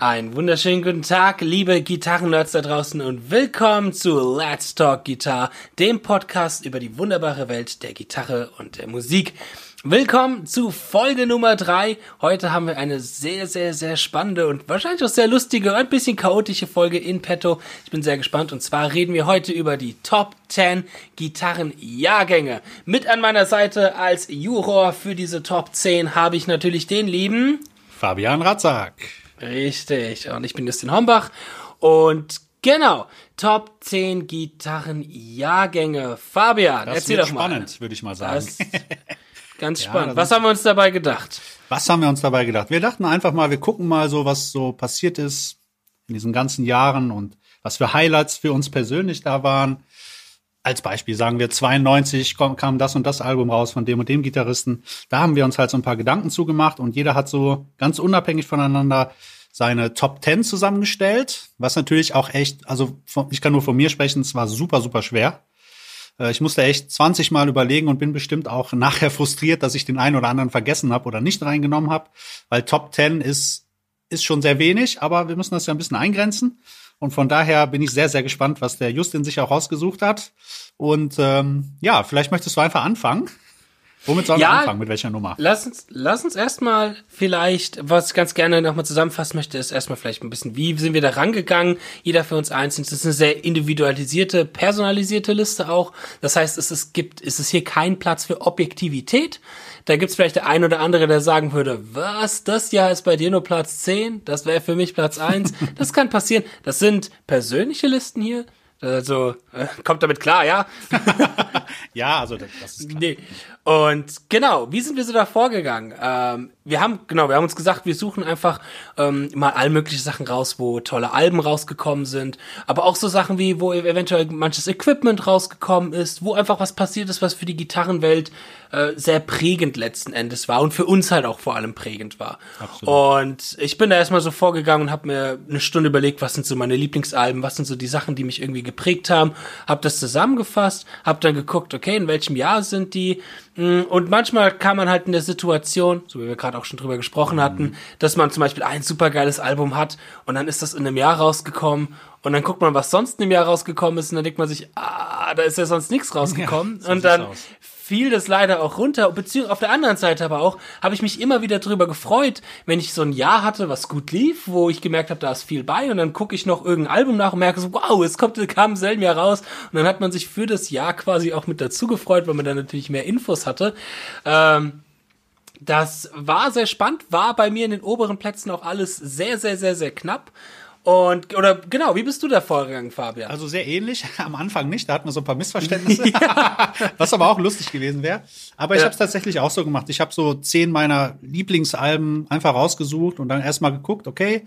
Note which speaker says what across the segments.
Speaker 1: Einen wunderschönen guten Tag, liebe Gitarrennerds da draußen und willkommen zu Let's Talk Guitar, dem Podcast über die wunderbare Welt der Gitarre und der Musik. Willkommen zu Folge Nummer drei. Heute haben wir eine sehr, sehr, sehr spannende und wahrscheinlich auch sehr lustige, ein bisschen chaotische Folge in petto. Ich bin sehr gespannt und zwar reden wir heute über die Top 10 Gitarrenjahrgänge. Mit an meiner Seite als Juror für diese Top 10 habe ich natürlich den lieben
Speaker 2: Fabian Ratzak.
Speaker 1: Richtig. Und ich bin Justin Hombach und Genau, Top 10 Gitarrenjahrgänge. Fabian,
Speaker 2: das
Speaker 1: erzähl
Speaker 2: wird
Speaker 1: doch mal.
Speaker 2: spannend, würde ich mal sagen.
Speaker 1: Ganz
Speaker 2: Ja,
Speaker 1: spannend.
Speaker 2: das
Speaker 1: Was haben wir uns dabei gedacht?
Speaker 2: Was haben wir uns dabei gedacht? Wir dachten einfach mal, wir gucken mal so, was so passiert ist in diesen ganzen Jahren und was für Highlights für uns persönlich da waren. Als Beispiel sagen wir 92 kom- kam das und das Album raus von dem und dem Gitarristen. Da haben wir uns halt so ein paar Gedanken zugemacht und jeder hat so ganz unabhängig voneinander seine Top 10 zusammengestellt, was natürlich auch echt, also ich kann nur von mir sprechen, es war super, super schwer. Äh, Ich musste echt 20 Mal überlegen und bin bestimmt auch nachher frustriert, dass ich den einen oder anderen vergessen habe oder nicht reingenommen habe, weil Top 10 ist, ist schon sehr wenig, aber wir müssen das ja ein bisschen eingrenzen. Und von daher bin ich sehr, sehr gespannt, was der Justin sich auch rausgesucht hat. Und ähm, ja, vielleicht möchtest du einfach anfangen. Womit sollen
Speaker 1: Ja.
Speaker 2: wir anfangen? Mit welcher Nummer?
Speaker 1: Lass uns, lass uns erstmal vielleicht, was ich ganz gerne nochmal zusammenfassen möchte, ist erstmal vielleicht ein bisschen, wie sind wir da rangegangen? Jeder für uns einzeln. Es ist eine sehr individualisierte, personalisierte Liste auch. Das heißt, es ist, gibt, es ist hier kein Platz für Objektivität. Da gibt's vielleicht der ein oder andere, der sagen würde, was, das Jahr ist bei dir nur Platz 10? Das wäre für mich Platz 1. Das kann passieren. Das sind persönliche Listen hier. Also, äh, kommt damit klar, ja?
Speaker 2: Ja, also das, das ist klar.
Speaker 1: Nee. Und genau, wie sind wir so da vorgegangen? Ähm, wir haben, genau, wir haben uns gesagt, wir suchen einfach ähm, mal all mögliche Sachen raus, wo tolle Alben rausgekommen sind, aber auch so Sachen wie, wo eventuell manches Equipment rausgekommen ist, wo einfach was passiert ist, was für die Gitarrenwelt äh, sehr prägend letzten Endes war und für uns halt auch vor allem prägend war.
Speaker 2: Absolut.
Speaker 1: Und ich bin da erstmal so vorgegangen und habe mir eine Stunde überlegt, was sind so meine Lieblingsalben, was sind so die Sachen, die mich irgendwie geprägt haben, habe das zusammengefasst, habe dann geguckt, okay, in welchem Jahr sind die Mm, und manchmal kam man halt in der Situation, so wie wir gerade auch schon drüber gesprochen hatten, dass man zum Beispiel ein supergeiles Album hat und dann ist das in einem Jahr rausgekommen und dann guckt man, was sonst in einem Jahr rausgekommen ist und dann denkt man sich, ah, da ist ja sonst nichts rausgekommen
Speaker 2: so
Speaker 1: und dann
Speaker 2: aus.
Speaker 1: Fiel das leider auch runter. Beziehungsweise auf der anderen Seite aber auch, habe ich mich immer wieder drüber gefreut, wenn ich so ein Jahr hatte, was gut lief, wo ich gemerkt habe, da ist viel bei und dann gucke ich noch irgendein Album nach und merke so, wow, es kommt, kam im selben Jahr raus und dann hat man sich für das Jahr quasi auch mit dazu gefreut, weil man dann natürlich mehr Infos hatte. Ähm, das war sehr spannend, war bei mir in den oberen Plätzen auch alles sehr, sehr, sehr, sehr knapp. Und, oder genau, wie bist du da vorgegangen, Fabian?
Speaker 2: Also sehr ähnlich. Am Anfang nicht, da hatten wir so ein paar Missverständnisse, was aber auch lustig gewesen wäre. Aber ich
Speaker 1: Ja.
Speaker 2: habe es tatsächlich auch so gemacht. Ich habe so zehn meiner Lieblingsalben einfach rausgesucht und dann erstmal geguckt, okay,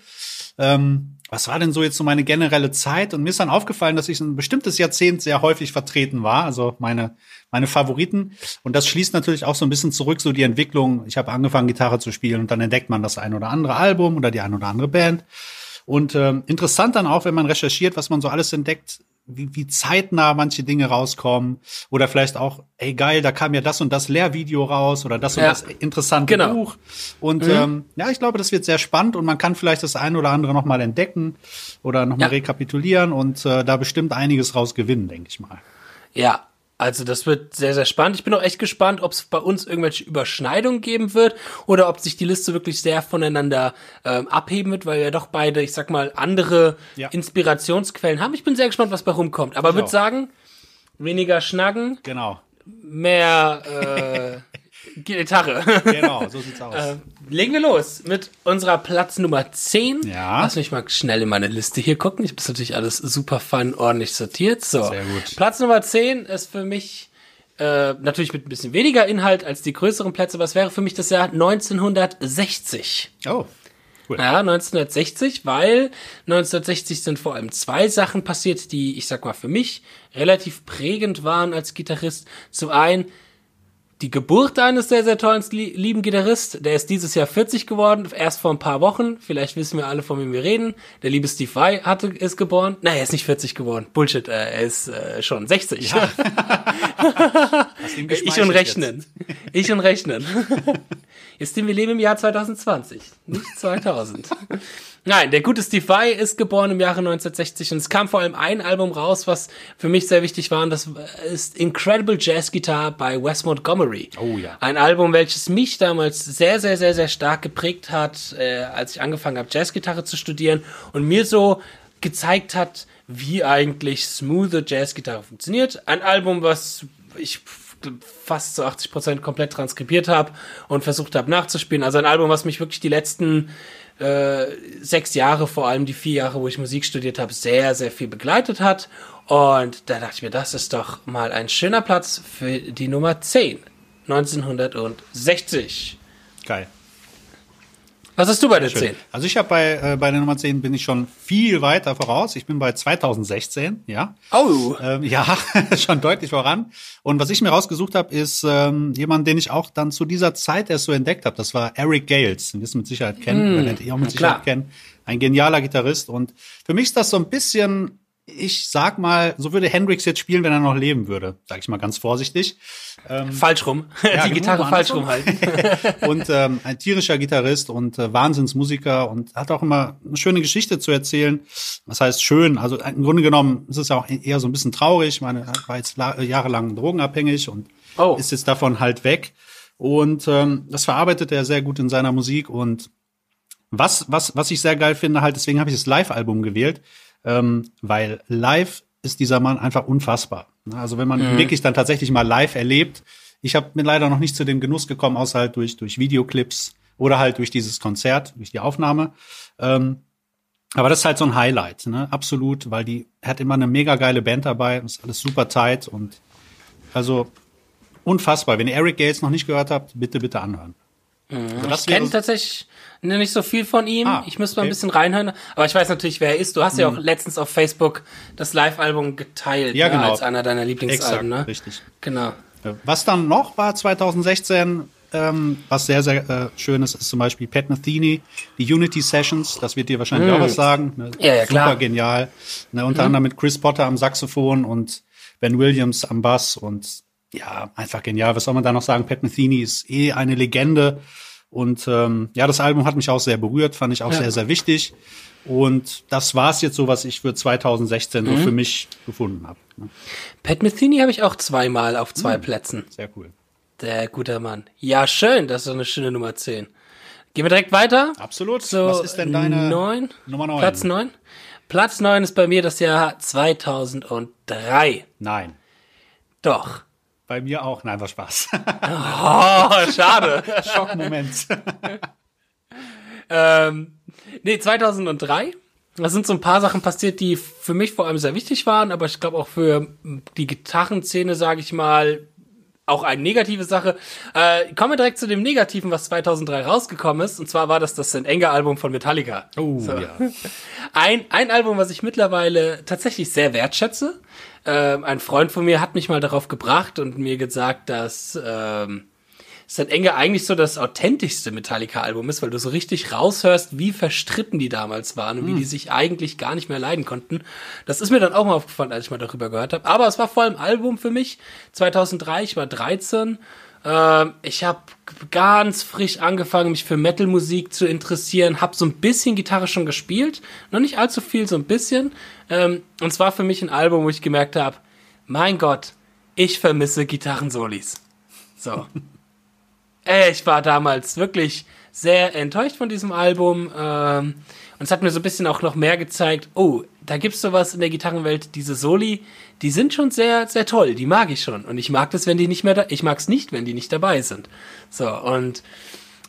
Speaker 2: ähm, was war denn so jetzt so meine generelle Zeit? Und mir ist dann aufgefallen, dass ich ein bestimmtes Jahrzehnt sehr häufig vertreten war, also meine meine Favoriten. Und das schließt natürlich auch so ein bisschen zurück, so die Entwicklung. Ich habe angefangen, Gitarre zu spielen und dann entdeckt man das ein oder andere Album oder die ein oder andere Band. Und ähm, interessant dann auch, wenn man recherchiert, was man so alles entdeckt, wie, wie zeitnah manche Dinge rauskommen. Oder vielleicht auch, ey geil, da kam ja das und das Lehrvideo raus oder das und
Speaker 1: Ja.
Speaker 2: das interessante
Speaker 1: Genau.
Speaker 2: Buch. Und ähm, ja, ich glaube, das wird sehr spannend und man kann vielleicht das eine oder andere nochmal entdecken oder nochmal
Speaker 1: Ja.
Speaker 2: rekapitulieren und äh, da bestimmt einiges raus gewinnen, denke ich mal.
Speaker 1: Ja, also das wird sehr, sehr spannend. Ich bin auch echt gespannt, ob es bei uns irgendwelche Überschneidungen geben wird oder ob sich die Liste wirklich sehr voneinander ähm, abheben wird, weil wir doch beide, ich sag mal, andere
Speaker 2: Ja.
Speaker 1: Inspirationsquellen haben. Ich bin sehr gespannt, was bei rumkommt. Aber
Speaker 2: Ich
Speaker 1: würde sagen, weniger Schnacken,
Speaker 2: Genau.
Speaker 1: mehr äh, Gitarre.
Speaker 2: Genau, so sieht's aus.
Speaker 1: Äh, legen wir los mit unserer Platz Nummer 10.
Speaker 2: Ja.
Speaker 1: Lass mich mal schnell in meine Liste hier gucken. Ich habe das natürlich alles super fun ordentlich sortiert. So.
Speaker 2: Sehr gut.
Speaker 1: Platz Nummer 10 ist für mich äh, natürlich mit ein bisschen weniger Inhalt als die größeren Plätze, aber es wäre für mich das Jahr 1960.
Speaker 2: oh, cool.
Speaker 1: Ja, 1960, weil 1960 sind vor allem zwei Sachen passiert, die, ich sag mal, für mich relativ prägend waren als Gitarrist. Zum einen die Geburt eines sehr, sehr tollen, lie- lieben Gitarrist. Der ist dieses Jahr 40 geworden, erst vor ein paar Wochen. Vielleicht wissen wir alle, von wem wir reden. Der liebe Steve Vai hatte, ist geboren. Nein, er ist nicht 40 geworden. Bullshit, äh, er ist äh, schon 60. Ich und Rechnen. Ich und Rechnen. Jetzt sind wir leben im Jahr 2020, nicht 2000. Nein, der gute Steve Vai ist geboren im Jahre 1960 und es kam vor allem ein Album raus, was für mich sehr wichtig war und das ist Incredible Jazz Guitar bei Wes Montgomery.
Speaker 2: Oh ja.
Speaker 1: Ein Album, welches mich damals sehr, sehr, sehr, sehr stark geprägt hat, äh, als ich angefangen habe, Jazzgitarre zu studieren und mir so gezeigt hat, wie eigentlich smooth Jazzgitarre funktioniert. Ein Album, was ich fast zu 80 Prozent komplett transkribiert habe und versucht habe nachzuspielen. Also ein Album, was mich wirklich die letzten äh, sechs Jahre, vor allem die vier Jahre, wo ich Musik studiert habe, sehr, sehr viel begleitet hat. Und da dachte ich mir, das ist doch mal ein schöner Platz für die Nummer 10. 1960.
Speaker 2: Geil.
Speaker 1: Was hast du bei der Schön. 10?
Speaker 2: Also ich habe bei, äh, bei der Nummer 10 bin ich schon viel weiter voraus. Ich bin bei 2016, ja.
Speaker 1: Oh.
Speaker 2: Ähm, ja, schon deutlich voran. Und was ich mir rausgesucht habe, ist ähm, jemand, den ich auch dann zu dieser Zeit erst so entdeckt habe. Das war Eric Gales. Den wirst du mit Sicherheit kennen, mm, werdet ihr auch mit Sicherheit kennen. Ein genialer Gitarrist. Und für mich ist das so ein bisschen ich sag mal, so würde Hendrix jetzt spielen, wenn er noch leben würde, sag ich mal ganz vorsichtig.
Speaker 1: Ähm, falsch rum. Ja, die Gitarre falsch rum halten.
Speaker 2: und ähm, ein tierischer Gitarrist und äh, Wahnsinnsmusiker und hat auch immer eine schöne Geschichte zu erzählen. Was heißt schön? Also im Grunde genommen ist es ja auch eher so ein bisschen traurig. Ich meine, er war jetzt jahrelang drogenabhängig und oh. ist jetzt davon halt weg. Und ähm, das verarbeitet er sehr gut in seiner Musik und was, was, was ich sehr geil finde, halt, deswegen habe ich das Live-Album gewählt, ähm, weil live ist dieser Mann einfach unfassbar. Also wenn man mhm. wirklich dann tatsächlich mal live erlebt, ich habe mir leider noch nicht zu dem Genuss gekommen, außer halt durch, durch Videoclips oder halt durch dieses Konzert, durch die Aufnahme. Ähm, aber das ist halt so ein Highlight, ne? Absolut, weil die hat immer eine mega geile Band dabei, ist alles super tight und also unfassbar. Wenn ihr Eric Gales noch nicht gehört habt, bitte, bitte anhören.
Speaker 1: Mhm. Also ich kenne tatsächlich nicht so viel von ihm. Ah, ich müsste mal okay. ein bisschen reinhören. Aber ich weiß natürlich, wer er ist. Du hast mhm. ja auch letztens auf Facebook das Live-Album geteilt.
Speaker 2: Ja, ne, genau.
Speaker 1: Als einer deiner Lieblingsalben,
Speaker 2: Exakt, ne? richtig.
Speaker 1: Genau.
Speaker 2: Was dann noch war 2016, ähm, was sehr, sehr äh, schön ist, ist zum Beispiel Pat Metheny, die Unity Sessions, das wird dir wahrscheinlich mm. auch was sagen. Ne?
Speaker 1: Ja, ja,
Speaker 2: Super
Speaker 1: klar.
Speaker 2: genial. Ne, unter mhm. anderem mit Chris Potter am Saxophon und Ben Williams am Bass und ja, einfach genial. Was soll man da noch sagen? Pat Metheny ist eh eine Legende. Und ähm, ja, das Album hat mich auch sehr berührt, fand ich auch ja. sehr, sehr wichtig. Und das war's jetzt so, was ich für 2016 mhm. so für mich gefunden habe. Ne?
Speaker 1: Pat Metheny habe ich auch zweimal auf zwei mhm. Plätzen.
Speaker 2: Sehr cool.
Speaker 1: Der guter Mann. Ja, schön, das ist eine schöne Nummer 10. Gehen wir direkt weiter?
Speaker 2: Absolut.
Speaker 1: So,
Speaker 2: was ist denn deine
Speaker 1: neun?
Speaker 2: Nummer 9?
Speaker 1: Platz 9? Platz 9 ist bei mir das Jahr 2003.
Speaker 2: Nein.
Speaker 1: Doch.
Speaker 2: Bei mir auch. Nein, war Spaß.
Speaker 1: oh, schade.
Speaker 2: Schockmoment.
Speaker 1: ähm, nee, 2003. Da sind so ein paar Sachen passiert, die für mich vor allem sehr wichtig waren, aber ich glaube auch für die Gitarrenszene, sage ich mal, auch eine negative Sache. Äh, kommen wir direkt zu dem Negativen, was 2003 rausgekommen ist. Und zwar war das das St. Enger Album von Metallica.
Speaker 2: Oh, so. ja.
Speaker 1: Ein, ein Album, was ich mittlerweile tatsächlich sehr wertschätze. Ähm, ein Freund von mir hat mich mal darauf gebracht und mir gesagt, dass ähm, St. Enge eigentlich so das authentischste Metallica-Album ist, weil du so richtig raushörst, wie verstritten die damals waren und wie die hm. sich eigentlich gar nicht mehr leiden konnten. Das ist mir dann auch mal aufgefallen, als ich mal darüber gehört habe. Aber es war vor allem Album für mich. 2003, ich war 13 ähm, ich habe ganz frisch angefangen, mich für Metal-Musik zu interessieren, habe so ein bisschen Gitarre schon gespielt, noch nicht allzu viel, so ein bisschen. Ähm, und zwar für mich ein Album, wo ich gemerkt habe, mein Gott, ich vermisse Gitarrensolis. So. ich war damals wirklich sehr enttäuscht von diesem Album. Ähm, und es hat mir so ein bisschen auch noch mehr gezeigt, oh, da gibt's sowas in der Gitarrenwelt, diese Soli, die sind schon sehr, sehr toll, die mag ich schon. Und ich mag das, wenn die nicht mehr da, ich mag's nicht, wenn die nicht dabei sind. So, und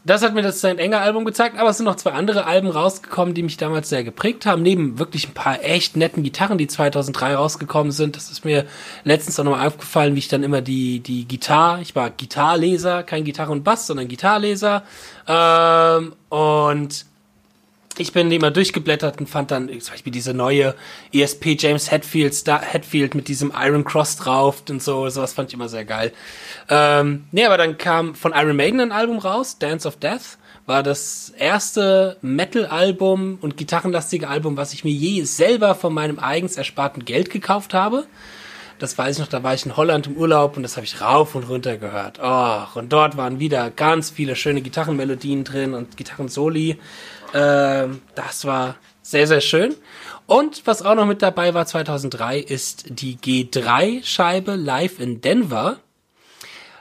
Speaker 1: das hat mir das sein enger Album gezeigt, aber es sind noch zwei andere Alben rausgekommen, die mich damals sehr geprägt haben, neben wirklich ein paar echt netten Gitarren, die 2003 rausgekommen sind. Das ist mir letztens auch nochmal aufgefallen, wie ich dann immer die, die Gitarre, ich war Gitarleser, kein Gitarre und Bass, sondern Gitarleser, ähm, und ich bin immer durchgeblättert und fand dann zum Beispiel diese neue ESP James Hetfield, Star, Hetfield mit diesem Iron Cross drauf und so, sowas fand ich immer sehr geil. Ähm, nee, aber dann kam von Iron Maiden ein Album raus, Dance of Death, war das erste Metal-Album und gitarrenlastige Album, was ich mir je selber von meinem eigens ersparten Geld gekauft habe. Das weiß ich noch, da war ich in Holland im Urlaub und das habe ich rauf und runter gehört. Oh, und dort waren wieder ganz viele schöne Gitarrenmelodien drin und Gitarrensoli. Ähm, das war sehr, sehr schön. Und was auch noch mit dabei war 2003 ist die G3-Scheibe live in Denver.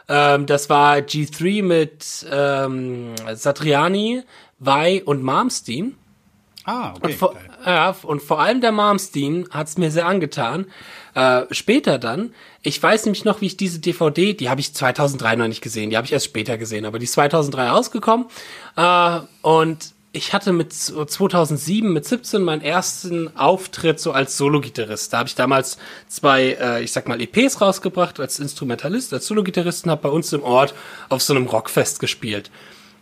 Speaker 1: Ähm, das war G3 mit ähm, Satriani, Vai und Malmsteen.
Speaker 2: Ah, okay.
Speaker 1: Und vor, ja, und vor allem der Malmsteen hat's mir sehr angetan. Äh, später dann, ich weiß nämlich noch, wie ich diese DVD, die habe ich 2003 noch nicht gesehen, die habe ich erst später gesehen, aber die ist 2003 rausgekommen. Äh, und ich hatte mit 2007, mit 17 meinen ersten Auftritt so als Solo-Gitarrist. Da habe ich damals zwei, äh, ich sag mal, EPs rausgebracht als Instrumentalist, als Solo-Gitarrist und habe bei uns im Ort auf so einem Rockfest gespielt.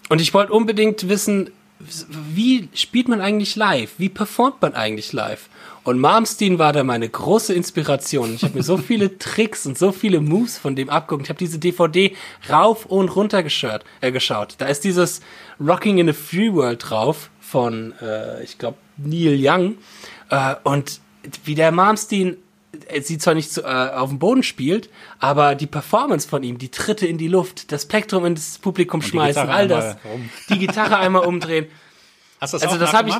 Speaker 1: Und ich wollte unbedingt wissen, wie spielt man eigentlich live? Wie performt man eigentlich live? Und Malmsteen war da meine große Inspiration. Ich habe mir so viele Tricks und so viele Moves von dem abgeguckt. Ich habe diese DVD rauf und runter geschaut, äh, geschaut. Da ist dieses Rocking in a Free World drauf von, äh, ich glaube, Neil Young. Äh, und wie der Malmsteen sie zwar nicht zu, äh, auf dem Boden spielt, aber die Performance von ihm, die Tritte in die Luft, das Plektrum ins Publikum schmeißen, all das, die Gitarre einmal umdrehen.
Speaker 2: Hast du das
Speaker 1: Also
Speaker 2: auch
Speaker 1: das habe ich?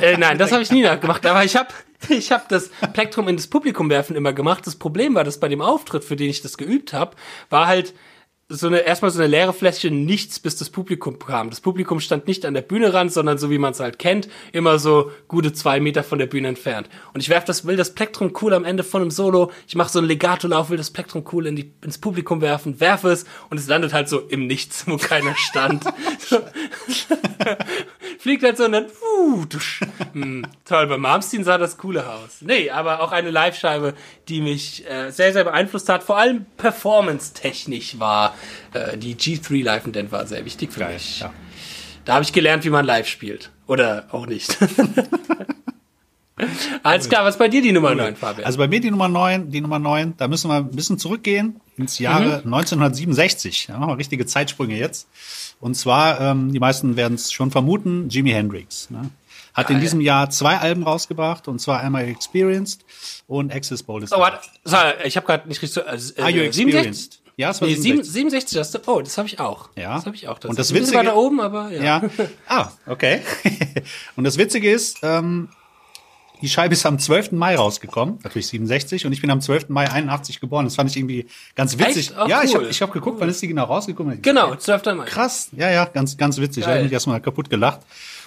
Speaker 1: Äh, nein, das habe ich nie nachgemacht. Aber ich habe, ich habe das Plektrum in das Publikum werfen immer gemacht. Das Problem war, dass bei dem Auftritt, für den ich das geübt habe, war halt so eine erstmal so eine leere Fläche, nichts, bis das Publikum kam. Das Publikum stand nicht an der Bühne ran, sondern so wie man es halt kennt, immer so gute zwei Meter von der Bühne entfernt. Und ich werf das, will das Plektrum cool am Ende von einem Solo. Ich mache so einen Legato-Lauf, will das Plektrum cool in die, ins Publikum werfen, werfe es und es landet halt so im Nichts, wo keiner stand. Fliegt halt so und dann, uh. Hm, toll, bei Malmsteen sah das coole aus. Nee, aber auch eine Live-Scheibe, die mich äh, sehr, sehr beeinflusst hat. Vor allem performance-technisch war äh, die G3 Live in Denver sehr wichtig für
Speaker 2: Geil,
Speaker 1: mich.
Speaker 2: ja.
Speaker 1: Da habe ich gelernt, wie man live spielt. Oder auch nicht. Alles klar, was bei dir die Nummer 9, Fabian?
Speaker 2: Also bei mir die Nummer 9, die Nummer 9, da müssen wir ein bisschen zurückgehen ins Jahre
Speaker 1: Mhm.
Speaker 2: 1967. Da machen wir richtige Zeitsprünge jetzt. Und zwar, ähm, die meisten werden es schon vermuten, Jimi Hendrix. Ne? Hat in
Speaker 1: Geil.
Speaker 2: diesem Jahr zwei Alben rausgebracht, und zwar einmal Experienced und Access Bowl
Speaker 1: oh, warte, sorry, ich habe gerade nicht richtig so. Also, äh,
Speaker 2: Are you
Speaker 1: 67?
Speaker 2: experienced? Ja, es war
Speaker 1: Nee,
Speaker 2: 67.
Speaker 1: 67 hast du. Oh, das habe ich auch.
Speaker 2: Ja.
Speaker 1: Das habe ich auch.
Speaker 2: Und das
Speaker 1: ein bisschen
Speaker 2: Witzige-
Speaker 1: weiter oben, aber ja.
Speaker 2: Ja. Ah, okay. und das Witzige ist, ähm, die Scheibe ist am 12. Mai rausgekommen, natürlich 67, und ich bin am 12. Mai 81 geboren. Das fand ich irgendwie ganz witzig.
Speaker 1: Echt? Oh,
Speaker 2: ja, ich
Speaker 1: cool.
Speaker 2: habe ich hab geguckt, wann ist die genau rausgekommen?
Speaker 1: Genau, 12. Mai.
Speaker 2: Krass, ja, ja, ganz, ganz witzig. Da
Speaker 1: Geil.
Speaker 2: habe ich mich erstmal kaputt gelacht.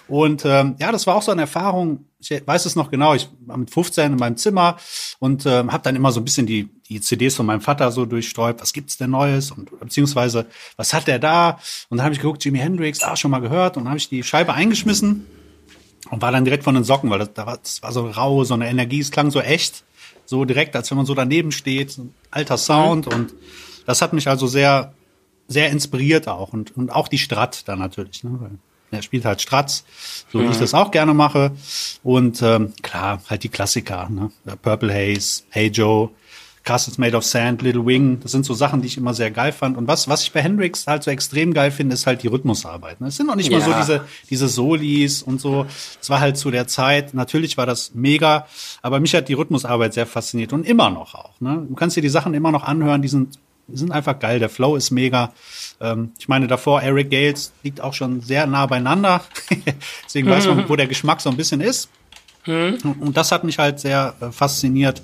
Speaker 2: Und ähm, ja, das war auch so eine Erfahrung. Ich weiß es noch genau. Ich war mit 15 in meinem Zimmer und ähm, habe dann immer so ein bisschen die, die CDs von meinem Vater so durchstreut. Was gibt's denn Neues? Und beziehungsweise was hat der da? Und dann habe ich geguckt, Jimi Hendrix, ah, schon mal gehört. Und dann habe ich die Scheibe eingeschmissen und war dann direkt von den Socken, weil das, da war, das war so rau, so eine Energie. Es klang so echt, so direkt, als wenn man so daneben steht. Alter Sound und das hat mich also sehr sehr inspiriert auch und, und auch die Strat dann natürlich. Ne? Weil er spielt halt Stratz, so wie ich das auch gerne mache. Und ähm, klar, halt die Klassiker, ne? Purple Haze, Hey Joe, Castles Made of Sand, Little Wing, das sind so Sachen, die ich immer sehr geil fand. Und was, was ich bei Hendrix halt so extrem geil finde, ist halt die Rhythmusarbeit. Ne? Es sind noch nicht mal so
Speaker 1: Ja.
Speaker 2: diese, diese Solis und so. Es war halt zu der Zeit, natürlich war das mega, aber mich hat die Rhythmusarbeit sehr fasziniert und immer noch auch. Ne? Du kannst dir die Sachen immer noch anhören, die sind, die sind einfach geil. Der Flow ist mega. Ähm, ich meine, davor, Eric Gales liegt auch schon sehr nah beieinander. Deswegen weiß man, wo der Geschmack so ein bisschen ist. Und und das hat mich halt sehr äh, fasziniert.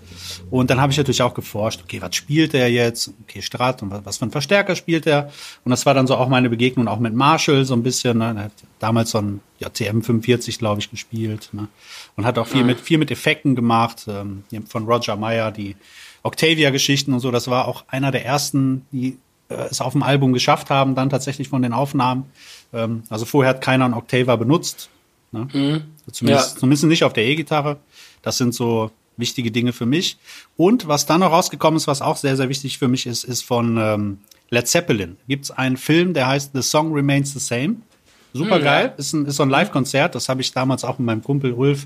Speaker 2: Und dann habe ich natürlich auch geforscht, okay, was spielt er jetzt? Okay, Strat und was, was für ein Verstärker spielt er? Und das war dann so auch meine Begegnung auch mit Marshall so ein bisschen. Ne? Er hat damals so ein JTM 45, glaube ich, gespielt. Ne? Und hat auch viel mit viel mit Effekten gemacht. Ähm, von Roger Meyer, die Octavia-Geschichten und so. Das war auch einer der ersten, die äh, es auf dem Album geschafft haben, dann tatsächlich von den Aufnahmen. Ähm, also vorher hat keiner einen Octava benutzt. Ne? Zumindest,
Speaker 1: Ja.
Speaker 2: zumindest nicht auf der E-Gitarre. Das sind so wichtige Dinge für mich. Und was dann noch rausgekommen ist, was auch sehr, sehr wichtig für mich ist, ist von ähm, Led Zeppelin. Gibt es einen Film, der heißt The Song Remains the Same. Super geil. Ist, ein, ist so ein Live-Konzert. Das habe ich damals auch mit meinem Kumpel Ulf.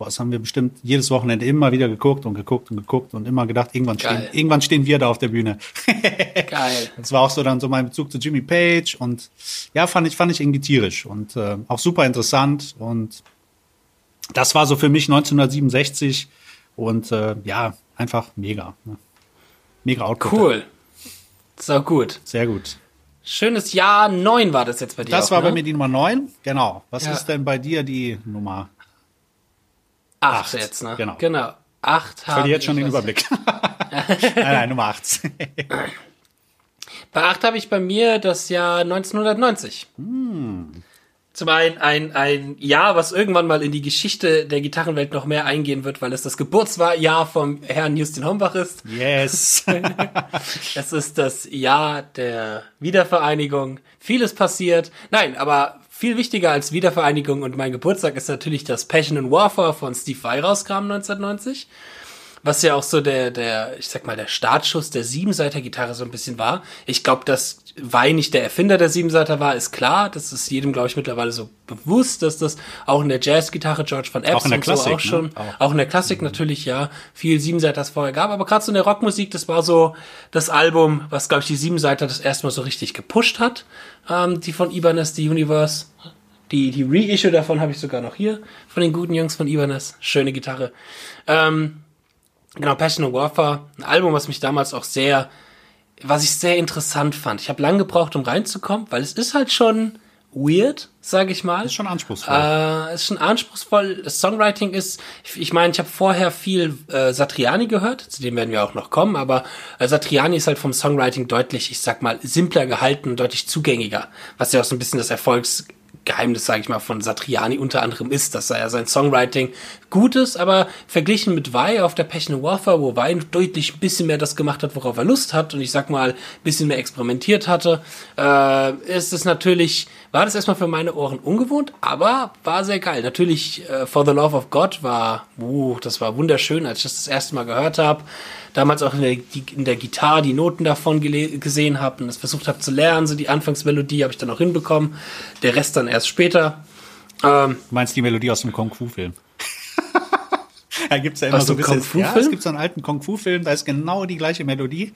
Speaker 2: Boah, das haben wir bestimmt jedes Wochenende immer wieder geguckt und geguckt und geguckt und immer gedacht, irgendwann,
Speaker 1: Geil.
Speaker 2: stehen, irgendwann stehen wir da auf der Bühne.
Speaker 1: Geil.
Speaker 2: Das war auch so dann so mein Bezug zu Jimmy Page und ja, fand ich, fand ich irgendwie tierisch und äh, auch super interessant und das war so für mich 1967 und äh, ja, einfach mega. Ne? Mega Output.
Speaker 1: Cool. So gut.
Speaker 2: Sehr gut.
Speaker 1: Schönes Jahr 9 war das jetzt bei dir.
Speaker 2: Das
Speaker 1: auch,
Speaker 2: war
Speaker 1: ne?
Speaker 2: bei mir die Nummer 9. Genau. Was
Speaker 1: Ja.
Speaker 2: ist denn bei dir die Nummer?
Speaker 1: Acht
Speaker 2: Acht,
Speaker 1: jetzt, ne?
Speaker 2: genau.
Speaker 1: Genau. Acht
Speaker 2: Ich
Speaker 1: habe
Speaker 2: verliere jetzt schon
Speaker 1: ich,
Speaker 2: den Überblick. nein, nein, Nummer 8.
Speaker 1: Bei 8 habe ich bei mir das Jahr 1990. Zum einen ein, ein Jahr, was irgendwann mal in die Geschichte der Gitarrenwelt noch mehr eingehen wird, weil es das Geburtsjahr vom Herrn Justin Hombach ist.
Speaker 2: yes.
Speaker 1: Es ist das Jahr der Wiedervereinigung. Vieles passiert. Nein, aber viel wichtiger als Wiedervereinigung und mein Geburtstag ist natürlich, dass Passion and Warfare von Steve Vai rauskam 1990. Was ja auch so der, der, ich sag mal, der Startschuss der Siebenseiter-Gitarre so ein bisschen war. Ich glaube, dass Vai nicht der Erfinder der Siebenseiter war, ist klar. Das ist jedem, glaube ich, mittlerweile so bewusst, dass das auch in der Jazzgitarre George van Epps
Speaker 2: Auch in der
Speaker 1: und so auch schon,
Speaker 2: ne? Auch.
Speaker 1: auch in der Klassik natürlich, ja, viel Siebenseiter es vorher gab, aber gerade so in der Rockmusik, das war so das Album, was, glaube ich, die Siebenseiter das erste Mal so richtig gepusht hat, ähm, die von Ibanez, die Universe. Die, die Reissue davon habe ich sogar noch hier, von den guten Jungs von Ibanez. Schöne Gitarre. Ähm, genau, Passion and Warfare, ein Album, was mich damals auch sehr, was ich sehr interessant fand. Ich habe lange gebraucht, um reinzukommen, weil es ist halt schon weird, sage ich mal.
Speaker 2: ist schon anspruchsvoll.
Speaker 1: Äh, ist schon anspruchsvoll. Das Songwriting ist, ich, ich meine, ich habe vorher viel äh, Satriani gehört, zu dem werden wir auch noch kommen, aber äh, Satriani ist halt vom Songwriting deutlich, ich sag mal, simpler gehalten, deutlich zugängiger, was ja auch so ein bisschen das Erfolgsgeheimnis, sage ich mal, von Satriani unter anderem ist, dass er ja sein Songwriting gut ist, aber verglichen mit Vai auf der Passion Warfare, wo Vai deutlich ein bisschen mehr das gemacht hat, worauf er Lust hat und ich sag mal, ein bisschen mehr experimentiert hatte, äh, ist es natürlich, war das erstmal für meine Ohren ungewohnt, aber war sehr geil. Natürlich, äh, For the Love of God war, uh, das war wunderschön, als ich das das erste Mal gehört habe. Damals auch in der, die, in der Gitarre die Noten davon gesehen habe und das versucht habe zu lernen. So die Anfangsmelodie habe ich dann auch hinbekommen. Der Rest dann erst später. Ähm,
Speaker 2: Du meinst die Melodie aus dem Kung-Fu-Film? Da gibt's ja immer
Speaker 1: Aus
Speaker 2: so ein bisschen.
Speaker 1: Kung-Fu-Film?
Speaker 2: Ja, es gibt so einen alten Kung-Fu-Film, da ist genau die gleiche Melodie.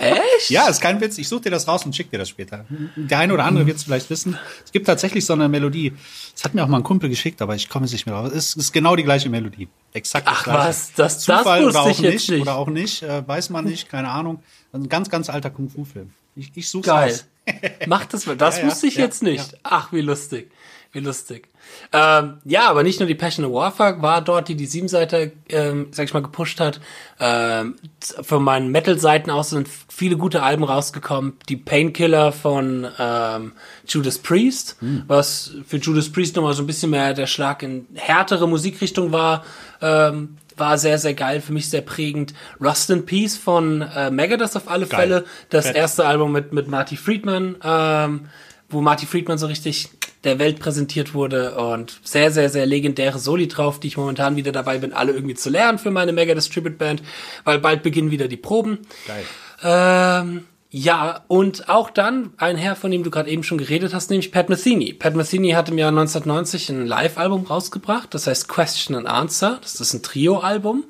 Speaker 1: echt?
Speaker 2: Ja, ist kein Witz. Ich suche dir das raus und schick dir das später. Der eine oder andere wird es vielleicht wissen. Es gibt tatsächlich so eine Melodie. Das hat mir auch mal ein Kumpel geschickt, aber ich komme nicht mehr drauf. Es ist genau die gleiche Melodie. Exakt das
Speaker 1: Ach
Speaker 2: gleiche.
Speaker 1: was, das- das
Speaker 2: Zufall
Speaker 1: wusste
Speaker 2: oder auch
Speaker 1: ich jetzt nicht.
Speaker 2: Oder auch nicht, äh, weiß man nicht, keine Ahnung. Ein ganz, ganz alter Kung-Fu-Film. Ich, ich suche
Speaker 1: Geil.
Speaker 2: raus.
Speaker 1: Macht das mal. Das
Speaker 2: Ja, ja,
Speaker 1: wusste ich
Speaker 2: ja,
Speaker 1: jetzt nicht. Ach, wie lustig. Wie lustig. Ähm, ja, aber nicht nur die Passion of Warfare war dort, die die Siebenseiter, ähm, sag ich mal, gepusht hat. Ähm, von meinen Metal-Seiten aus sind viele gute Alben rausgekommen. Die Painkiller von ähm, Judas Priest, was für Judas Priest nochmal so ein bisschen mehr der Schlag in härtere Musikrichtung war. Ähm, war sehr, sehr geil, für mich sehr prägend. Rust in Peace von äh, Megadeth auf alle
Speaker 2: Geil.
Speaker 1: Fälle. Das
Speaker 2: Fett.
Speaker 1: erste Album mit, mit Marty Friedman, ähm, wo Marty Friedman so richtig der Welt präsentiert wurde und sehr, sehr, sehr legendäre Soli drauf, die ich momentan wieder dabei bin, alle irgendwie zu lernen für meine Megadeth Tribute Band, weil bald beginnen wieder die Proben.
Speaker 2: Geil.
Speaker 1: Ähm, ja, und auch dann ein Herr, von dem du gerade eben schon geredet hast, nämlich Pat Metheny. Pat Metheny hat im Jahr 1990 ein Live-Album rausgebracht, das heißt Question and Answer. Das ist ein Trio-Album.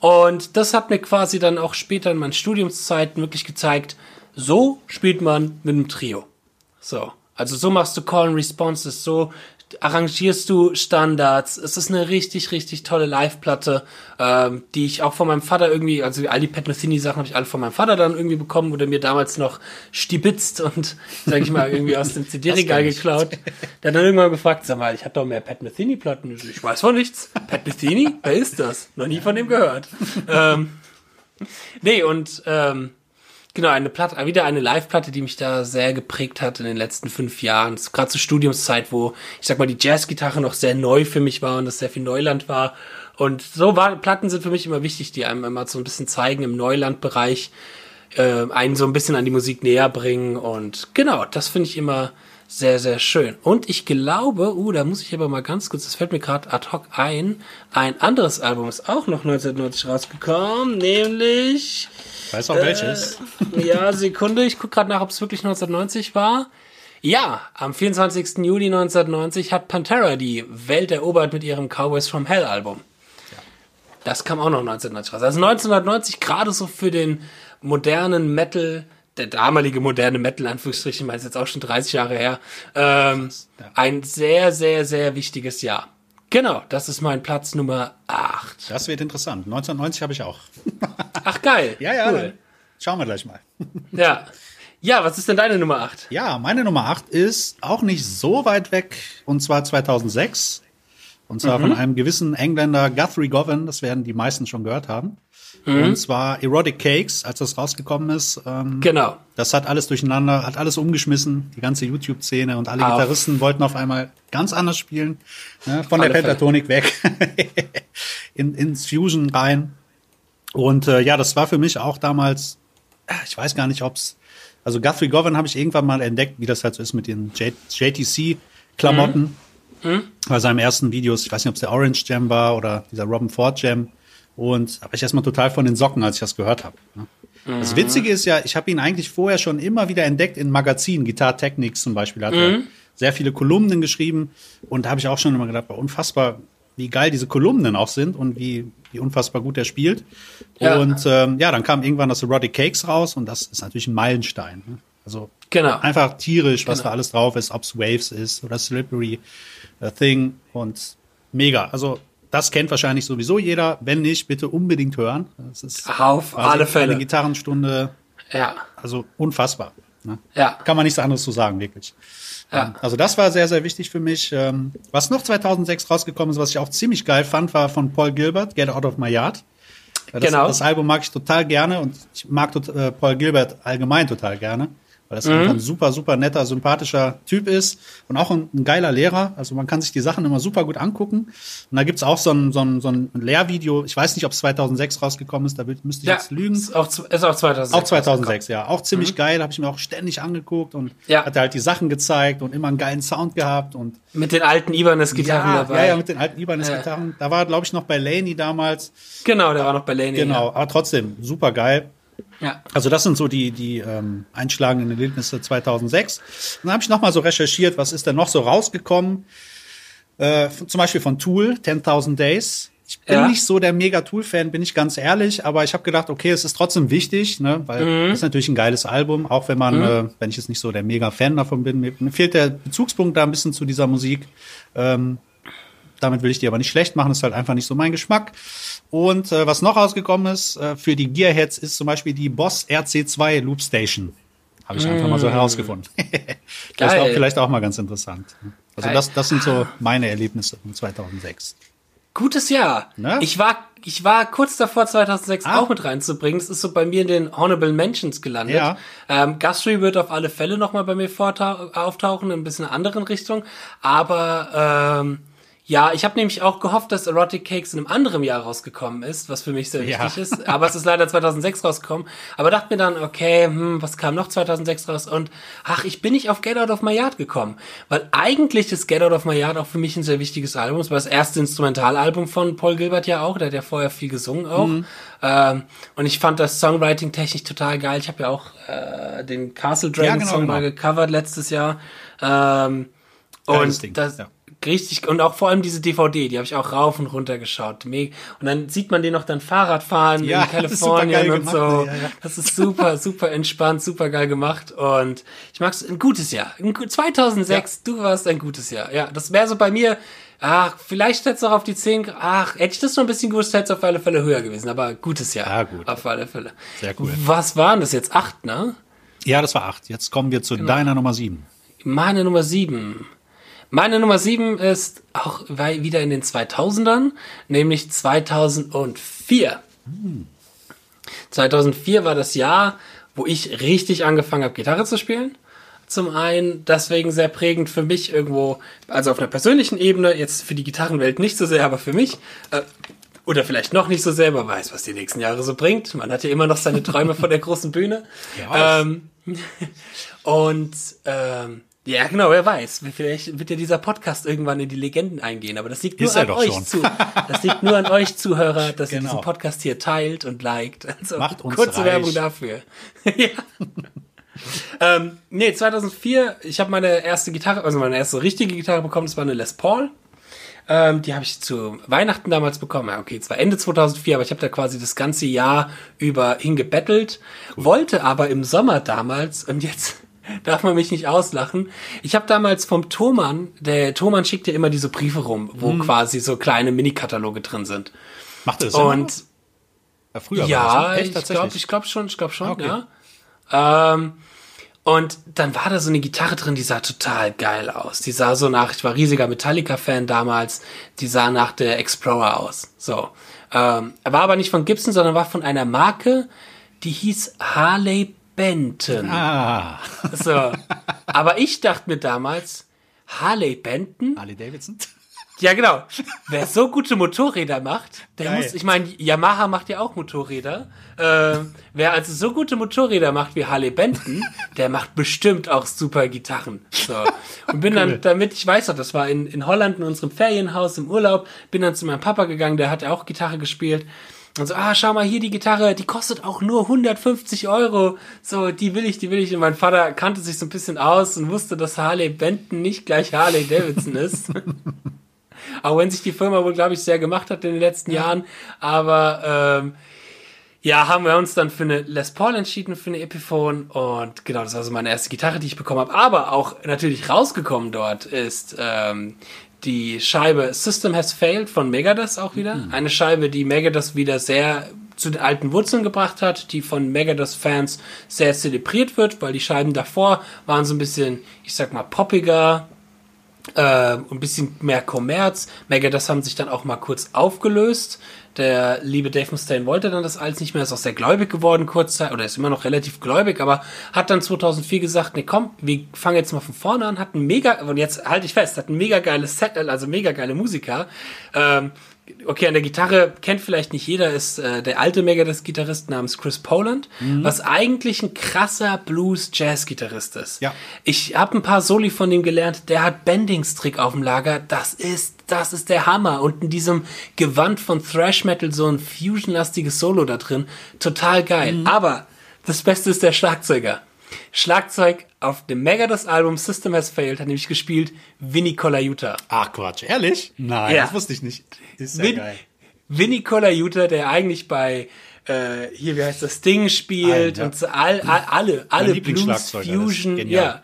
Speaker 1: Und das hat mir quasi dann auch später in meinen Studiumszeiten wirklich gezeigt, so spielt man mit einem Trio. So. Also so machst du Call and Responses, so arrangierst du Standards. Es ist eine richtig, richtig tolle Live-Platte, ähm, die ich auch von meinem Vater irgendwie, also all die Pat Metheny-Sachen habe ich alle von meinem Vater dann irgendwie bekommen, wurde mir damals noch stibitzt und, sag ich mal, irgendwie aus dem CD-Regal geklaut. Der hat dann irgendwann gefragt, sag mal, ich habe doch mehr Pat Metheny-Platten. Ich weiß von nichts. Pat Metheny? Wer ist das? Noch nie von dem gehört. ähm, nee, und ähm, Genau, eine Platte, wieder eine Live-Platte, die mich da sehr geprägt hat in den letzten fünf Jahren. Gerade zur Studiumszeit, wo ich sag mal die Jazzgitarre noch sehr neu für mich war und das sehr viel Neuland war. Und so war, Platten sind für mich immer wichtig, die einem immer so ein bisschen zeigen im Neulandbereich, äh, einen so ein bisschen an die Musik näher bringen. Und genau, das finde ich immer sehr, sehr schön. Und ich glaube, uh, da muss ich aber mal ganz kurz, das fällt mir gerade ad hoc ein, ein anderes Album ist auch noch 1990 rausgekommen, nämlich
Speaker 2: Weißt auch welches?
Speaker 1: äh, ja, Sekunde, ich gucke gerade nach, ob es wirklich 1990 war. Ja, am 24. Juli 1990 hat Pantera die Welt erobert mit ihrem Cowboys from Hell Album. Das kam auch noch 1990 raus. Also 1990 gerade so für den modernen Metal, der damalige moderne Metal, Anführungsstrichen, ich meine, ist jetzt auch schon 30 Jahre her, ähm,
Speaker 2: Ja.
Speaker 1: ein sehr, sehr, sehr wichtiges Jahr. Genau, das ist mein Platz Nummer 8.
Speaker 2: Das wird interessant. 1990 habe ich auch.
Speaker 1: Ach geil.
Speaker 2: Ja, ja.
Speaker 1: Cool.
Speaker 2: Schauen wir gleich mal.
Speaker 1: Ja. Ja, was ist denn deine Nummer 8?
Speaker 2: Ja, meine Nummer 8 ist auch nicht so weit weg, und zwar 2006. Und zwar mhm. von einem gewissen Engländer Guthrie Govan, das werden die meisten schon gehört haben. Mhm. Und zwar Erotic Cakes, als das rausgekommen ist. Ähm,
Speaker 1: genau.
Speaker 2: Das hat alles durcheinander, hat alles umgeschmissen, die ganze YouTube-Szene und alle auf. Gitarristen wollten auf einmal ganz anders spielen. Ne, von der Pentatonik weg, in, ins Fusion rein. Und äh, ja, das war für mich auch damals, ich weiß gar nicht, ob's also Guthrie Govan habe ich irgendwann mal entdeckt, wie das halt so ist mit den JTC-Klamotten. Mhm. Mhm. Bei seinem ersten Videos, ich weiß nicht, ob es der Orange Jam war oder dieser Robin Ford Jam. Und habe ich erstmal total von den Socken, als ich das gehört habe. Ne? Mhm. Das Witzige ist ja, ich habe ihn eigentlich vorher schon immer wieder entdeckt in Magazinen, Guitar Technics zum Beispiel. Hat er mhm. sehr viele Kolumnen geschrieben und da habe ich auch schon immer gedacht, unfassbar, wie geil diese Kolumnen auch sind und wie, wie unfassbar gut er spielt. Ja. Und ähm, ja, dann kam irgendwann das Erotic Cakes raus und das ist natürlich ein Meilenstein. Ne? Also genau. einfach tierisch, was genau. da alles drauf ist, ob's Waves ist oder Slippery uh, Thing und mega. Also das kennt wahrscheinlich sowieso jeder. Wenn nicht, bitte unbedingt hören. Das ist
Speaker 1: auf alle Fälle.
Speaker 2: Eine Gitarrenstunde.
Speaker 1: Ja.
Speaker 2: Also unfassbar. Ne?
Speaker 1: Ja.
Speaker 2: Kann man nichts anderes zu sagen, wirklich. Ja. Ähm, also das war sehr, sehr wichtig für mich. Ähm, was noch 2006 rausgekommen ist, was ich auch ziemlich geil fand, war von Paul Gilbert, Get Out of My Yard. Das, genau. das Album mag ich total gerne und ich mag äh, Paul Gilbert allgemein total gerne weil das mhm. einfach ein super, super netter, sympathischer Typ ist und auch ein, ein, geiler Lehrer. Also man kann sich die Sachen immer super gut angucken. Und da gibt's auch so ein, so ein, so ein Lehrvideo. Ich weiß nicht, ob es 2006 rausgekommen ist, da müsste ich ja, jetzt lügen.
Speaker 1: Ist auch, ist auch 2006.
Speaker 2: Auch 2006, ja. Auch ziemlich mhm. geil, habe ich mir auch ständig angeguckt und ja. hat halt die Sachen gezeigt und immer einen geilen Sound gehabt. und
Speaker 1: Mit den alten Ibanez-Gitarren
Speaker 2: ja,
Speaker 1: dabei.
Speaker 2: Ja, ja, mit den alten Ibanez-Gitarren. Da war, glaube ich, noch bei Laney damals.
Speaker 1: Genau, der war noch bei Laney.
Speaker 2: Genau, aber trotzdem, super geil. Ja. Also das sind so die, die ähm, einschlagenden Erlebnisse 2006. Und dann habe ich nochmal so recherchiert, was ist denn noch so rausgekommen. Äh, zum Beispiel von Tool, 10.000 Days. Ich bin ja. nicht so der Mega-Tool-Fan, bin ich ganz ehrlich, aber ich habe gedacht, okay, es ist trotzdem wichtig, ne, weil mhm. das ist natürlich ein geiles Album, auch wenn man, mhm. äh, wenn ich jetzt nicht so der Mega-Fan davon bin, mir, mir, fehlt der Bezugspunkt da ein bisschen zu dieser Musik. Ähm, damit will ich die aber nicht schlecht machen, ist halt einfach nicht so mein Geschmack. Und äh, was noch rausgekommen ist äh, für die Gearheads ist zum Beispiel die Boss RC2 Loop Station. Habe ich mm. einfach mal so mm. herausgefunden. das ist auch vielleicht auch mal ganz interessant. Also das, das sind so meine Erlebnisse von 2006.
Speaker 1: Gutes Jahr. Ne? Ich war ich war kurz davor 2006 ah. auch mit reinzubringen. Das ist so bei mir in den Honorable Mentions gelandet. Ja. Ähm, Guthrie wird auf alle Fälle noch mal bei mir auftauchen, in ein bisschen einer anderen Richtung. Aber ähm, ja, ich habe nämlich auch gehofft, dass Erotic Cakes in einem anderen Jahr rausgekommen ist, was für mich sehr wichtig ja. ist. Aber es ist leider 2006 rausgekommen. Aber dachte mir dann, okay, hm, was kam noch 2006 raus? Und ach, ich bin nicht auf Get Out of My Yard gekommen. Weil eigentlich ist Get Out of My Yard auch für mich ein sehr wichtiges Album. Es war das erste Instrumentalalbum von Paul Gilbert ja auch. Der hat ja vorher viel gesungen auch. Mhm. Ähm, und ich fand das Songwriting technisch total geil. Ich habe ja auch äh, den Castle Dragon ja, genau, Song genau. mal gecovert letztes Jahr. Ähm, und Ding. das, ja richtig und auch vor allem diese DVD, die habe ich auch rauf und runter geschaut. Und dann sieht man den noch dann Fahrrad fahren ja, in Kalifornien und so. Ja, ja. Das ist super, super entspannt, super geil gemacht und ich mag's ein gutes Jahr. 2006, du warst ein gutes Jahr. Ja, das wäre so bei mir Ach, vielleicht hätte es auch auf die 10, ach, hätte ich das noch ein bisschen gewusst, hätte es auf alle Fälle höher gewesen, aber gutes Jahr. Ja, gut. Auf alle Fälle.
Speaker 2: Sehr cool.
Speaker 1: Was waren das jetzt? Acht, ne?
Speaker 2: Ja, das war acht. Jetzt kommen wir zu genau. deiner Nummer sieben.
Speaker 1: Meine Nummer sieben. Meine Nummer 7 ist auch wieder in den 2000ern, nämlich 2004. Hm. 2004 war das Jahr, wo ich richtig angefangen habe, Gitarre zu spielen. Zum einen deswegen sehr prägend für mich irgendwo, also auf einer persönlichen Ebene, jetzt für die Gitarrenwelt nicht so sehr, aber für mich. Äh, oder vielleicht noch nicht so sehr, wer weiß, was die nächsten Jahre so bringt. Man hat ja immer noch seine Träume vor der großen Bühne. Ja, ähm, und ähm, ja, genau, wer weiß. Vielleicht wird ja dieser Podcast irgendwann in die Legenden eingehen, aber das liegt nur an euch schon. zu. Das liegt nur an euch Zuhörer, dass genau. ihr diesen Podcast hier teilt und liked. Also
Speaker 2: Macht uns
Speaker 1: kurze
Speaker 2: reich.
Speaker 1: Werbung dafür. ja. ähm, nee, 2004, ich habe meine erste Gitarre, also meine erste richtige Gitarre bekommen, das war eine Les Paul. Ähm, die habe ich zu Weihnachten damals bekommen. Ja, okay, zwar Ende 2004, aber ich habe da quasi das ganze Jahr über hingebettelt. Cool. Wollte aber im Sommer damals, und jetzt darf man mich nicht auslachen. Ich habe damals vom Thomann, der Thomann schickt ja immer diese Briefe rum, wo hm. quasi so kleine Mini-Kataloge drin sind.
Speaker 2: Macht das
Speaker 1: Und
Speaker 2: Ja, früher
Speaker 1: ja,
Speaker 2: ne? Echt,
Speaker 1: ich glaube ich glaub schon, ich glaube schon,
Speaker 2: Okay.
Speaker 1: ja. Ähm, und dann war da so eine Gitarre drin, die sah total geil aus. Die sah so nach, ich war riesiger Metallica-Fan damals, die sah nach der Explorer aus. So. Ähm, war aber nicht von Gibson, sondern war von einer Marke, die hieß Harley Benton.
Speaker 2: Ah,
Speaker 1: So. Aber ich dachte mir damals, Harley Benton?
Speaker 2: Harley Davidson.
Speaker 1: Ja, genau. Wer so gute Motorräder macht, der
Speaker 2: Geil.
Speaker 1: muss, ich meine, Yamaha macht ja auch Motorräder. Ähm, wer also so gute Motorräder macht wie Harley Benton, der macht bestimmt auch super Gitarren. So. Und bin dann damit, ich weiß noch, das war in, in Holland in unserem Ferienhaus im Urlaub, bin dann zu meinem Papa gegangen, der hat ja auch Gitarre gespielt. Und so, ah, schau mal hier die Gitarre, die kostet auch nur 150 Euro. So, die will ich, die will ich. Und mein Vater kannte sich so ein bisschen aus und wusste, dass Harley Benton nicht gleich Harley Davidson ist. Auch wenn sich die Firma wohl, glaube ich, sehr gemacht hat in den letzten Jahren. Aber ähm, ja, haben wir uns dann für eine Les Paul entschieden, für eine Epiphone. Und genau, das war so meine erste Gitarre, die ich bekommen habe. Aber auch natürlich rausgekommen dort ist ähm, die Scheibe System Has Failed von Megadeth auch wieder. Eine Scheibe, die Megadeth wieder sehr zu den alten Wurzeln gebracht hat, die von Megadeth-Fans sehr zelebriert wird, weil die Scheiben davor waren so ein bisschen, ich sag mal, poppiger, äh, ein bisschen mehr Kommerz. Megadeth haben sich dann auch mal kurz aufgelöst. Der liebe Dave Mustaine wollte dann das alles nicht mehr, ist auch sehr gläubig geworden kurzzeit, oder ist immer noch relativ gläubig, aber hat dann 2004 gesagt, nee komm, wir fangen jetzt mal von vorne an, hat ein mega, und jetzt halte ich fest, hat ein mega geiles Set, also mega geile Musiker. Ähm, okay, an der Gitarre kennt vielleicht nicht jeder, ist äh, der alte Megadeth-Gitarrist namens Chris Poland, was eigentlich ein krasser Blues-Jazz-Gitarrist ist.
Speaker 2: Ja.
Speaker 1: Ich habe ein paar Soli von dem gelernt, der hat Bendings-Trick auf dem Lager, das ist, das ist der Hammer. Und in diesem Gewand von Thrash Metal so ein Fusion-lastiges Solo da drin, total geil. Aber das Beste ist der Schlagzeuger. Schlagzeug auf dem Megadeth-Album System Has Failed hat nämlich gespielt Vinny Colaiuta.
Speaker 2: Ach Quatsch, ehrlich? Nein,
Speaker 1: Ja.
Speaker 2: das wusste ich nicht. Ist ja
Speaker 1: Vin
Speaker 2: geil.
Speaker 1: Vinny Colaiuta, der eigentlich bei äh, hier, wie heißt das, Ding spielt
Speaker 2: ja.
Speaker 1: und so all, all, alle, alle Blues, Fusion, ja.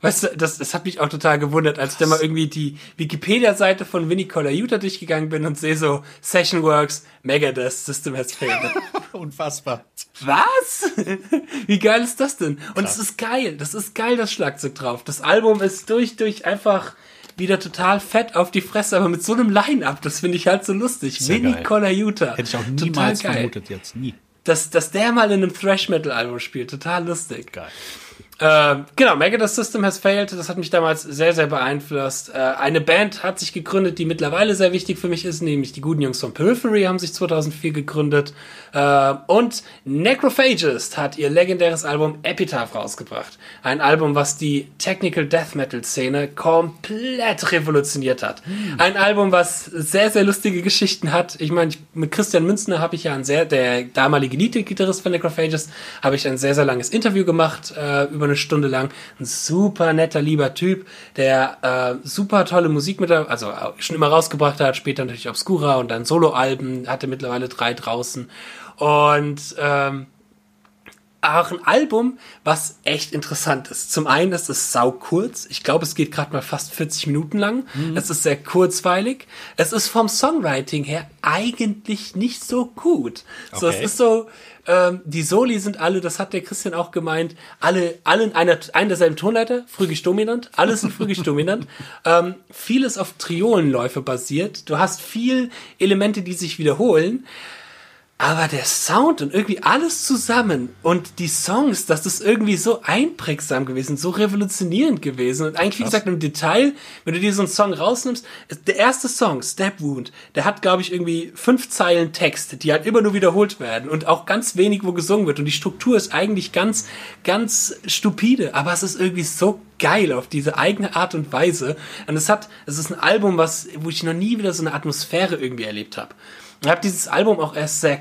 Speaker 1: Weißt du, das, das hat mich auch total gewundert, als ich dann mal irgendwie die Wikipedia-Seite von Vinny Colaiuta durchgegangen bin und sehe so Session Works, Megadeth, System Has Failed.
Speaker 2: Unfassbar.
Speaker 1: Was? Wie geil ist das denn? Und es ist geil. Das ist geil, das Schlagzeug drauf. Das Album ist durch, durch einfach wieder total fett auf die Fresse, aber mit so einem Line-Up, das finde ich halt so lustig.
Speaker 2: Sehr
Speaker 1: Vinny
Speaker 2: geil.
Speaker 1: Colaiuta.
Speaker 2: Hätte ich auch
Speaker 1: Total
Speaker 2: niemals
Speaker 1: geil.
Speaker 2: vermutet jetzt. Nie.
Speaker 1: Dass, dass der mal in einem Thrash-Metal-Album spielt. Total lustig.
Speaker 2: Geil.
Speaker 1: Ähm, genau, Megadeth System Has Failed, das hat mich damals sehr, sehr beeinflusst. Äh, eine Band hat sich gegründet, die mittlerweile sehr wichtig für mich ist, nämlich die guten Jungs von Periphery haben sich 2004 gegründet. Äh, und Necrophagist hat ihr legendäres Album Epitaph rausgebracht. Ein Album, was die Technical Death Metal Szene komplett revolutioniert hat. Ein Album, was sehr, sehr lustige Geschichten hat. Ich meine, mit Christian Münzner habe ich ja ein sehr, der damalige Lead-Gitarrist von Necrophagist, habe ich ein sehr, sehr langes Interview gemacht, äh, über eine Stunde lang. Ein super netter, lieber Typ, der äh, super tolle Musik mit, also äh, schon immer rausgebracht hat, später natürlich Obscura und dann Soloalben, hatte mittlerweile drei draußen. Und ähm, auch ein Album, was echt interessant ist. Zum einen ist es sau kurz. Ich glaube, es geht gerade mal fast 40 Minuten lang. Es ist sehr kurzweilig. Es ist vom Songwriting her eigentlich nicht so gut. So, es
Speaker 2: Okay.
Speaker 1: ist so, ähm, die Soli sind alle, das hat der Christian auch gemeint, alle, alle in einer, einer derselben Tonleiter, phrygisch dominant, alles in phrygisch dominant. Ähm, vieles auf Triolenläufe basiert. Du hast viel Elemente, die sich wiederholen. Aber der Sound und irgendwie alles zusammen und die Songs, das ist irgendwie so einprägsam gewesen, so revolutionierend gewesen. Und eigentlich, wie gesagt, im Detail, wenn du dir so einen Song rausnimmst, der erste Song, Step Wound, der hat, glaube ich, irgendwie fünf Zeilen Text, die halt immer nur wiederholt werden und auch ganz wenig, wo gesungen wird. Und die Struktur ist eigentlich ganz, ganz stupide, aber es ist irgendwie so geil auf diese eigene Art und Weise. Und es hat, es ist ein Album, was, wo ich noch nie wieder so eine Atmosphäre irgendwie erlebt habe. Ich habe dieses Album auch erst sehr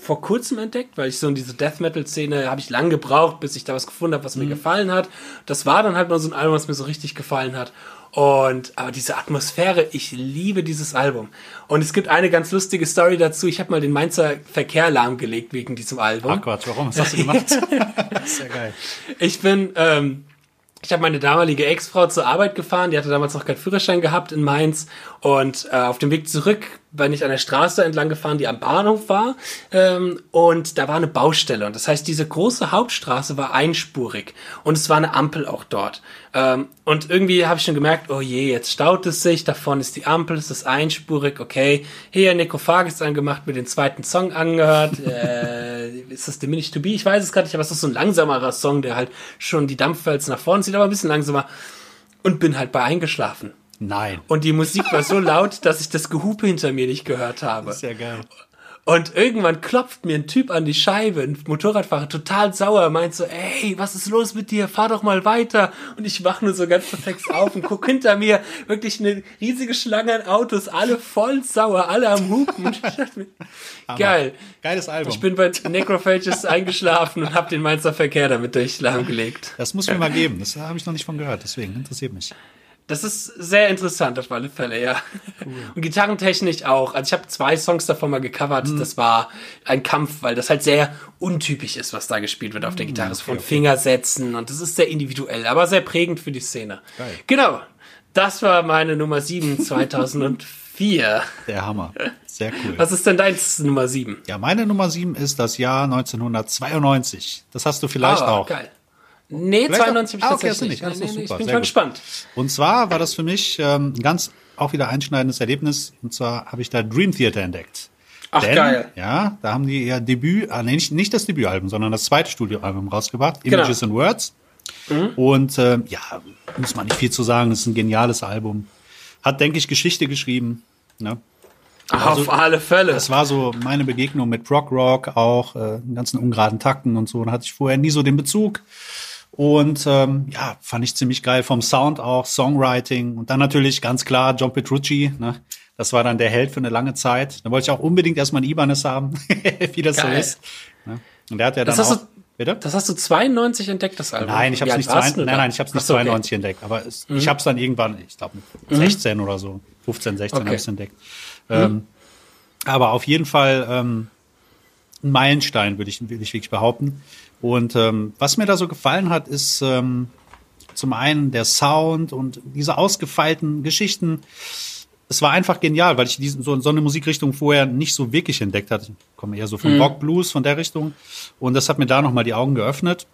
Speaker 1: vor kurzem entdeckt, weil ich so in diese Death Metal Szene habe ich lang gebraucht, bis ich da was gefunden habe, was mir gefallen hat. Das war dann halt mal so ein Album, was mir so richtig gefallen hat. Und aber diese Atmosphäre, ich liebe dieses Album. Und es gibt eine ganz lustige Story dazu. Ich habe mal den Mainzer Verkehr lahmgelegt wegen diesem Album.
Speaker 2: Ach Quatsch, warum? Was hast du gemacht? das ist ja geil.
Speaker 1: Ich bin, ähm, ich habe meine damalige Ex-Frau zur Arbeit gefahren, die hatte damals noch keinen Führerschein gehabt in Mainz und äh, auf dem Weg zurück bin ich an der Straße entlang gefahren, die am Bahnhof war. Ähm, und da war eine Baustelle. Und das heißt, diese große Hauptstraße war einspurig. Und es war eine Ampel auch dort. Ähm, und irgendwie habe ich schon gemerkt, oh je, jetzt staut es sich, davon ist die Ampel, es ist einspurig, okay. Hier, Necrophagist angemacht, mir den zweiten Song angehört. äh, ist das Diminish to Be? Ich weiß es gerade nicht, aber es ist so ein langsamerer Song, der halt schon die Dampfwälze nach vorne zieht, aber ein bisschen langsamer. Und bin halt bei eingeschlafen.
Speaker 2: Nein.
Speaker 1: Und die Musik war so laut, dass ich das Gehupe hinter mir nicht gehört habe.
Speaker 2: Sehr geil.
Speaker 1: Und irgendwann klopft mir ein Typ an die Scheibe, ein Motorradfahrer, total sauer, meint so, ey, was ist los mit dir? Fahr doch mal weiter. Und ich wach nur so ganz perplex auf und guck hinter mir wirklich eine riesige Schlange an Autos, alle voll sauer, alle am Hupen. Und ich dachte mir, geil.
Speaker 2: Geiles Album.
Speaker 1: Ich bin bei Necrophages eingeschlafen und hab den Mainzer Verkehr damit durch lahmgelegt.
Speaker 2: Das muss mir mal geben. Das habe ich noch nicht von gehört, deswegen interessiert mich.
Speaker 1: Das ist sehr interessant auf alle Fälle, ja. Cool. Und gitarrentechnisch auch. Also ich habe zwei Songs davon mal gecovert. Mhm. Das war ein Kampf, weil das halt sehr untypisch ist, was da gespielt wird auf der Gitarre. Okay, von okay. Fingersätzen und das ist sehr individuell, aber sehr prägend für die Szene. Geil. Genau. Das war meine Nummer 7 2004.
Speaker 2: Der Hammer. Sehr cool.
Speaker 1: Was ist denn dein Nummer 7?
Speaker 2: Ja, meine Nummer 7 ist das Jahr 1992. Das hast du vielleicht ah, auch.
Speaker 1: Geil. Nee, Vielleicht 92 habe ich ah, okay,
Speaker 2: nicht.
Speaker 1: Das
Speaker 2: nee, nee,
Speaker 1: super, ich bin schon gespannt.
Speaker 2: Und zwar war das für mich ähm, ein ganz auch wieder einschneidendes Erlebnis. Und zwar habe ich da Dream Theater entdeckt.
Speaker 1: Ach, Denn, geil.
Speaker 2: Ja, da haben die ihr Debüt, äh, nee, nicht, nicht das Debütalbum, sondern das zweite Studioalbum rausgebracht, Images genau. and Words. Mhm. Und äh, ja, muss man nicht viel zu sagen, das ist ein geniales Album. Hat, denke ich, Geschichte geschrieben. Ne?
Speaker 1: Ach, also, auf alle Fälle.
Speaker 2: Das war so meine Begegnung mit Prog Rock, auch äh, ganzen ungeraden Takten und so. Da hatte ich vorher nie so den Bezug. Und ähm, ja, fand ich ziemlich geil vom Sound auch, Songwriting und dann natürlich ganz klar John Petrucci. Ne? Das war dann der Held für eine lange Zeit. Da wollte ich auch unbedingt erstmal ein Ibanez haben, wie das geil. so ist. Ne? Und der hat ja dann
Speaker 1: das
Speaker 2: auch.
Speaker 1: Du, bitte? Das hast du 92 entdeckt, das Album?
Speaker 2: Nein, ich habe es nicht, zwei, nein, nein, ich hab's nicht so, 92 okay. entdeckt. Aber es, mhm. ich habe es dann irgendwann, ich glaube mit 16 mhm. oder so, 15, 16 okay. habe ich entdeckt. Mhm. Ähm, aber auf jeden Fall ähm, ein Meilenstein, würde ich, würde ich wirklich behaupten. Und ähm, was mir da so gefallen hat, ist ähm, zum einen der Sound und diese ausgefeilten Geschichten. Es war einfach genial, weil ich diesen, so, so eine Musikrichtung vorher nicht so wirklich entdeckt hatte. Ich komme eher so vom mhm. Rock Blues, von der Richtung. Und das hat mir da nochmal die Augen geöffnet.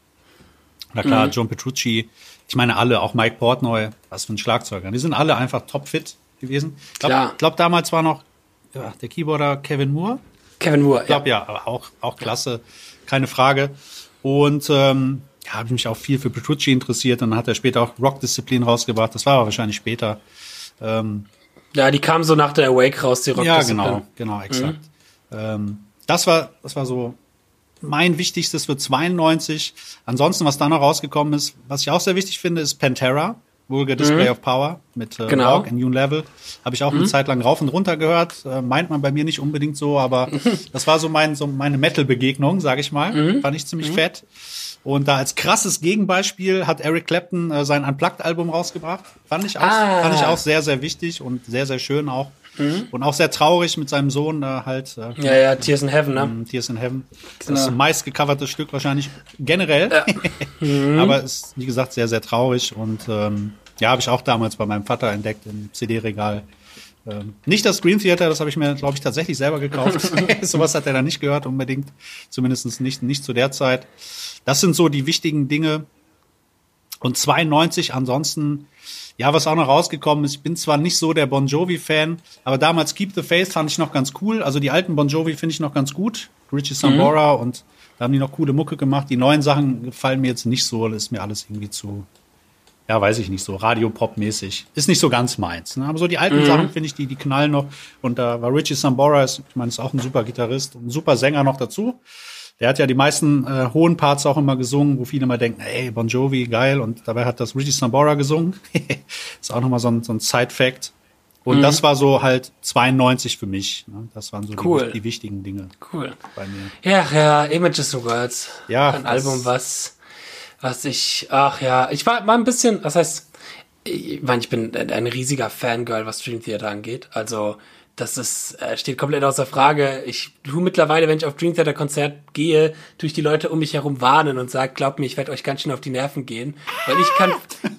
Speaker 2: Na klar, mhm. John Petrucci, ich meine alle, auch Mike Portnoy, was für ein Schlagzeuger. Die sind alle einfach topfit gewesen. Ich glaube, glaub, damals war noch ja, der Keyboarder Kevin Moore.
Speaker 1: Kevin Moore,
Speaker 2: ich glaube ja. ja, aber auch, auch klasse, keine Frage. Und ähm, ja, habe ich mich auch viel für Petrucci interessiert. Dann hat er später auch Rock Disziplin rausgebracht. Das war aber wahrscheinlich später. Ähm,
Speaker 1: ja, die kam so nach der Awake raus, die Rock
Speaker 2: Disziplin. Ja, genau, genau, exakt. Mhm. Ähm, das war, das war so mein wichtigstes für 92. Ansonsten, was da noch rausgekommen ist, was ich auch sehr wichtig finde, ist Pantera. Vulgar Display mhm. of Power mit äh, genau. Rock in New Level. Habe ich auch mhm. eine Zeit lang rauf und runter gehört. Äh, meint man bei mir nicht unbedingt so, aber das war so, mein, so meine Metal-Begegnung, sage ich mal. Mhm. Fand ich ziemlich mhm. fett. Und da als krasses Gegenbeispiel hat Eric Clapton äh, sein Unplugged-Album rausgebracht. Fand ich, auch, ah. fand ich auch sehr, sehr wichtig und sehr, sehr schön auch. Mhm. Und auch sehr traurig mit seinem Sohn da halt. Äh,
Speaker 1: ja, ja, Tears in Heaven, ne?
Speaker 2: Mm, Tears in Heaven. Genau. Das ist ein meistgecovertes Stück wahrscheinlich generell. Ja. Mhm. Aber ist, wie gesagt, sehr, sehr traurig. Und ähm, ja, habe ich auch damals bei meinem Vater entdeckt im CD-Regal. Ähm, nicht das Screen Theater, das habe ich mir, glaube ich, tatsächlich selber gekauft. Sowas hat er dann nicht gehört unbedingt. Zumindest nicht, nicht zu der Zeit. Das sind so die wichtigen Dinge. Und 92 ansonsten ja, was auch noch rausgekommen ist, ich bin zwar nicht so der Bon Jovi-Fan, aber damals Keep the Faith fand ich noch ganz cool. Also die alten Bon Jovi finde ich noch ganz gut. Richie Sambora mhm. und da haben die noch coole Mucke gemacht. Die neuen Sachen gefallen mir jetzt nicht so, das ist mir alles irgendwie zu, ja, weiß ich nicht, so Radio-Pop-mäßig. Ist nicht so ganz meins. Ne? Aber so die alten mhm. Sachen finde ich, die, die knallen noch. Und da war Richie Sambora, ist, ich meine, ist auch ein super Gitarrist und ein super Sänger noch dazu. Der hat ja die meisten äh, hohen Parts auch immer gesungen, wo viele immer denken, hey, Bon Jovi, geil. Und dabei hat das Richie Sambora gesungen. ist auch nochmal so ein, so ein Side-Fact. Und mhm. das war so halt 92 für mich. Ne? Das waren so cool. die, die, wichtigen Dinge.
Speaker 1: Cool. Bei mir. Ja, ja, Images and Words.
Speaker 2: Ja.
Speaker 1: Ein Album, was, was ich, ach ja, ich war mal ein bisschen, das heißt, ich meine, ich bin ein riesiger Fangirl, was Stream Theater angeht. Also, das ist, äh, steht komplett außer Frage. Ich tu mittlerweile, wenn ich auf Dream Theater Konzert gehe, tue ich die Leute um mich herum warnen und sage, glaubt mir, ich werde euch ganz schön auf die Nerven gehen. Weil ich kann,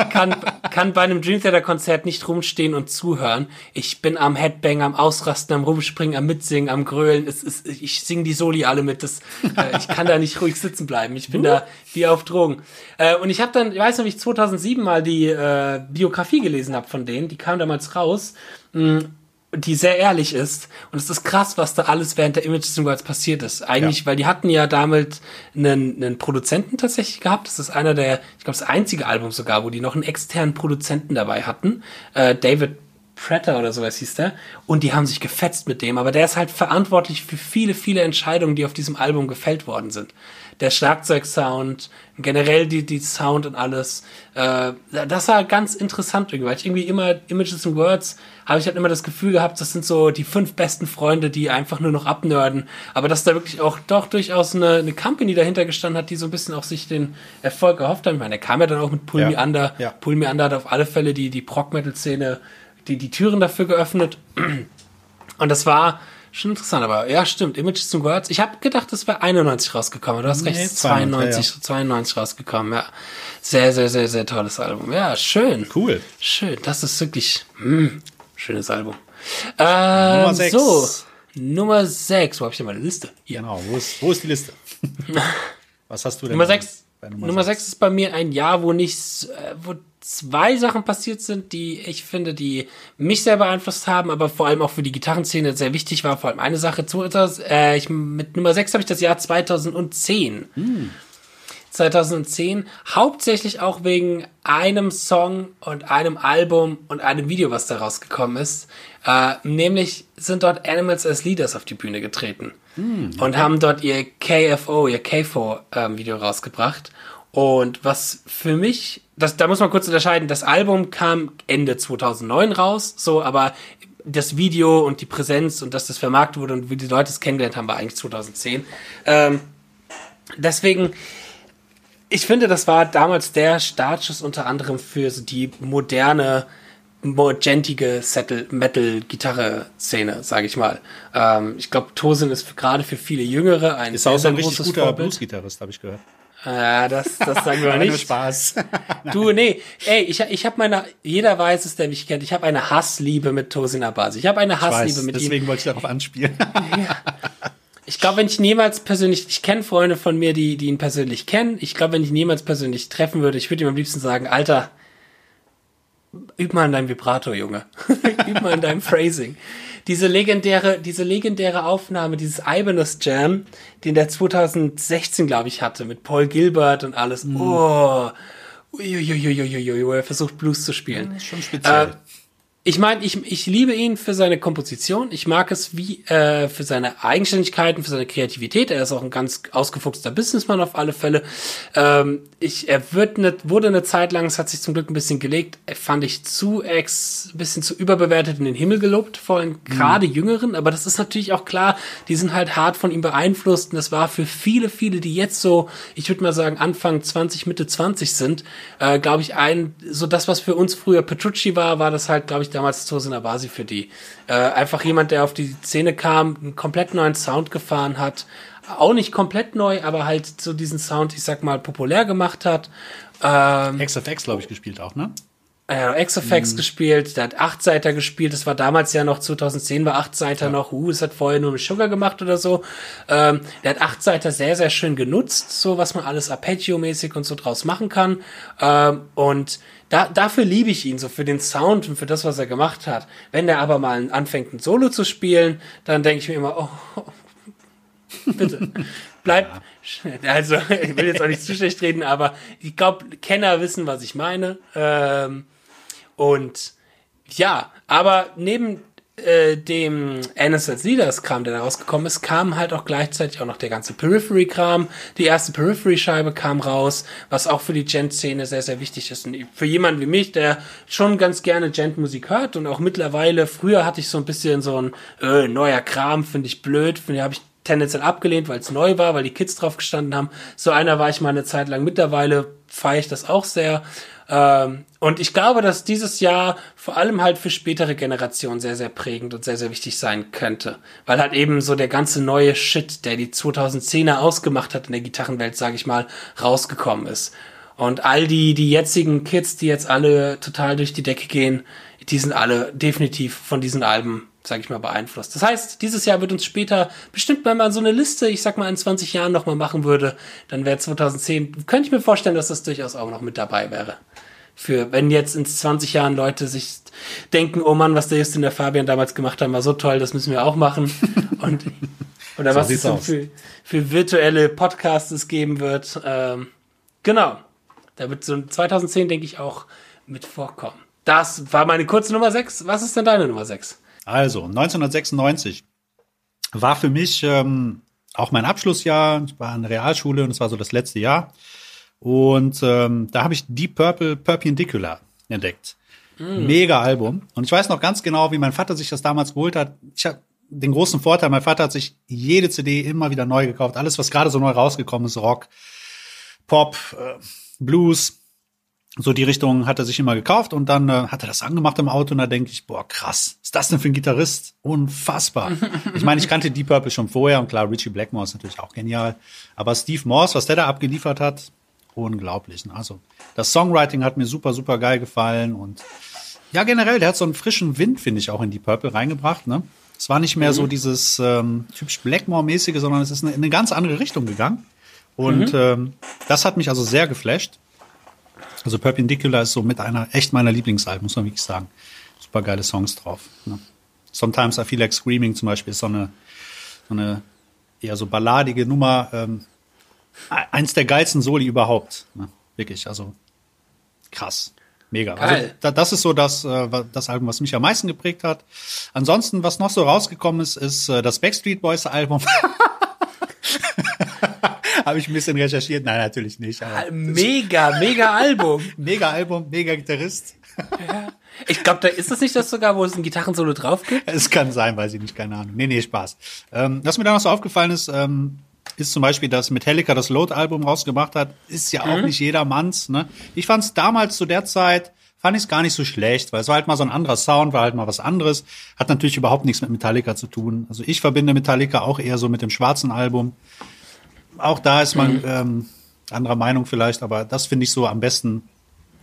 Speaker 1: kann kann bei einem Dream Theater Konzert nicht rumstehen und zuhören. Ich bin am Headbang, am Ausrasten, am Rumspringen, am Mitsingen, am Grölen. Es ist, ich singe die Soli alle mit. Das, äh, ich kann da nicht ruhig sitzen bleiben. Ich bin da wie auf Drogen. Äh, und ich habe dann, ich weiß noch, wie ich 2007 mal die äh, Biografie gelesen habe von denen. Die kam damals raus. Mh, mm, die sehr ehrlich ist. Und es ist krass, was da alles während der Images and Words passiert ist. Eigentlich, ja. weil die hatten ja damit einen, einen Produzenten tatsächlich gehabt. Das ist einer der, ich glaube, das einzige Album sogar, wo die noch einen externen Produzenten dabei hatten. Äh, David Pretter oder sowas hieß der. Und die haben sich gefetzt mit dem. Aber der ist halt verantwortlich für viele, viele Entscheidungen, die auf diesem Album gefällt worden sind der Schlagzeugsound, generell die, die Sound und alles. Äh, das war ganz interessant irgendwie, weil ich irgendwie immer Images and Words habe ich halt immer das Gefühl gehabt, das sind so die fünf besten Freunde, die einfach nur noch abnörden. Aber dass da wirklich auch doch durchaus eine, eine Company dahinter gestanden hat, die so ein bisschen auch sich den Erfolg erhofft haben. Ich meine, der kam ja dann auch mit Pull ja. Me Under. Ja. Pull Me Under hat auf alle Fälle die, die Prog-Metal-Szene, die, die Türen dafür geöffnet. Und das war, Schon interessant, aber ja, stimmt. Images and Words. Ich habe gedacht, das wäre 91 rausgekommen. Du hast recht, nee, 92, ja. 92 rausgekommen. Ja, sehr, sehr, sehr, sehr tolles Album. Ja, schön.
Speaker 2: Cool.
Speaker 1: Schön. Das ist wirklich mh, hm, schönes Album. Ähm, Nummer 6. So, Nummer 6. Wo habe ich denn meine Liste?
Speaker 2: Hier. Genau, wo ist, wo ist die Liste? Was hast du denn?
Speaker 1: Nummer 6. Nummer 6 ist bei mir ein Jahr, wo nicht, äh, wo zwei Sachen passiert sind, die ich finde, die mich sehr beeinflusst haben, aber vor allem auch für die Gitarrenszene sehr wichtig war. Vor allem eine Sache. Äh, ich, mit Nummer 6 habe ich das Jahr 2010. Hm. 2010, hauptsächlich auch wegen einem Song und einem Album und einem Video, was da rausgekommen ist. Äh, nämlich sind dort Animals as Leaders auf die Bühne getreten hm, okay. und haben dort ihr KFO, ihr KFO-Video ähm, rausgebracht. Und was für mich, das, da muss man kurz unterscheiden, das Album kam Ende 2009 raus, so, aber das Video und die Präsenz und dass das vermarktet wurde und wie die Leute es kennengelernt haben, war eigentlich 2010. Ähm, deswegen, ich finde, das war damals der Startschuss unter anderem für so die moderne, gentige Metal-Gitarre-Szene, sage ich mal. Ähm, ich glaube, Tosin ist gerade für viele Jüngere ein
Speaker 2: ist auch so ein richtig guter Blues-Gitarrist, habe ich gehört.
Speaker 1: Ja, das, das sagen wir nicht. Nur
Speaker 2: Spaß.
Speaker 1: du, nee, ey, ich, ich habe meine, jeder weiß es, der mich kennt, ich habe eine Hassliebe mit Tosin Abasi. Ich habe eine Hassliebe weiß, mit
Speaker 2: deswegen ihm. Deswegen wollte ich darauf anspielen.
Speaker 1: ja. Ich glaube, wenn ich niemals persönlich, ich kenne Freunde von mir, die, die ihn persönlich kennen. Ich glaube, wenn ich ihn niemals persönlich treffen würde, ich würde ihm am liebsten sagen, Alter, üb mal in deinem Vibrato, Junge. üb mal in deinem Phrasing diese legendäre, diese legendäre Aufnahme, dieses Ibanez Jam, den der 2016, glaube ich, hatte, mit Paul Gilbert und alles. Mhm. Oh, uiuiuiuiui, wo er versucht, Blues zu spielen.
Speaker 2: Das ist schon speziell. Äh,
Speaker 1: ich meine, ich, ich liebe ihn für seine Komposition. Ich mag es wie äh, für seine Eigenständigkeiten, für seine Kreativität. Er ist auch ein ganz ausgefuchster Businessman auf alle Fälle. Ähm, ich, er wird ne, wurde eine Zeit lang, es hat sich zum Glück ein bisschen gelegt, fand ich zu ex, bisschen zu überbewertet in den Himmel gelobt, vor allem gerade mhm. Jüngeren. Aber das ist natürlich auch klar, die sind halt hart von ihm beeinflusst. Und das war für viele, viele, die jetzt so, ich würde mal sagen, Anfang 20, Mitte 20 sind, äh, glaube ich, ein, so das, was für uns früher Petrucci war, war das halt, glaube ich, ich damals Tosin Abasi für die. Äh, einfach jemand, der auf die Szene kam, einen komplett neuen Sound gefahren hat. Auch nicht komplett neu, aber halt so diesen Sound, ich sag mal, populär gemacht hat.
Speaker 2: Ähm, XFX, glaube ich, gespielt auch, ne?
Speaker 1: Äh, XFX mhm. gespielt, der hat Achtseiter gespielt, das war damals ja noch, 2010 war Achtseiter ja. noch, uh, es hat vorher nur mit Sugar gemacht oder so. Ähm, der hat Achtseiter sehr, sehr schön genutzt, so was man alles Arpeggio-mäßig und so draus machen kann. Ähm, und da, dafür liebe ich ihn, so für den Sound und für das, was er gemacht hat. Wenn der aber mal anfängt, ein Solo zu spielen, dann denke ich mir immer, oh, bitte, bleib, ja. also ich will jetzt auch nicht zu schlecht reden, aber ich glaube, Kenner wissen, was ich meine. Ähm, und ja, aber neben äh, dem NSS Leaders Kram, der da rausgekommen ist, kam halt auch gleichzeitig auch noch der ganze Periphery Kram. Die erste Periphery Scheibe kam raus, was auch für die Gent Szene sehr sehr wichtig ist und für jemanden wie mich, der schon ganz gerne Gent Musik hört und auch mittlerweile früher hatte ich so ein bisschen so ein äh, neuer Kram, finde ich blöd, finde habe ich tendenziell abgelehnt, weil es neu war, weil die Kids drauf gestanden haben. So einer war ich mal eine Zeit lang. Mittlerweile feiere ich das auch sehr. Ähm, und ich glaube, dass dieses Jahr vor allem halt für spätere Generationen sehr, sehr prägend und sehr, sehr wichtig sein könnte. Weil halt eben so der ganze neue Shit, der die 2010er ausgemacht hat in der Gitarrenwelt, sage ich mal, rausgekommen ist. Und all die, die jetzigen Kids, die jetzt alle total durch die Decke gehen, die sind alle definitiv von diesen Alben, sag ich mal, beeinflusst. Das heißt, dieses Jahr wird uns später bestimmt, wenn man so eine Liste, ich sag mal, in 20 Jahren nochmal machen würde, dann wäre 2010, könnte ich mir vorstellen, dass das durchaus auch noch mit dabei wäre. Für, wenn jetzt in 20 Jahren Leute sich denken, oh Mann, was der Justin und der Fabian damals gemacht haben, war so toll, das müssen wir auch machen. Und, oder
Speaker 2: So
Speaker 1: was es
Speaker 2: aus.
Speaker 1: für, für virtuelle Podcasts es geben wird. Ähm, genau. Da wird so 2010, denke ich, auch mit vorkommen. Das war meine kurze Nummer 6. Was ist denn deine Nummer 6?
Speaker 2: Also, 1996 war für mich ähm, auch mein Abschlussjahr. Ich war an der Realschule und es war so das letzte Jahr. Und ähm, da habe ich Deep Purple Perpendicular entdeckt. Mega Album. Und ich weiß noch ganz genau, wie mein Vater sich das damals geholt hat. Ich habe den großen Vorteil, mein Vater hat sich jede CD immer wieder neu gekauft. Alles, was gerade so neu rausgekommen ist, Rock, Pop, äh, Blues, so die Richtung hat er sich immer gekauft und dann äh, hat er das angemacht im Auto und da denke ich, boah, krass, ist das denn für ein Gitarrist? Unfassbar. ich meine, ich kannte Deep Purple schon vorher und klar, Richie Blackmore ist natürlich auch genial. Aber Steve Morse, was der da abgeliefert hat, unglaublich. ne? Also das Songwriting hat mir super, super geil gefallen und ja, generell, der hat so einen frischen Wind, finde ich, auch in Deep Purple reingebracht. Ne? Es war nicht mehr so dieses ähm, typisch Blackmore-mäßige, sondern es ist in eine ganz andere Richtung gegangen. Und ähm, das hat mich also sehr geflasht. Also Perpendicular ist so mit einer echt meiner Lieblingsalben, muss man wirklich sagen. Super geile Songs drauf. Ne? Sometimes I Feel Like Screaming zum Beispiel ist so eine, so eine eher so balladige Nummer. Ähm, eins der geilsten Soli überhaupt. Ne? Wirklich, also krass. Mega. Also,
Speaker 1: Geil.
Speaker 2: da, das ist so das, äh, das Album, was mich am meisten geprägt hat. Ansonsten, was noch so rausgekommen ist, ist äh, das Backstreet Boys Album. Habe ich ein bisschen recherchiert? Nein, natürlich nicht.
Speaker 1: Mega, mega Album.
Speaker 2: mega Album, mega Gitarrist.
Speaker 1: Ich glaube, da ist das nicht das sogar, wo es ein Gitarrensolo drauf gibt?
Speaker 2: Es kann sein, weiß ich nicht, keine Ahnung. Nee, nee, Spaß. Ähm, was mir da noch so aufgefallen ist, ähm, ist zum Beispiel, dass Metallica das Load-Album rausgebracht hat. Ist ja auch nicht jedermanns. Ne? Ich fand es damals zu der Zeit, fand ich es gar nicht so schlecht, weil es war halt mal so ein anderer Sound, war halt mal was anderes. Hat natürlich überhaupt nichts mit Metallica zu tun. Also ich verbinde Metallica auch eher so mit dem schwarzen Album. Auch da ist man ähm, anderer Meinung vielleicht, aber das finde ich so am besten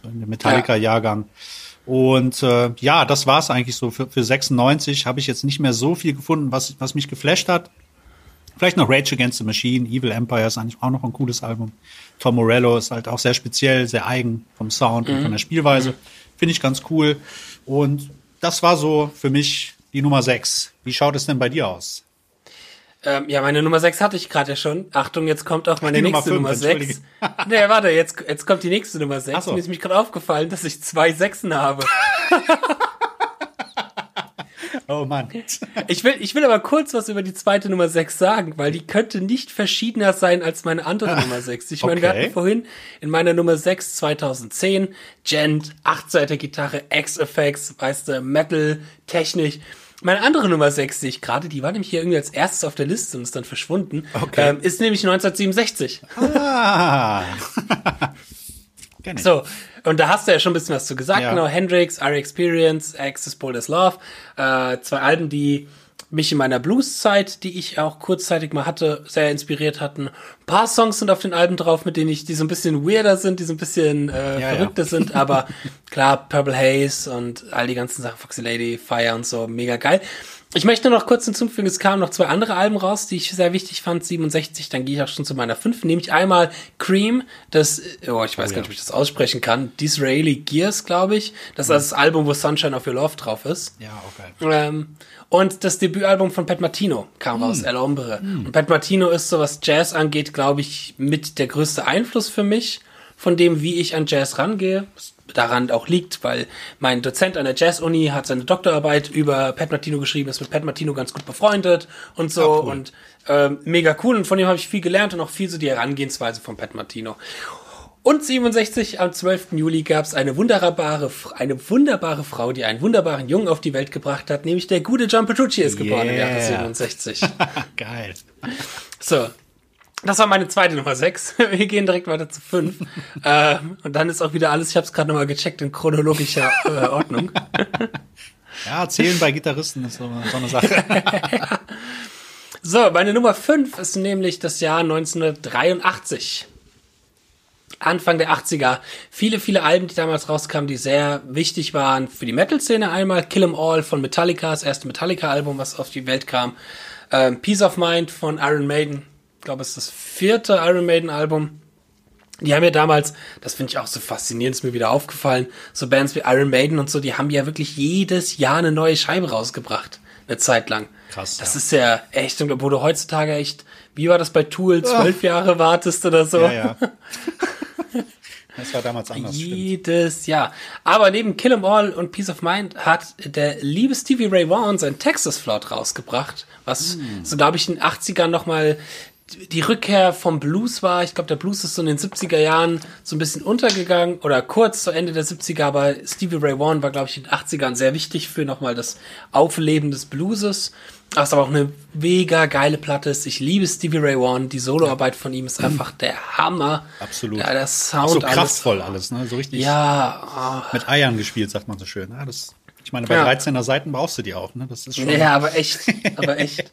Speaker 2: in dem Metallica-Jahrgang. Und äh, ja, das war's eigentlich so. Für, für 96 habe ich jetzt nicht mehr so viel gefunden, was, was mich geflasht hat. Vielleicht noch Rage Against the Machine, Evil Empire ist eigentlich auch noch ein cooles Album. Tom Morello ist halt auch sehr speziell, sehr eigen vom Sound und von der Spielweise. Finde ich ganz cool. Und das war so für mich die Nummer 6. Wie schaut es denn bei dir aus?
Speaker 1: Ähm, ja, meine Nummer 6 hatte ich gerade ja schon. Achtung, jetzt kommt auch meine
Speaker 2: Die Nummer
Speaker 1: nächste Nummer 6.
Speaker 2: entschuldige.
Speaker 1: nee, warte, jetzt, jetzt kommt die nächste Nummer 6.
Speaker 2: Ach so.
Speaker 1: Mir ist mich gerade aufgefallen, dass ich zwei Sechsen habe.
Speaker 2: Oh Mann.
Speaker 1: Ich will, ich will aber kurz was über die zweite Nummer 6 sagen, weil die könnte nicht verschiedener sein als meine andere Nummer 6. Ich meine, wir
Speaker 2: okay.
Speaker 1: hatten vorhin in meiner Nummer 6 2010 Gent, 8-Seiter Gitarre, X-Effects, weißt du, Metal, Technik. Meine andere Nummer 6 sehe ich gerade, die war nämlich hier irgendwie als erstes auf der Liste und ist dann verschwunden,
Speaker 2: Okay.
Speaker 1: ähm, ist nämlich 1967.
Speaker 2: Ah.
Speaker 1: So, und da hast du ja schon ein bisschen was zu gesagt.
Speaker 2: Ja.
Speaker 1: Genau, Hendrix, Our Experience, Access Bold as Love. Äh, zwei Alben, die mich in meiner Blues-Zeit, die ich auch kurzzeitig mal hatte, sehr inspiriert hatten. Ein paar Songs sind auf den Alben drauf, mit denen ich, die so ein bisschen weirder sind, die so ein bisschen äh,
Speaker 2: Ja, ja.
Speaker 1: verrückter sind, aber klar, Purple Haze und all die ganzen Sachen, Foxy Lady, Fire und so, mega geil. Ich möchte noch kurz hinzufügen, es kamen noch zwei andere Alben raus, die ich sehr wichtig fand, 67, dann gehe ich auch schon zu meiner fünften, nämlich einmal Cream, das, oh, ich weiß gar nicht, ob ich das aussprechen kann, Disraeli Gears, glaube ich. Das ist das Album, wo Sunshine of Your Love drauf ist.
Speaker 2: Ja, okay.
Speaker 1: Ähm, und das Debütalbum von Pat Martino kam raus, El Hombre. Und Pat Martino ist, so was Jazz angeht, glaube ich, mit der größte Einfluss für mich von dem, wie ich an Jazz rangehe. Daran auch liegt, weil mein Dozent an der Jazz-Uni hat seine Doktorarbeit über Pat Martino geschrieben, ist mit Pat Martino ganz gut befreundet und so
Speaker 2: Ah, cool.
Speaker 1: und ähm, mega cool. Und von dem habe ich viel gelernt und auch viel so die Herangehensweise von Pat Martino. Und 67 am 12. Juli gab es eine wunderbare, eine wunderbare Frau, die einen wunderbaren Jungen auf die Welt gebracht hat, nämlich der gute John Petrucci ist geboren im Jahre
Speaker 2: Yeah.
Speaker 1: 67.
Speaker 2: Geil.
Speaker 1: So. Das war meine zweite Nummer 6. Wir gehen direkt weiter zu 5. ähm, und dann ist auch wieder alles, ich habe es gerade nochmal gecheckt, in chronologischer äh, Ordnung.
Speaker 2: Ja, zählen bei Gitarristen ist so, so eine Sache.
Speaker 1: So, meine Nummer 5 ist nämlich das Jahr 1983. Anfang der 80er. Viele, viele Alben, die damals rauskamen, die sehr wichtig waren für die Metal-Szene. Einmal Kill 'Em All von Metallica, das erste Metallica-Album, was auf die Welt kam. Ähm, Peace of Mind von Iron Maiden. Ich glaube, es ist das vierte Iron Maiden-Album. Die haben ja damals, das finde ich auch so faszinierend, ist mir wieder aufgefallen, so Bands wie Iron Maiden und so, die haben ja wirklich jedes Jahr eine neue Scheibe rausgebracht. Eine Zeit lang.
Speaker 2: Krass,
Speaker 1: Das
Speaker 2: ja.
Speaker 1: ist ja echt, wo du heutzutage echt, wie war das bei Tool, zwölf Jahre wartest oder so?
Speaker 2: Ja, ja. das war damals anders. stimmt.
Speaker 1: Jedes Jahr. Aber neben Kill 'Em All und Peace of Mind hat der liebe Stevie Ray Vaughan sein Texas Flood rausgebracht, was
Speaker 2: Hm.
Speaker 1: so glaube ich in den 80ern nochmal die Rückkehr vom Blues war. Ich glaube, der Blues ist so in den 70er Jahren so ein bisschen untergegangen oder kurz zu Ende der 70er, aber Stevie Ray Vaughan war, glaube ich, in den 80ern sehr wichtig für nochmal das Aufleben des Blueses. Was aber auch eine mega geile Platte ist. Ich liebe Stevie Ray Vaughan. Die Soloarbeit von ihm ist einfach der Hammer.
Speaker 2: Absolut.
Speaker 1: Ja, der
Speaker 2: Auch
Speaker 1: Sound,
Speaker 2: so
Speaker 1: alles.
Speaker 2: kraftvoll alles, ne? So richtig
Speaker 1: Ja,
Speaker 2: mit Eiern gespielt, sagt man so schön. Ja, das, ich meine, bei
Speaker 1: Ja.
Speaker 2: 13er Seiten brauchst du die auch, ne? Das ist schon.
Speaker 1: Ja, aber echt, aber echt.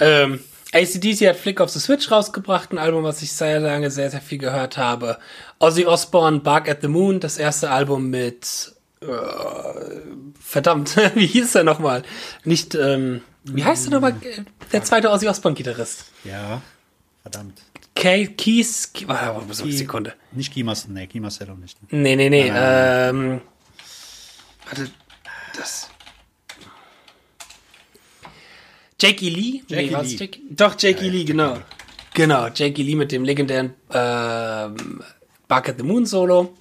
Speaker 1: ähm, ACDC hat Flick of the Switch rausgebracht, ein Album, was ich sehr lange sehr, sehr viel gehört habe. Ozzy Osbourne, Bark at the Moon, das erste Album mit, äh, verdammt, wie hieß er nochmal? Nicht, ähm, wie heißt er nochmal? Der zweite Ozzy Osbourne-Gitarrist.
Speaker 2: Ja, verdammt.
Speaker 1: Kay Keys, Ke- warte, warte, eine Sekunde.
Speaker 2: Nicht Kimas, nee, Kimas auch nicht. Ne?
Speaker 1: Nee, nee, nee, ähm, warte, das. Jakey Lee?
Speaker 2: Jackie
Speaker 1: war's
Speaker 2: Lee.
Speaker 1: Jackie? Doch, Jakey Lee, genau. Genau, Jakey Lee mit dem legendären ähm, Bark at the Moon Solo.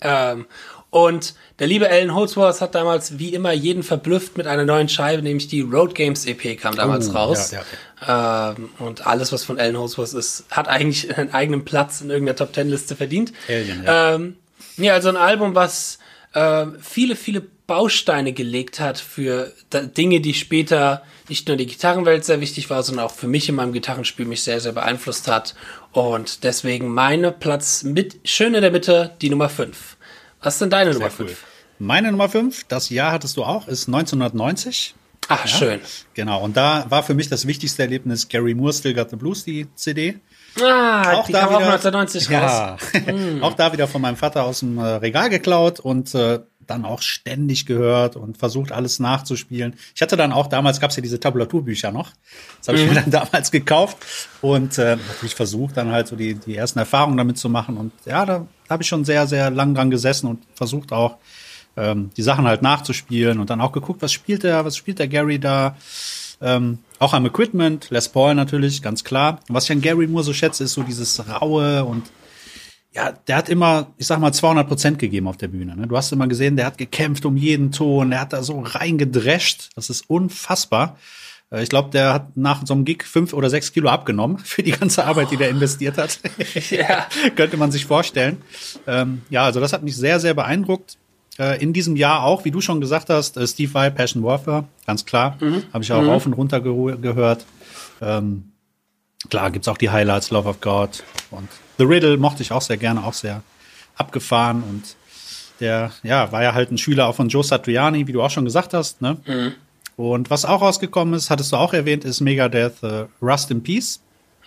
Speaker 1: Ähm, und der liebe Alan Holdsworth hat damals wie immer jeden verblüfft mit einer neuen Scheibe, nämlich die Road Games EP kam damals
Speaker 2: Oh,
Speaker 1: raus.
Speaker 2: ja,
Speaker 1: Ähm, und alles, was von Alan Holdsworth ist, hat eigentlich einen eigenen Platz in irgendeiner Top Ten Liste verdient.
Speaker 2: Alien, ja.
Speaker 1: Ähm, ja, also ein Album, was äh, viele, viele Bausteine gelegt hat für Dinge, die später nicht nur die Gitarrenwelt sehr wichtig war, sondern auch für mich in meinem Gitarrenspiel mich sehr, sehr beeinflusst hat. Und deswegen meine Platz mit schön in der Mitte, die Nummer 5. Was ist denn deine Nummer
Speaker 2: Cool.
Speaker 1: 5?
Speaker 2: Meine Nummer 5, das Jahr hattest du auch, ist 1990.
Speaker 1: Ach, schön.
Speaker 2: Genau, und da war für mich das wichtigste Erlebnis Gary Moore Still Got the Blues, die CD.
Speaker 1: Ah, die kam auch 1990 raus.
Speaker 2: ja,
Speaker 1: Hm.
Speaker 2: auch da wieder von meinem Vater aus dem äh, Regal geklaut und äh, dann auch ständig gehört und versucht alles nachzuspielen. Ich hatte dann auch damals gab's ja diese Tabulaturbücher noch. Das habe ich
Speaker 1: Mhm.
Speaker 2: mir dann damals gekauft und äh, natürlich versucht dann halt so die die ersten Erfahrungen damit zu machen und ja, da habe ich schon sehr sehr lang dran gesessen und versucht auch ähm, die Sachen halt nachzuspielen und dann auch geguckt, was spielt der, was spielt der Gary da. Ähm, auch am Equipment, Les Paul natürlich, ganz klar. Und was ich an Gary Moore so schätze, ist so dieses raue und ja, der hat immer, ich sag mal, 200 Prozent gegeben auf der Bühne. Ne? Du hast immer gesehen, der hat gekämpft um jeden Ton, der hat da so reingedrescht. Das ist unfassbar. Äh, Ich glaube, der hat nach so einem Gig fünf oder sechs Kilo abgenommen für die ganze Arbeit, die der investiert hat.
Speaker 1: Ja.
Speaker 2: Könnte man sich vorstellen. Ähm, ja, also das hat mich sehr, sehr beeindruckt. Äh, in diesem Jahr auch, wie du schon gesagt hast, äh, Steve Vai, Passion Warfare, ganz klar. Habe ich auch rauf und runter geho- gehört. Ähm, klar, gibt's auch die Highlights, Love of God und The Riddle mochte ich auch sehr gerne, auch sehr abgefahren und der, ja, war ja halt ein Schüler auch von Joe Satriani, wie du auch schon gesagt hast, ne? Und was auch rausgekommen ist, hattest du auch erwähnt, ist Megadeth äh, Rust in Peace.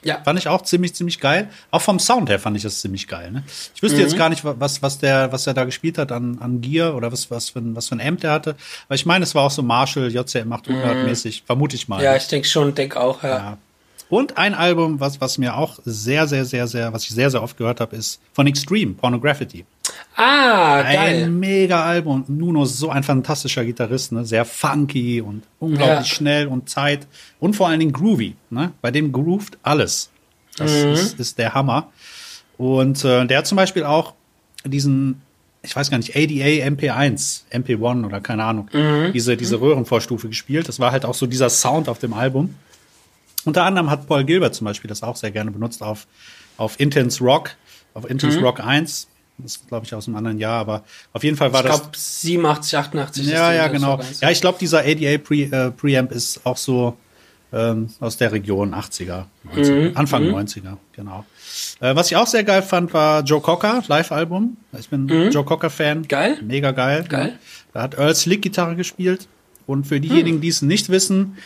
Speaker 1: Ja.
Speaker 2: Fand ich auch ziemlich, ziemlich geil. Auch vom Sound her fand ich das ziemlich geil. Ne? Ich wüsste jetzt gar nicht, was, was der, was er da gespielt hat an, an Gear oder was, was für ein, was für ein Amp der hatte. Aber ich meine, es war auch so Marshall JCM 800 mäßig, vermute ich mal.
Speaker 1: Ja, ich denke schon, denke auch, ja.
Speaker 2: Ja. Und ein Album, was, was mir auch sehr, sehr, sehr, sehr, was ich sehr, sehr oft gehört habe, ist von Extreme, Pornography.
Speaker 1: Ah, geil.
Speaker 2: Ein mega Album. Nuno ist so ein fantastischer Gitarrist, ne? sehr funky und unglaublich
Speaker 1: Ja.
Speaker 2: schnell und Zeit und vor allen Dingen groovy. Ne? Bei dem groovt alles. Das
Speaker 1: Mhm.
Speaker 2: ist, ist der Hammer. Und äh, der hat zum Beispiel auch diesen, ich weiß gar nicht, ADA MP1, MP1 oder keine Ahnung,
Speaker 1: Mhm.
Speaker 2: diese, diese Röhrenvorstufe gespielt. Das war halt auch so dieser Sound auf dem Album. Unter anderem hat Paul Gilbert zum Beispiel das auch sehr gerne benutzt auf, auf Intense Rock, auf
Speaker 1: Mhm.
Speaker 2: Intense Rock 1. Das ist, glaube ich, aus einem anderen Jahr, aber auf jeden Fall war
Speaker 1: Ich
Speaker 2: das.
Speaker 1: glaube 87, 88 ist
Speaker 2: Ja, ja, genau. Ja, ich glaube, dieser ADA Pre, äh, Preamp ist auch so ähm, aus der Region 80er, 90er
Speaker 1: Mhm.
Speaker 2: Anfang 90er, genau. Äh, was ich auch sehr geil fand, war Joe Cocker, Live-Album. Ich bin Joe Cocker-Fan.
Speaker 1: Mhm. Geil.
Speaker 2: Mega geil.
Speaker 1: Geil.
Speaker 2: Da hat Earl Slick Gitarre gespielt. Und für diejenigen, die es nicht wissen,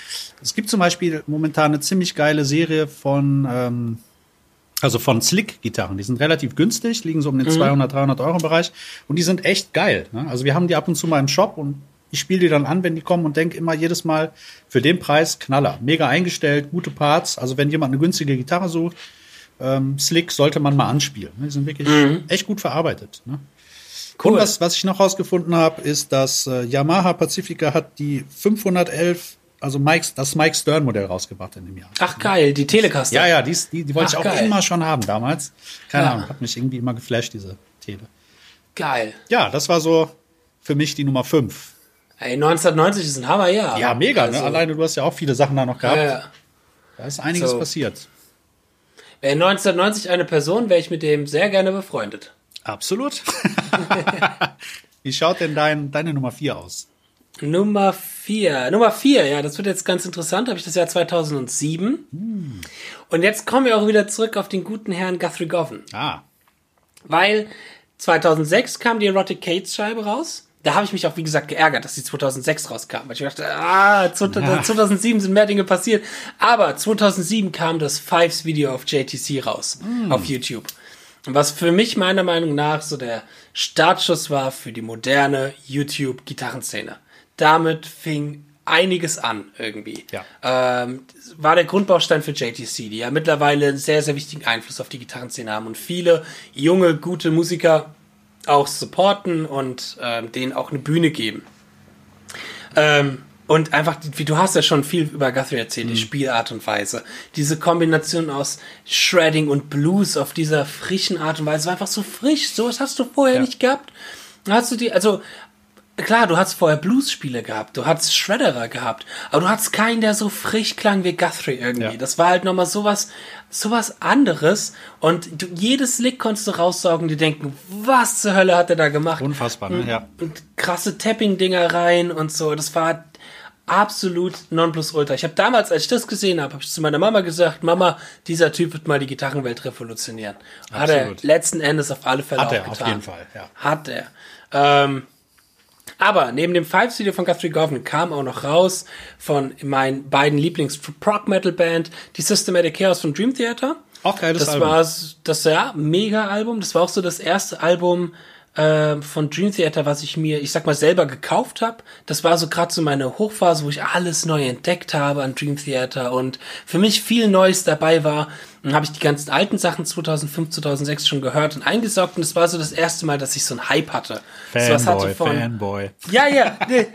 Speaker 2: es gibt zum Beispiel momentan eine ziemlich geile Serie von ähm, Also von Slick-Gitarren. Die sind relativ günstig, liegen so um den 200, 300 Euro Bereich. Und die sind echt geil. Ne? Also wir haben die ab und zu mal im Shop und ich spiele die dann an, wenn die kommen und denke immer jedes Mal für den Preis Knaller. Mega eingestellt, gute Parts. Also wenn jemand eine günstige Gitarre sucht, ähm, Slick sollte man mal anspielen. Die sind wirklich echt gut verarbeitet. Ne?
Speaker 1: Cool.
Speaker 2: Und was, was ich noch rausgefunden habe, ist, dass äh, Yamaha Pacifica hat die 511, also Mike's, das Mike Stern Modell rausgebracht in dem Jahr.
Speaker 1: Ach geil, die Telecaster.
Speaker 2: Ja, ja, die, die, die wollte
Speaker 1: Ach,
Speaker 2: ich auch
Speaker 1: geil.
Speaker 2: immer schon haben damals. Keine
Speaker 1: Ja.
Speaker 2: Ahnung, hat mich irgendwie immer geflasht, diese Tele.
Speaker 1: Geil.
Speaker 2: Ja, das war so für mich die Nummer 5.
Speaker 1: Ey, 1990 ist ein Hammerjahr.
Speaker 2: Ja, mega, ne?
Speaker 1: Also,
Speaker 2: Alleine du hast ja auch viele Sachen da noch gehabt.
Speaker 1: Ja, ja.
Speaker 2: Da ist einiges
Speaker 1: So.
Speaker 2: passiert.
Speaker 1: Wäre 1990 eine Person, wäre ich mit dem sehr gerne befreundet.
Speaker 2: Absolut. Wie schaut denn dein, deine Nummer 4 aus?
Speaker 1: Nummer 4. Nummer 4, ja, das wird jetzt ganz interessant. Habe ich das Jahr 2007.
Speaker 2: Hm.
Speaker 1: Und jetzt kommen wir auch wieder zurück auf den guten Herrn Guthrie Govan.
Speaker 2: Ah,
Speaker 1: Weil 2006 kam die Erotic Cates Scheibe raus. Da habe ich mich auch, wie gesagt, geärgert, dass die 2006 rauskam. Weil ich dachte, ah, 2007 sind mehr Dinge passiert. Aber 2007 kam das Fives Video auf JTC raus. Auf YouTube. Was für mich meiner Meinung nach so der Startschuss war für die moderne YouTube-Gitarrenszene. Damit fing einiges an irgendwie.
Speaker 2: Ja.
Speaker 1: Ähm, war der Grundbaustein für JTC, die ja mittlerweile einen sehr, sehr wichtigen Einfluss auf die Gitarrenszene haben und viele junge, gute Musiker auch supporten und ähm, denen auch eine Bühne geben. Ähm, und einfach, wie du hast ja schon viel über Guthrie erzählt, die Spielart und Weise. Diese Kombination aus Shredding und Blues auf dieser frischen Art und Weise war einfach so frisch. Sowas hast du vorher
Speaker 2: Ja.
Speaker 1: nicht gehabt. Hast du die, also klar, du hast vorher Blues-Spiele gehabt, du hattest Shredderer gehabt, aber du hattest keinen, der so frisch klang wie Guthrie irgendwie.
Speaker 2: Ja.
Speaker 1: Das war halt nochmal sowas, sowas anderes und du, jedes Lick konntest du raussaugen, die denken, was zur Hölle hat er da gemacht?
Speaker 2: unfassbar, ne? Ja.
Speaker 1: und krasse Tapping-Dinger rein und so. Das war absolut Nonplusultra. Ich habe damals, als ich das gesehen habe, habe ich zu meiner Mama gesagt, Mama, dieser Typ wird mal die Gitarrenwelt revolutionieren. Hat er
Speaker 2: Absolut.
Speaker 1: letzten Endes auf alle Fälle
Speaker 2: Hat
Speaker 1: auch
Speaker 2: er, auf
Speaker 1: getan.
Speaker 2: jeden Fall, ja.
Speaker 1: Hat er. Ähm, aber neben dem Five-Video von Guthrie Govan kam auch noch raus von meinen beiden Lieblings-Prog-Metal-Band, die Systematic Chaos von Dream Theater.
Speaker 2: Auch geiles
Speaker 1: Das
Speaker 2: Album.
Speaker 1: war das ja mega Album. Das war auch so das erste Album äh, von Dream Theater, was ich mir, ich sag mal, selber gekauft habe. Das war so gerade so meine Hochphase, wo ich alles neu entdeckt habe an Dream Theater und für mich viel Neues dabei war. Dann habe ich die ganzen alten Sachen 2005, 2006 schon gehört und eingesaugt und es war so das erste Mal, dass ich so einen Hype hatte. so was hatte
Speaker 2: Fanboy,
Speaker 1: von,
Speaker 2: Fanboy.
Speaker 1: ja, ja. Nee.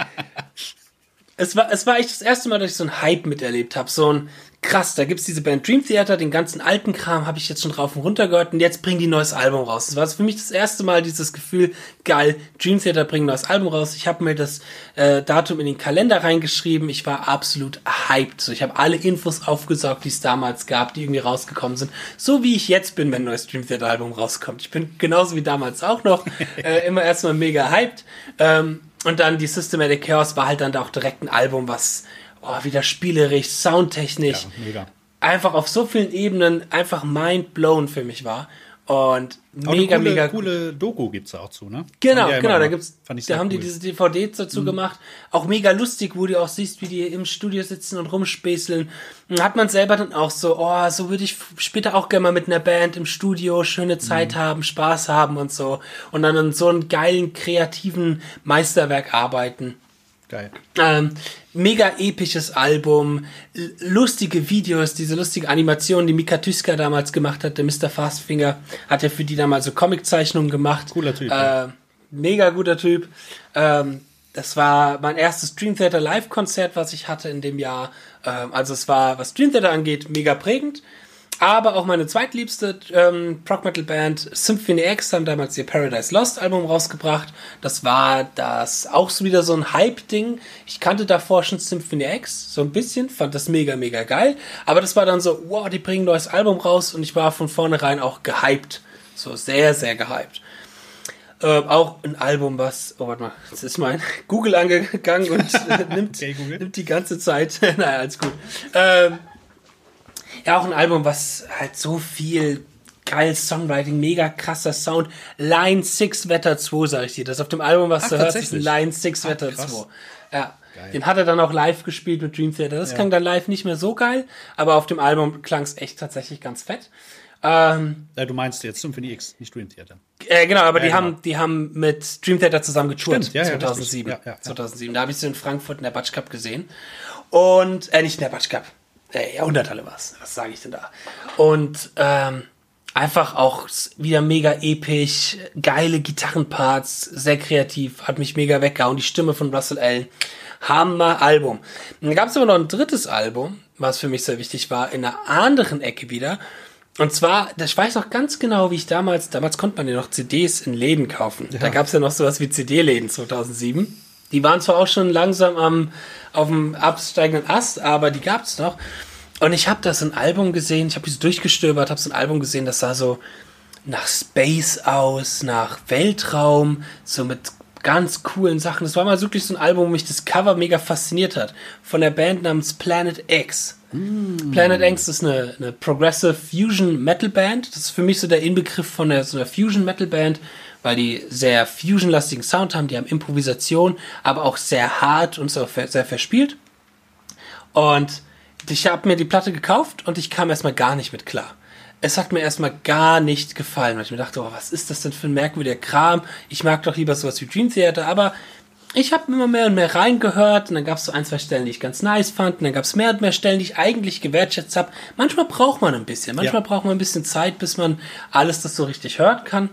Speaker 1: es, war, es war echt das erste Mal, dass ich so einen Hype miterlebt habe. So ein krass, da gibt's diese Band Dream Theater, den ganzen alten Kram habe ich jetzt schon drauf und runter gehört und jetzt bringen die ein neues Album raus. Das war für mich das erste Mal dieses Gefühl, geil, Dream Theater bringen ein neues Album raus. Ich habe mir das äh, Datum in den Kalender reingeschrieben. Ich war absolut hyped. So, ich habe alle Infos aufgesaugt, die es damals gab, die irgendwie rausgekommen sind. So wie ich jetzt bin, wenn ein neues Dream Theater Album rauskommt. Ich bin genauso wie damals auch noch äh, immer erstmal mega hyped. Ähm, und dann die Systematic Chaos war halt dann auch direkt ein Album, was oh, wieder spielerisch, soundtechnisch,
Speaker 2: Ja, mega.
Speaker 1: einfach auf so vielen Ebenen einfach mind blown für mich war. Und
Speaker 2: eine
Speaker 1: mega,
Speaker 2: coole,
Speaker 1: mega
Speaker 2: coole Doku gibt's da auch zu, ne?
Speaker 1: Genau,
Speaker 2: die ja
Speaker 1: genau, da gibt's, da haben die
Speaker 2: cool. Mhm.
Speaker 1: diese DVDs dazu gemacht. Auch mega lustig, wo du auch siehst, wie die im Studio sitzen und rumspäßeln. Und hat man selber dann auch so, oh, so würde ich später auch gerne mal mit einer Band im Studio schöne Zeit
Speaker 2: Mhm.
Speaker 1: haben, Spaß haben und so. Und dann an so einem geilen, kreativen Meisterwerk arbeiten.
Speaker 2: Geil.
Speaker 1: Ähm, mega episches Album, lustige Videos, diese lustige Animation, die Mika Tyska damals gemacht hat, der Mr. Fastfinger, hat ja für die damals so Comiczeichnungen gemacht.
Speaker 2: Cooler Typ,
Speaker 1: Äh,
Speaker 2: ja.
Speaker 1: Mega guter Typ. Ähm, das war mein erstes Dream Theater Live-Konzert, was ich hatte in dem Jahr. Ähm, also es war, was Dream Theater angeht, mega prägend. Aber auch meine zweitliebste ähm, Prog Metal Band Symphony X haben damals ihr Paradise Lost Album rausgebracht. Das war das auch so wieder so ein Hype-Ding. Ich kannte davor schon Symphony X so ein bisschen, fand das mega, mega geil. Aber das war dann so, wow, die bringen ein neues Album raus und ich war von vornherein auch gehypt. So sehr, sehr gehypt. Ähm, auch ein Album, was, oh warte mal, jetzt ist mein Google angegangen und äh, nimmt,
Speaker 2: Okay, Google.
Speaker 1: nimmt die ganze Zeit. naja, alles gut. Ähm, ja, auch ein Album, was halt so viel geiles Songwriting, mega krasser Sound. Line 6 Wetter 2, sag ich dir. Das auf dem Album, was
Speaker 2: Ach,
Speaker 1: du hörst, ist? Line 6
Speaker 2: Ach,
Speaker 1: Wetter
Speaker 2: krass.
Speaker 1: 2. Ja.
Speaker 2: Geil.
Speaker 1: Den hat er dann auch live gespielt mit Dream Theater. Das klang dann live nicht mehr so geil, aber auf dem Album klang es echt tatsächlich ganz fett. Ähm,
Speaker 2: Äh, du meinst jetzt Symphony X, nicht Dream Theater.
Speaker 1: äh, genau, aber
Speaker 2: Ja,
Speaker 1: die
Speaker 2: genau.
Speaker 1: haben, die haben mit Dream Theater zusammen getourt.
Speaker 2: Ja, ja,
Speaker 1: 2007.
Speaker 2: richtig. Ja, ja, ja.
Speaker 1: 2007. Da habe ich sie in Frankfurt in der Batsch Cup gesehen. Und, äh, nicht in der Batsch Cup. Äh, Jahrhunderthalle war's. Was sage ich denn da? Und, ähm, einfach auch wieder mega episch, geile Gitarrenparts, sehr kreativ, hat mich mega weggehauen. Die Stimme von Russell Allen. Hammer Album. Dann gab es aber noch ein drittes Album, was für mich sehr wichtig war, in einer anderen Ecke wieder. Und zwar, das- ich weiß noch ganz genau, wie ich damals, damals konnte man ja noch CDs in Läden kaufen. Da gab es ja noch sowas wie CD-Läden 2007. Die waren zwar auch schon langsam am, auf dem absteigenden Ast, aber die gab es noch. Und ich habe da so ein Album gesehen, ich habe so durchgestöbert, habe so ein Album gesehen, das sah so nach Space aus, nach Weltraum, so mit ganz coolen Sachen. Das war mal wirklich so ein Album, wo mich das Cover mega fasziniert hat. Von der Band namens Planet X. Planet X ist eine, eine Progressive Fusion Metal Band. Das ist für mich so der Inbegriff von der, so einer Fusion Metal Band, weil die sehr Fusion-lastigen Sound haben, die haben Improvisation, aber auch sehr hart und so sehr verspielt. Und ich habe mir die Platte gekauft und ich kam erstmal gar nicht mit klar. Es hat mir erstmal gar nicht gefallen, weil ich mir dachte, oh, was ist das denn für ein merkwürdiger Kram? Ich mag doch lieber sowas wie Dream Theater, aber ich habe immer mehr und mehr reingehört und dann gab es so ein, zwei Stellen, die ich ganz nice fand und dann gab es mehr und mehr Stellen, die ich eigentlich gewertschätzt habe. Manchmal braucht man ein bisschen, manchmal
Speaker 2: Ja.
Speaker 1: braucht man ein bisschen Zeit, bis man alles das so richtig hören kann.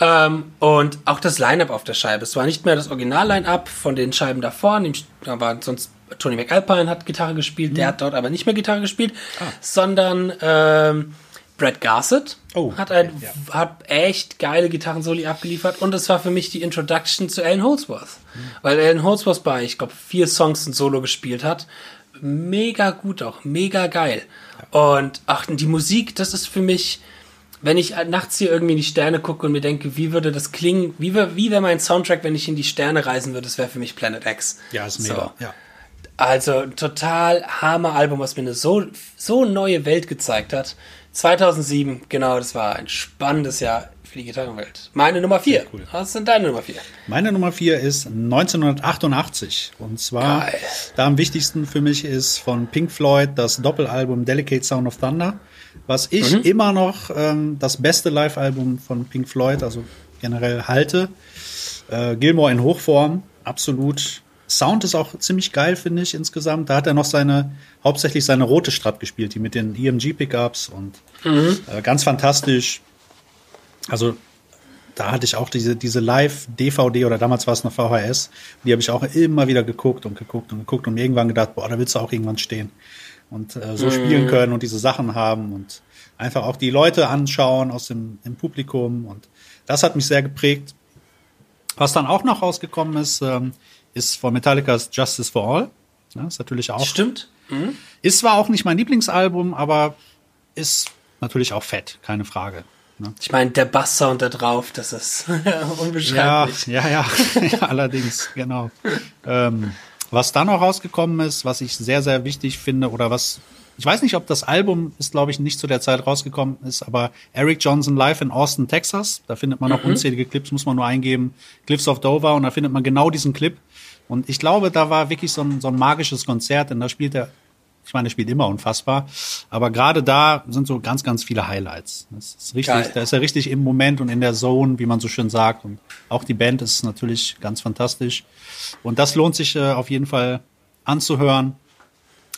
Speaker 1: Ähm, und auch das Line-Up auf der Scheibe. Es war nicht mehr das Original-Line-Up von den Scheiben davor. Da war sonst Tony McAlpine hat Gitarre gespielt,
Speaker 2: Mhm.
Speaker 1: der hat dort aber nicht mehr Gitarre gespielt,
Speaker 2: Ah.
Speaker 1: sondern ähm, Brad Garsett
Speaker 2: Oh,
Speaker 1: hat, ein,
Speaker 2: okay,
Speaker 1: hat echt geile Gitarrensoli abgeliefert und es war für mich die Introduction zu Alan Holdsworth.
Speaker 2: Mhm.
Speaker 1: Weil Alan Holdsworth bei, ich glaube, vier Songs ein Solo gespielt hat. Mega gut auch, mega geil. Und ach, die Musik, das ist für mich, wenn ich nachts hier irgendwie in die Sterne gucke und mir denke, wie würde das klingen, wie wäre wie wär mein Soundtrack, wenn ich in die Sterne reisen würde, das wäre für mich Planet X.
Speaker 2: Ja, ist
Speaker 1: So.
Speaker 2: mega. Ja.
Speaker 1: Also total Hammer Album, was mir eine so, so neue Welt gezeigt hat. 2007, genau, das war ein spannendes Jahr für die Gitarrenwelt. Meine Nummer 4.
Speaker 2: cool.
Speaker 1: Was ist denn deine Nummer 4?
Speaker 2: Meine Nummer vier ist 1988. Und zwar,
Speaker 1: Geil.
Speaker 2: da am wichtigsten für mich ist von Pink Floyd das Doppelalbum Delicate Sound of Thunder, was ich
Speaker 1: Mhm.
Speaker 2: immer noch ähm, das beste Live-Album von Pink Floyd, also generell halte. Äh, Gilmore in Hochform, absolut. Sound ist auch ziemlich geil, finde ich, insgesamt. Da hat er noch seine, hauptsächlich seine rote Strat gespielt, die mit den EMG-Pickups und äh, ganz fantastisch. Also da hatte ich auch diese, diese Live-DVD oder damals war es noch VHS. Die habe ich auch immer wieder geguckt und geguckt und geguckt und irgendwann gedacht, boah, da willst du auch irgendwann stehen und äh, so spielen können und diese Sachen haben und einfach auch die Leute anschauen aus dem Publikum und das hat mich sehr geprägt. Was dann auch noch rausgekommen ist, ähm, ist von Metallica's Justice for All. Ja, ist natürlich auch
Speaker 1: Stimmt?
Speaker 2: ist zwar auch nicht mein Lieblingsalbum, aber ist natürlich auch fett, keine Frage. Ne?
Speaker 1: Ich meine, der Basssound da drauf, das ist
Speaker 2: Ja,
Speaker 1: unbeschreiblich.
Speaker 2: ja, ja, ja, allerdings, genau. Ähm, was dann noch rausgekommen ist, was ich sehr, sehr wichtig finde, oder was, ich weiß nicht, ob das Album ist, glaube ich, nicht zu der Zeit rausgekommen ist, aber Eric Johnson live in Austin, Texas, da findet man noch unzählige Clips, muss man nur eingeben, Cliffs of Dover, und da findet man genau diesen Clip. Und ich glaube, da war wirklich so ein, so ein magisches Konzert, denn da spielt er, ich meine, er spielt immer unfassbar, aber gerade da sind so ganz, ganz viele Highlights. Das ist richtig,
Speaker 1: Geil.
Speaker 2: da ist er richtig im Moment und in der Zone, wie man so schön sagt. Und auch die Band ist natürlich ganz fantastisch. Und das lohnt sich äh, auf jeden Fall anzuhören.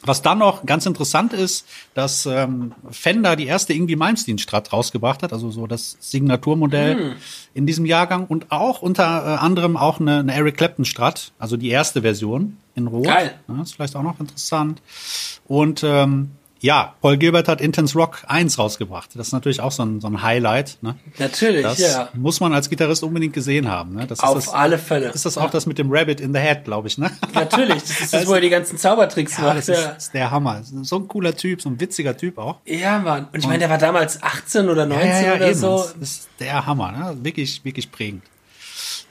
Speaker 2: Was dann noch ganz interessant ist, dass ähm, Fender die erste Ingwie Malmsteen Strat rausgebracht hat, also so das Signaturmodell in diesem Jahrgang und auch unter äh, anderem auch eine, eine Eric Clapton Strat, also die erste Version in Rot.
Speaker 1: Geil.
Speaker 2: Ja, ist vielleicht auch noch interessant. Und ähm, ja, Paul Gilbert hat Intense Rock 1 rausgebracht. Das ist natürlich auch so ein, so ein Highlight. Ne?
Speaker 1: Natürlich,
Speaker 2: Das
Speaker 1: ja.
Speaker 2: muss man als Gitarrist unbedingt gesehen haben. Ne? Das
Speaker 1: Auf
Speaker 2: ist das,
Speaker 1: alle Fälle.
Speaker 2: ist das auch das mit dem Rabbit in the Head, glaube ich. Ne?
Speaker 1: Natürlich, das ist das, wo er die ganzen Zaubertricks
Speaker 2: Ja,
Speaker 1: macht.
Speaker 2: das ist,
Speaker 1: Ja.
Speaker 2: ist der Hammer. So ein cooler Typ, so ein witziger Typ auch.
Speaker 1: ja, Mann. Und ich meine, der war damals 18 oder 19 oder
Speaker 2: eben.
Speaker 1: so.
Speaker 2: Das ist der Hammer, ne? Wirklich, wirklich prägend.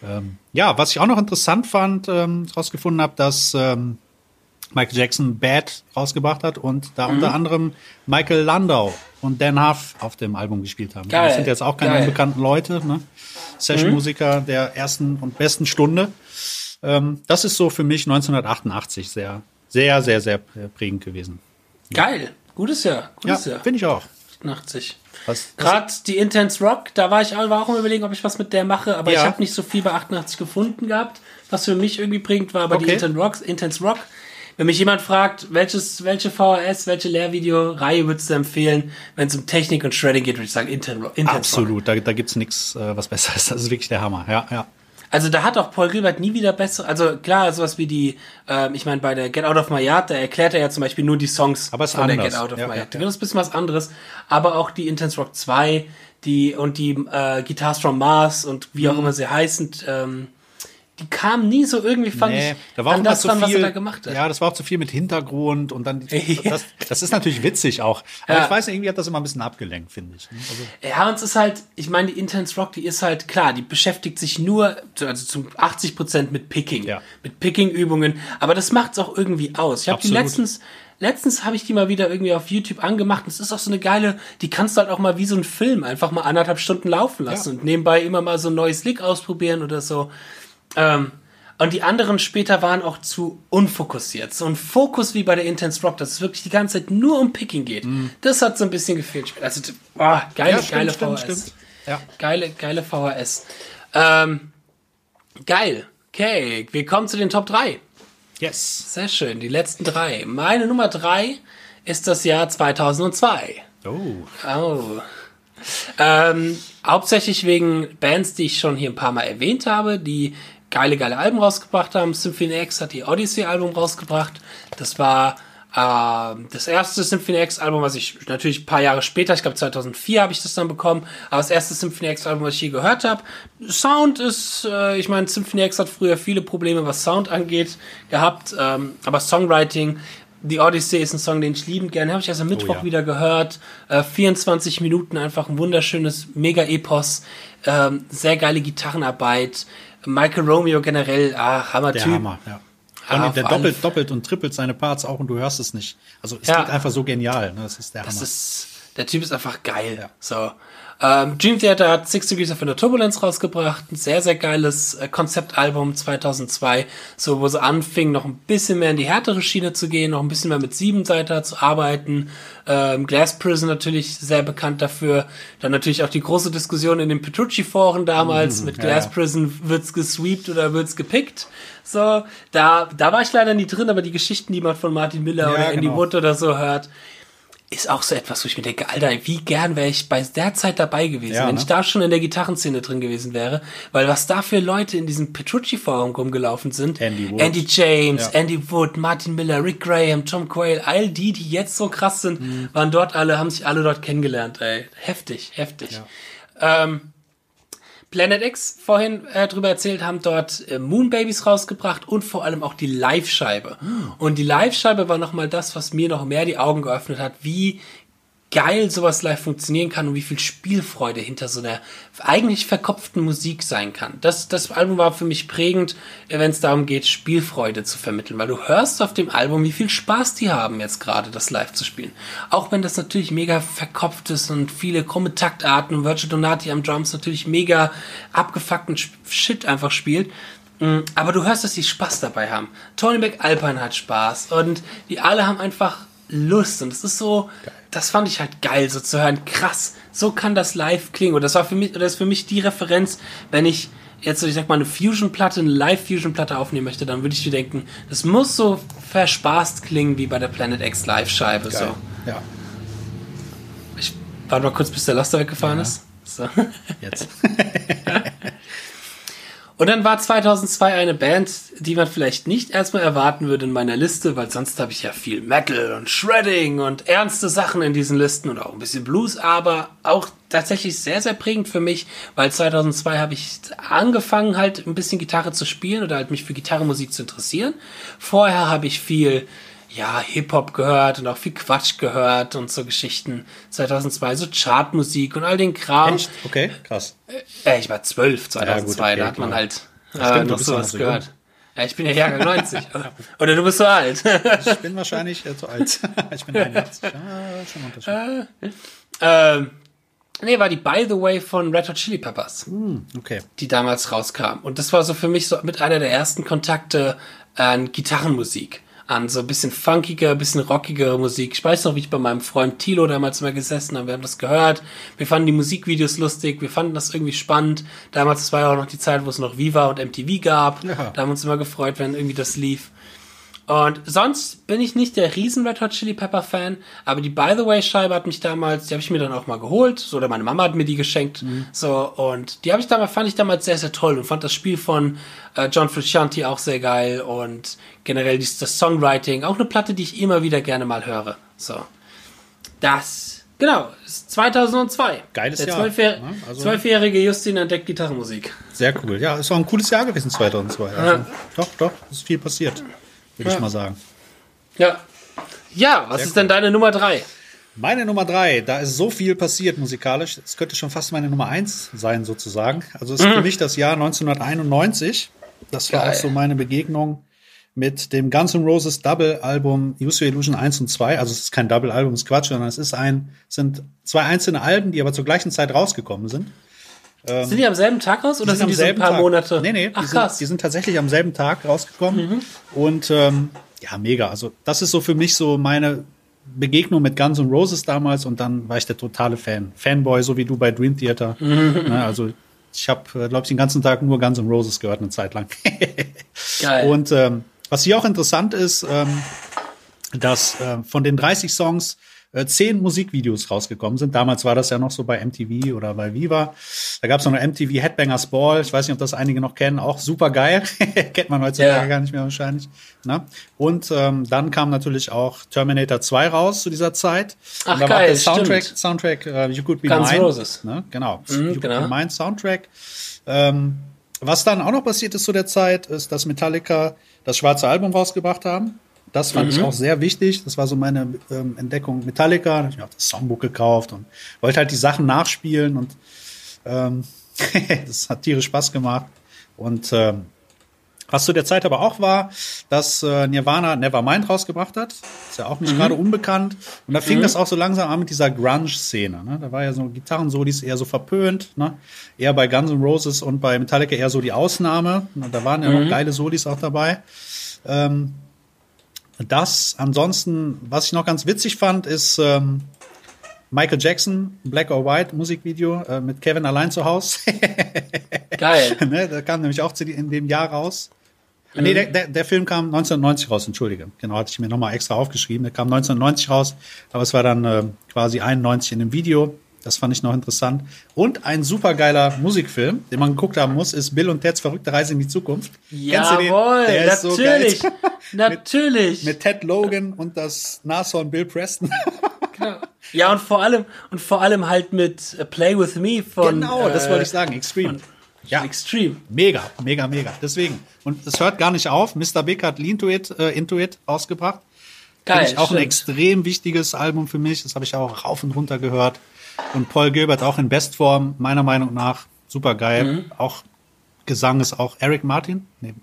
Speaker 2: Ähm, ja, was ich auch noch interessant fand, ähm, rausgefunden habe, dass ähm, Michael Jackson Bad rausgebracht hat und da
Speaker 1: Mhm.
Speaker 2: unter anderem Michael Landau und Dan Huff auf dem Album gespielt haben.
Speaker 1: Geil,
Speaker 2: Das sind jetzt auch keine
Speaker 1: geil.
Speaker 2: unbekannten Leute, ne? Session-Musiker der ersten und besten Stunde. Ähm, das ist so für mich 1988 sehr, sehr, sehr, sehr prägend gewesen.
Speaker 1: Geil. Gutes Jahr.
Speaker 2: Ja,
Speaker 1: Gutes Jahr.
Speaker 2: finde ich auch.
Speaker 1: 88.
Speaker 2: Was, was,
Speaker 1: Gerade die Intense Rock, da war ich war auch am überlegen, ob ich was mit der mache, aber
Speaker 2: Ja.
Speaker 1: ich habe nicht so viel bei 88 gefunden gehabt. Was für mich irgendwie prägend war, aber die
Speaker 2: Okay.
Speaker 1: Intense Rock, Intense Rock. Wenn mich jemand fragt, welches, welche VHS, welche Lehrvideo-Reihe würdest du empfehlen, wenn es um Technik und Shredding geht, würde ich sagen Intense Rock. Intense Rock.
Speaker 2: absolut, da, da gibt's nichts, äh, was besser ist. Das ist wirklich der Hammer. Ja, ja.
Speaker 1: Also da hat auch Paul Gilbert nie wieder bessere, also klar, sowas wie die, ähm, ich meine, bei der Get Out of My Yard, da erklärt er ja zum Beispiel nur die Songs
Speaker 2: Aber es
Speaker 1: von der
Speaker 2: anders.
Speaker 1: Get Out of
Speaker 2: Ja,
Speaker 1: My Yard.
Speaker 2: ja.
Speaker 1: Das ist ein bisschen was anderes. Aber auch die Intense Rock 2, die und die äh, Guitars from Mars und wie
Speaker 2: Mhm.
Speaker 1: auch immer sie heißen, ähm, die kamen nie so irgendwie, fand
Speaker 2: Nee,
Speaker 1: ich,
Speaker 2: da war
Speaker 1: an das
Speaker 2: zu
Speaker 1: dran, was
Speaker 2: viel,
Speaker 1: er da gemacht hat.
Speaker 2: Ja, das war auch zu viel mit Hintergrund und dann, das, das ist natürlich witzig auch. Aber
Speaker 1: Ja.
Speaker 2: ich weiß nicht, irgendwie hat das immer ein bisschen abgelenkt, finde ich. Also,
Speaker 1: Ja, und es ist halt, ich meine, die Intense Rock, die ist halt klar, die beschäftigt sich nur, also zum 80 Prozent mit Picking,
Speaker 2: Ja.
Speaker 1: mit Picking-Übungen, aber das macht's auch irgendwie aus. Ich habe die letztens, letztens habe ich die mal wieder irgendwie auf YouTube angemacht und es ist auch so eine geile, die kannst du halt auch mal wie so ein Film einfach mal anderthalb Stunden laufen lassen
Speaker 2: Ja.
Speaker 1: und nebenbei immer mal so ein neues Lick ausprobieren oder so. Ähm, und die anderen später waren auch zu unfokussiert. So ein Fokus wie bei der Intense Rock, dass es wirklich die ganze Zeit nur um Picking geht. Das hat so ein bisschen gefehlt. Also, boah, geile.
Speaker 2: Ja, stimmt,
Speaker 1: geile
Speaker 2: stimmt,
Speaker 1: VHS.
Speaker 2: stimmt. Ja.
Speaker 1: Geile, geile VHS. Ähm, geil. Okay, wir kommen zu den Top 3.
Speaker 2: yes.
Speaker 1: Sehr schön, die letzten drei. Meine Nummer 3 ist das Jahr 2002.
Speaker 2: Oh.
Speaker 1: Oh. Ähm, hauptsächlich wegen Bands, die ich schon hier ein paar Mal erwähnt habe, die geile, geile Alben rausgebracht haben. Symphony X hat die Odyssey-Album rausgebracht. Das war ähm, das erste Symphony X-Album, was ich natürlich ein paar Jahre später, ich glaube 2004 habe ich das dann bekommen, aber das erste Symphony X-Album, was ich je gehört habe. Sound ist, äh, ich meine, Symphony X hat früher viele Probleme, was Sound angeht, gehabt, ähm, aber Songwriting The Odyssey ist ein Song, den ich liebend gerne habe ich am Mittwoch
Speaker 2: ja.
Speaker 1: wieder gehört. Äh, 24 Minuten, einfach ein wunderschönes Mega-Epos. Ähm, sehr geile Gitarrenarbeit. Michael Romeo generell, ah, Hammer
Speaker 2: Der
Speaker 1: Typ.
Speaker 2: Hammer, ja.
Speaker 1: Ah,
Speaker 2: der doppelt, doppelt und trippelt seine Parts auch und du hörst es nicht. Also es
Speaker 1: Ja.
Speaker 2: klingt einfach so genial. Ne? Das ist der
Speaker 1: Das
Speaker 2: Hammer.
Speaker 1: ist, der Typ ist einfach geil.
Speaker 2: Ja.
Speaker 1: So. Ähm, Dream Theater hat Six Degrees of Inner Turbulence rausgebracht. Ein sehr, sehr geiles äh, Konzeptalbum 2002. So, wo sie anfing, noch ein bisschen mehr in die härtere Schiene zu gehen, noch ein bisschen mehr mit Siebenseiter zu arbeiten. Ähm, Glass Prison natürlich sehr bekannt dafür. Dann natürlich auch die große Diskussion in den Petrucci-Foren damals mit
Speaker 2: ja,
Speaker 1: Glass
Speaker 2: ja.
Speaker 1: Prison, wird's gesweept oder wird's gepickt? So, da, da war ich leider nie drin, aber die Geschichten, die man von Martin Miller
Speaker 2: Ja,
Speaker 1: oder Andy
Speaker 2: genau.
Speaker 1: Wood oder so hört, ist auch so etwas, wo ich mir denke, Alter, wie gern wäre ich bei der Zeit dabei gewesen,
Speaker 2: Ja,
Speaker 1: wenn
Speaker 2: ne?
Speaker 1: ich da schon in der Gitarrenszene drin gewesen wäre, weil was da für Leute in diesem Petrucci-Forum rumgelaufen sind,
Speaker 2: Andy Wood.
Speaker 1: Andy James,
Speaker 2: Ja.
Speaker 1: Andy Wood, Martin Miller, Rick Graham, Tom Quayle, all die, die jetzt so krass sind,
Speaker 2: Mhm.
Speaker 1: waren dort alle, haben sich alle dort kennengelernt, ey. Heftig, heftig. Ähm, Planet X vorhin äh, drüber erzählt, haben dort äh, Moon Babies rausgebracht und vor allem auch die Live-Scheibe. Und die Live-Scheibe war nochmal das, was mir noch mehr die Augen geöffnet hat, wie geil sowas live funktionieren kann und wie viel Spielfreude hinter so einer eigentlich verkopften Musik sein kann. Das, das Album war für mich prägend, äh, wenn es darum geht, Spielfreude zu vermitteln, weil du hörst auf dem Album, wie viel Spaß die haben jetzt gerade, das live zu spielen. Auch wenn das natürlich mega verkopft ist und viele krumme Taktarten und Virtual Donati am Drums natürlich mega abgefuckten Shit einfach spielt. Mm, Aber du hörst, dass die Spaß dabei haben. Tony McAlpine hat Spaß und die alle haben einfach Lust und es ist so, das fand ich halt geil, so zu hören, krass, so kann das live klingen. Und das war für mich, das ist für mich die Referenz, wenn ich jetzt so, ich sag mal, eine Fusion-Platte, eine Live-Fusion-Platte aufnehmen möchte, dann würde ich mir denken, das muss so verspaßt klingen wie bei der Planet X Live-Scheibe. So.
Speaker 2: Ja,
Speaker 1: Ich warte mal kurz, bis der Laster weggefahren ist. So.
Speaker 2: jetzt.
Speaker 1: Und dann war 2002 eine Band, die man vielleicht nicht erstmal erwarten würde in meiner Liste, weil sonst habe ich ja viel Metal und Shredding und ernste Sachen in diesen Listen und auch ein bisschen Blues, aber auch tatsächlich sehr, sehr prägend für mich, weil 2002 habe ich angefangen halt ein bisschen Gitarre zu spielen oder halt mich für Gitarrenmusik zu interessieren. Vorher habe ich viel ja, Hip-Hop gehört und auch viel Quatsch gehört und so Geschichten. 2002 so Chartmusik und all den Kram.
Speaker 2: Echt? Okay, krass.
Speaker 1: Äh, ich war zwölf 2002,
Speaker 2: Ja, gut, okay,
Speaker 1: da hat man halt äh, noch sowas
Speaker 2: noch
Speaker 1: gehört. Ja, ich bin ja Jahrgang 90. Oder du bist so alt.
Speaker 2: Ich bin wahrscheinlich äh, zu alt. ich bin 81. Ja, schon Unterschied.
Speaker 1: ähm, nee, war die By the Way von Red Hot Chili Peppers,
Speaker 2: Okay.
Speaker 1: die damals rauskam. Und das war so für mich so mit einer der ersten Kontakte an Gitarrenmusik. An so ein bisschen funkiger, ein bisschen rockigere Musik. Ich weiß noch, wie ich bei meinem Freund Tilo damals mal gesessen habe. Wir haben das gehört. Wir fanden die Musikvideos lustig. Wir fanden das irgendwie spannend. Damals, das war ja auch noch die Zeit, wo es noch Viva und MTV gab.
Speaker 2: Ja.
Speaker 1: Da haben wir uns immer gefreut, wenn irgendwie das lief. Und sonst bin ich nicht der riesen Red Hot Chili Pepper Fan, aber die By the Way Scheibe hat mich damals, die habe ich mir dann auch mal geholt, so oder meine Mama hat mir die geschenkt, so und die habe ich damals fand ich damals sehr sehr toll und fand das Spiel von äh, John Frusciante auch sehr geil und generell das Songwriting, auch eine Platte, die ich immer wieder gerne mal höre. So. Das genau, ist 2002.
Speaker 2: Geiles
Speaker 1: der
Speaker 2: Jahr,
Speaker 1: Zwölfjähr
Speaker 2: ne? Also-
Speaker 1: zwölfjährige Justin entdeckt Gitarrenmusik.
Speaker 2: Sehr cool. Ja, ist auch ein cooles Jahr gewesen 2002. Also,
Speaker 1: Ja.
Speaker 2: Doch, doch, ist viel passiert, würde
Speaker 1: Ja.
Speaker 2: ich mal sagen.
Speaker 1: Ja. Ja, was
Speaker 2: Sehr
Speaker 1: ist denn deine Nummer drei?
Speaker 2: Meine Nummer drei, da ist so viel passiert musikalisch. Es könnte schon fast meine Nummer eins sein, sozusagen. Also es ist für mich das Jahr 1991. Das war
Speaker 1: Geil.
Speaker 2: auch so meine Begegnung mit dem Guns N' Roses Double-Album Use Your Illusion 1 und 2. Also es ist kein Double-Album, es ist Quatsch, sondern es ist ein, es sind zwei einzelne Alben, die aber zur gleichen Zeit rausgekommen sind.
Speaker 1: Sind die am selben Tag raus oder sind
Speaker 2: am
Speaker 1: die so ein paar
Speaker 2: Tag.
Speaker 1: Monate?
Speaker 2: Nee, nee,
Speaker 1: Ach
Speaker 2: die,
Speaker 1: krass.
Speaker 2: Sind, die sind tatsächlich am selben Tag rausgekommen. Und ähm, ja, mega. Also, das ist so für mich so meine Begegnung mit Guns N' Roses damals und dann war ich der totale Fan. Fanboy, so wie du bei Dream Theater. Ne, also, ich habe, glaube ich, den ganzen Tag nur Guns N' Roses gehört, eine Zeit lang.
Speaker 1: Geil.
Speaker 2: Und ähm, was hier auch interessant ist, ähm, dass äh, von den 30 Songs äh, 10 Musikvideos rausgekommen sind. Damals war das ja noch so bei MTV oder bei Viva. Da gab es noch MTV Headbangers Ball. Ich weiß nicht, ob das einige noch kennen. Auch super geil. Kennt man heutzutage
Speaker 1: Ja.
Speaker 2: gar nicht mehr wahrscheinlich. Ne? Und ähm, dann kam natürlich auch Terminator 2 raus zu dieser Zeit.
Speaker 1: Ach,
Speaker 2: Und da war
Speaker 1: geil,
Speaker 2: der Soundtrack,
Speaker 1: stimmt.
Speaker 2: Soundtrack äh, You Could Be
Speaker 1: Guns
Speaker 2: Mine.
Speaker 1: Roses.
Speaker 2: Ne? Genau.
Speaker 1: Mhm,
Speaker 2: you Could
Speaker 1: genau.
Speaker 2: Be Mine Soundtrack. Ähm, was dann auch noch passiert ist zu der Zeit, ist, dass Metallica das schwarze Album rausgebracht haben. Das fand ich auch sehr wichtig. Das war so meine ähm, Entdeckung Metallica. Da habe ich mir auch das Songbook gekauft und wollte halt die Sachen nachspielen und ähm, das hat tierisch Spaß gemacht. Und ähm, was zu der Zeit aber auch war, dass äh, Nirvana Nevermind rausgebracht hat. Ist ja auch nicht gerade unbekannt. Und da fing das auch so langsam an mit dieser Grunge-Szene. Ne? Da war ja so Gitarrensolis eher so verpönt. Ne? Eher bei Guns N' Roses und bei Metallica eher so die Ausnahme. Und da waren ja noch geile Solis auch dabei. Ähm, das ansonsten, was ich noch ganz witzig fand, ist ähm, Michael Jackson, Black or White Musikvideo äh, mit Kevin allein zu Haus.
Speaker 1: Geil.
Speaker 2: ne, der kam nämlich auch in dem Jahr raus. Nee, der, der, der Film kam 1990 raus, entschuldige. Genau, hatte ich mir nochmal extra aufgeschrieben. Der kam 1990 raus, aber es war dann äh, quasi 91 in dem Video. Das fand ich noch interessant. Und ein supergeiler Musikfilm, den man geguckt haben muss, ist Bill und Ted's verrückte Reise in die Zukunft.
Speaker 1: Jawohl,
Speaker 2: ist so
Speaker 1: natürlich. natürlich.
Speaker 2: Mit Ted Logan und das Nashorn Bill Preston.
Speaker 1: ja, und vor allem, und vor allem halt mit äh, Play With Me von.
Speaker 2: genau, das wollte ich
Speaker 1: äh,
Speaker 2: sagen. Extreme. Ja,
Speaker 1: Extreme.
Speaker 2: mega, mega, mega. Deswegen. Und es hört gar nicht auf. Mr. Big hat Lean to It, äh, Into It rausgebracht.
Speaker 1: Geil.
Speaker 2: Finde ich auch ein
Speaker 1: stimmt.
Speaker 2: extrem wichtiges Album für mich. Das habe ich auch rauf und runter gehört. Und Paul Gilbert auch in Bestform, meiner Meinung nach. Super geil.
Speaker 1: Mhm.
Speaker 2: Auch Gesang ist auch Eric Martin. Nee,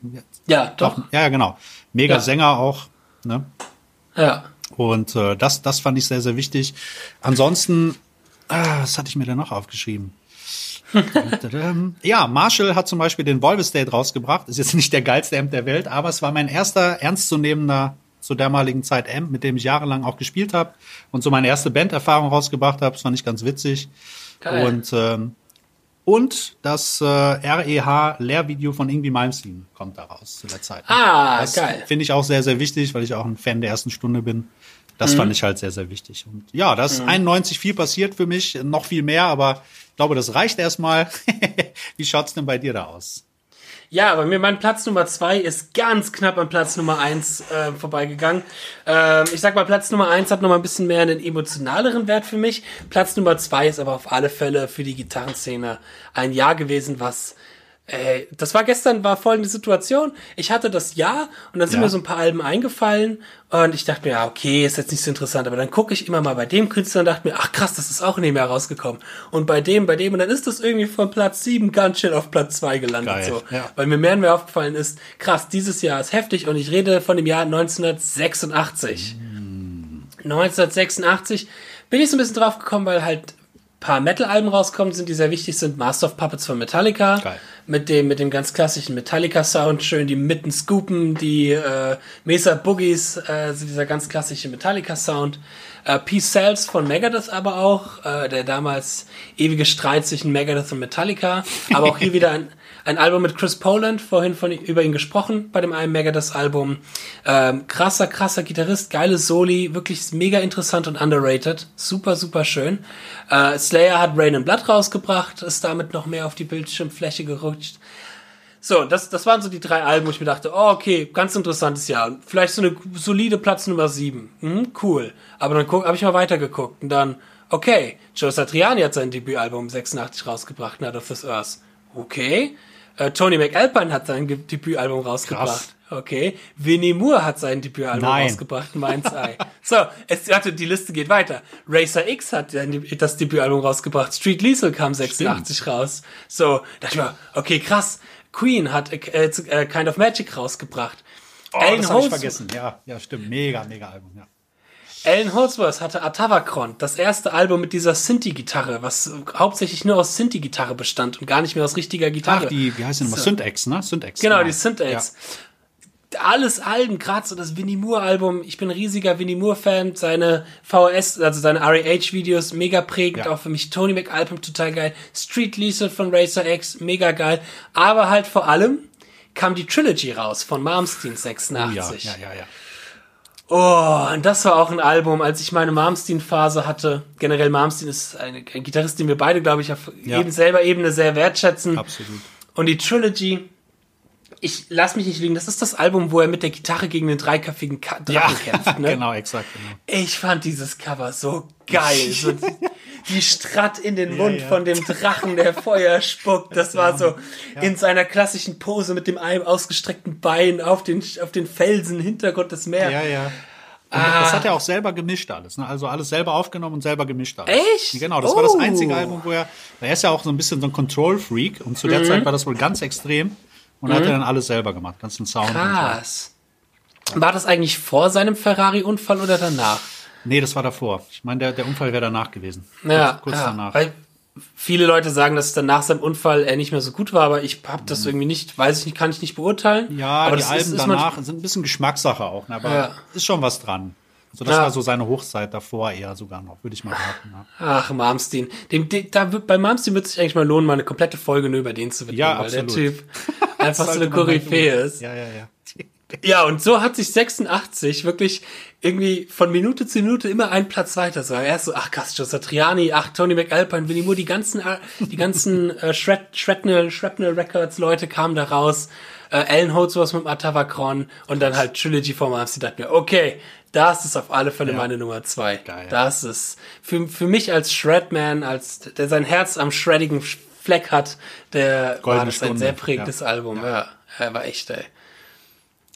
Speaker 1: Ja, doch.
Speaker 2: ja, ja, genau. Mega
Speaker 1: Ja.
Speaker 2: Sänger auch. Ne?
Speaker 1: Ja.
Speaker 2: Und äh, das, das fand ich sehr, sehr wichtig. Ansonsten, ah, was hatte ich mir denn noch aufgeschrieben? ja, Marshall hat zum Beispiel den Volvo State rausgebracht. Ist jetzt nicht der geilste Amp der Welt, aber es war mein erster ernstzunehmender zur damaligen Zeit Amp, mit dem ich jahrelang auch gespielt habe und so meine erste Banderfahrung rausgebracht habe. Das fand ich ganz witzig.
Speaker 1: Geil.
Speaker 2: Und ähm, und das äh, REH-Lehrvideo von Ingwie Malmsteen kommt da raus zu der Zeit.
Speaker 1: Ah,
Speaker 2: das
Speaker 1: geil.
Speaker 2: Finde ich auch sehr, sehr wichtig, weil ich auch ein Fan der ersten Stunde bin.
Speaker 1: Mhm.
Speaker 2: Das fand ich halt sehr, sehr wichtig. Und ja, da ist 91 viel passiert für mich, noch viel mehr, aber ich glaube, das reicht erstmal. Wie schaut's denn bei dir da aus?
Speaker 1: Ja, bei mir mein Platz Nummer zwei ist ganz knapp an Platz Nummer eins äh, vorbeigegangen. Ähm, ich sag mal, Platz Nummer eins hat noch mal ein bisschen mehr einen emotionaleren Wert für mich. Platz Nummer zwei ist aber auf alle Fälle für die Gitarrenszene ein Jahr gewesen, was Ey, das war gestern, war folgende Situation. Ich hatte das Jahr und dann sind
Speaker 2: Ja.
Speaker 1: mir so ein paar Alben eingefallen und ich dachte mir, ja, okay, ist jetzt nicht so interessant, aber dann gucke ich immer mal bei dem Künstler und dachte mir, ach krass, das ist auch dem Jahr rausgekommen. Und bei dem, bei dem, und dann ist das irgendwie von Platz 7 ganz schön auf Platz 2 gelandet.
Speaker 2: Geil,
Speaker 1: so.
Speaker 2: ja.
Speaker 1: Weil mir mehr und mehr aufgefallen ist, krass, dieses Jahr ist heftig und ich rede von dem Jahr 1986. 1986 bin ich so ein bisschen drauf gekommen, weil halt paar Metal-Alben rauskommen sind, die sehr wichtig sind. Master of Puppets von Metallica.
Speaker 2: Geil.
Speaker 1: Mit dem, mit dem ganz klassischen Metallica-Sound, schön die Mitten scoopen, die äh, Mesa Boogies, äh, dieser ganz klassische Metallica-Sound. Äh, Peace Cells von Megadeth aber auch, äh, der damals ewige Streit zwischen Megadeth und Metallica. Aber auch hier wieder ein, ein Album mit Chris Poland, vorhin von, über ihn gesprochen bei dem einen Megadeth-Album. Ähm, krasser, krasser Gitarrist, geile Soli, wirklich mega interessant und underrated. Super, super schön. Äh, Slayer hat Rain and Blood rausgebracht, ist damit noch mehr auf die Bildschirmfläche gerutscht. So, das, das waren so die drei Alben, wo ich mir dachte, oh, okay, ganz interessantes Jahr. Vielleicht so eine solide Platz Nummer sieben. Mhm, cool. Aber dann habe ich mal weitergeguckt und dann, okay, Joe Satriani hat sein Debütalbum 86 rausgebracht, Night of this Earth. Okay. Äh, Tony McAlpine hat sein Debütalbum rausgebracht.
Speaker 2: Krass.
Speaker 1: Okay. Vinnie Moore hat sein Debütalbum
Speaker 2: Nein.
Speaker 1: rausgebracht, Mind's Eye. So, es, warte, die Liste geht weiter. Racer X hat das Debütalbum rausgebracht. Street Lethal kam 86 raus. So, dachte ich mir, okay, krass. Queen hat äh, zu- äh, Kind of Magic rausgebracht.
Speaker 2: Oh,
Speaker 1: Alan
Speaker 2: das habe ich vergessen. Ja, ja, stimmt. Mega, mega Album, ja.
Speaker 1: Alan Holdsworth hatte Atavakron, das erste Album mit dieser Sinti-Gitarre, was hauptsächlich nur aus Sinti-Gitarre bestand und gar nicht mehr aus richtiger Gitarre.
Speaker 2: Ach, die, wie heißt die nochmal? Syntax, ne? Syntax.
Speaker 1: Genau, die Synth-Aids. Alles Alben, gerade so das Winnie Moore-Album. Ich bin ein riesiger Winnie Moore-Fan. Seine VHS, also seine RAH-Videos, mega prägend.
Speaker 2: Ja.
Speaker 1: Auch für mich Tony McAlpin total geil. Street Lethal von Racer X, mega geil. Aber halt vor allem kam die Trilogy raus von Malmsteen
Speaker 2: Ja,
Speaker 1: 86.
Speaker 2: ja, ja, ja.
Speaker 1: Oh, und das war auch ein Album, als ich meine Malmsteen-Phase hatte. Generell Malmsteen ist eine, ein Gitarrist, den wir beide, glaube ich, auf
Speaker 2: Ja.
Speaker 1: eben selber Ebene sehr wertschätzen.
Speaker 2: Absolut.
Speaker 1: Und die Trilogy, ich lass mich nicht liegen, das ist das Album, wo er mit der Gitarre gegen den dreiköpfigen Ka Drachen kämpft. Ne?
Speaker 2: genau, exakt. Genau.
Speaker 1: Ich fand dieses Cover so geil. So die, Stratt in den Mund
Speaker 2: ja.
Speaker 1: von dem Drachen, der Feuer spuckt. Das war so in seiner klassischen Pose mit dem einem ausgestreckten Bein auf den, auf den Felsen, Hintergrund des Meeres.
Speaker 2: Ja, ja. Und
Speaker 1: Ah.
Speaker 2: Das hat er auch selber gemischt alles, ne? Also alles selber aufgenommen und selber gemischt alles.
Speaker 1: Echt?
Speaker 2: Genau, das war das
Speaker 1: Oh.
Speaker 2: einzige Album, wo er, er ist ja auch so ein bisschen so ein Control-Freak und zu der
Speaker 1: Mhm.
Speaker 2: Zeit war das wohl ganz extrem und er hat er dann alles selber gemacht, ganzen Sound und so.
Speaker 1: Krass. War das eigentlich vor seinem Ferrari-Unfall oder danach?
Speaker 2: Nee, das war davor. Ich meine, der, der Unfall wäre danach gewesen.
Speaker 1: Ja,
Speaker 2: kurz, kurz
Speaker 1: ja,
Speaker 2: danach.
Speaker 1: Weil viele Leute sagen, dass dann nach seinem Unfall er nicht mehr so gut war, aber ich habe
Speaker 2: Mhm.
Speaker 1: das irgendwie nicht, weiß ich nicht, kann ich nicht beurteilen.
Speaker 2: Ja,
Speaker 1: aber
Speaker 2: die Alben
Speaker 1: ist, ist
Speaker 2: danach sind ein bisschen Geschmackssache auch, ne? aber
Speaker 1: Ja.
Speaker 2: ist schon was dran. Also das
Speaker 1: Ja.
Speaker 2: war so seine Hochzeit davor eher sogar noch, würde ich mal behaupten. Ja,
Speaker 1: Ach, Malmsteen. Dem, dem, da, wird- bei Malmsteen wird sich eigentlich mal lohnen, mal eine komplette Folge nur über den zu widmen,
Speaker 2: Ja,
Speaker 1: weil der
Speaker 2: absolut.
Speaker 1: Typ einfach so eine Koryphäe ist.
Speaker 2: Ja, ja, ja.
Speaker 1: Ja, und so hat sich 86 wirklich irgendwie von Minute zu Minute immer einen Platz weiter. So erst so, ach Joe Satriani, ach Tony McAlpine, Winnie Moore, die ganzen, äh, die ganzen äh, Shred, Shrapnel, Shrapnel Records Leute kamen da raus. Äh, Alan Holdsworth mit dem Atavakron und dann halt Trilogy von Malmsteen. dachte mir, okay, das ist auf alle Fälle
Speaker 2: Ja.
Speaker 1: meine Nummer zwei.
Speaker 2: Geil.
Speaker 1: Das ist für, für mich als Shredman, als der sein Herz am shreddigen Fleck hat, der war
Speaker 2: Goldene
Speaker 1: das ein
Speaker 2: Stunde.
Speaker 1: sehr prägendes
Speaker 2: Ja.
Speaker 1: Album. Ja. er war echt, ey.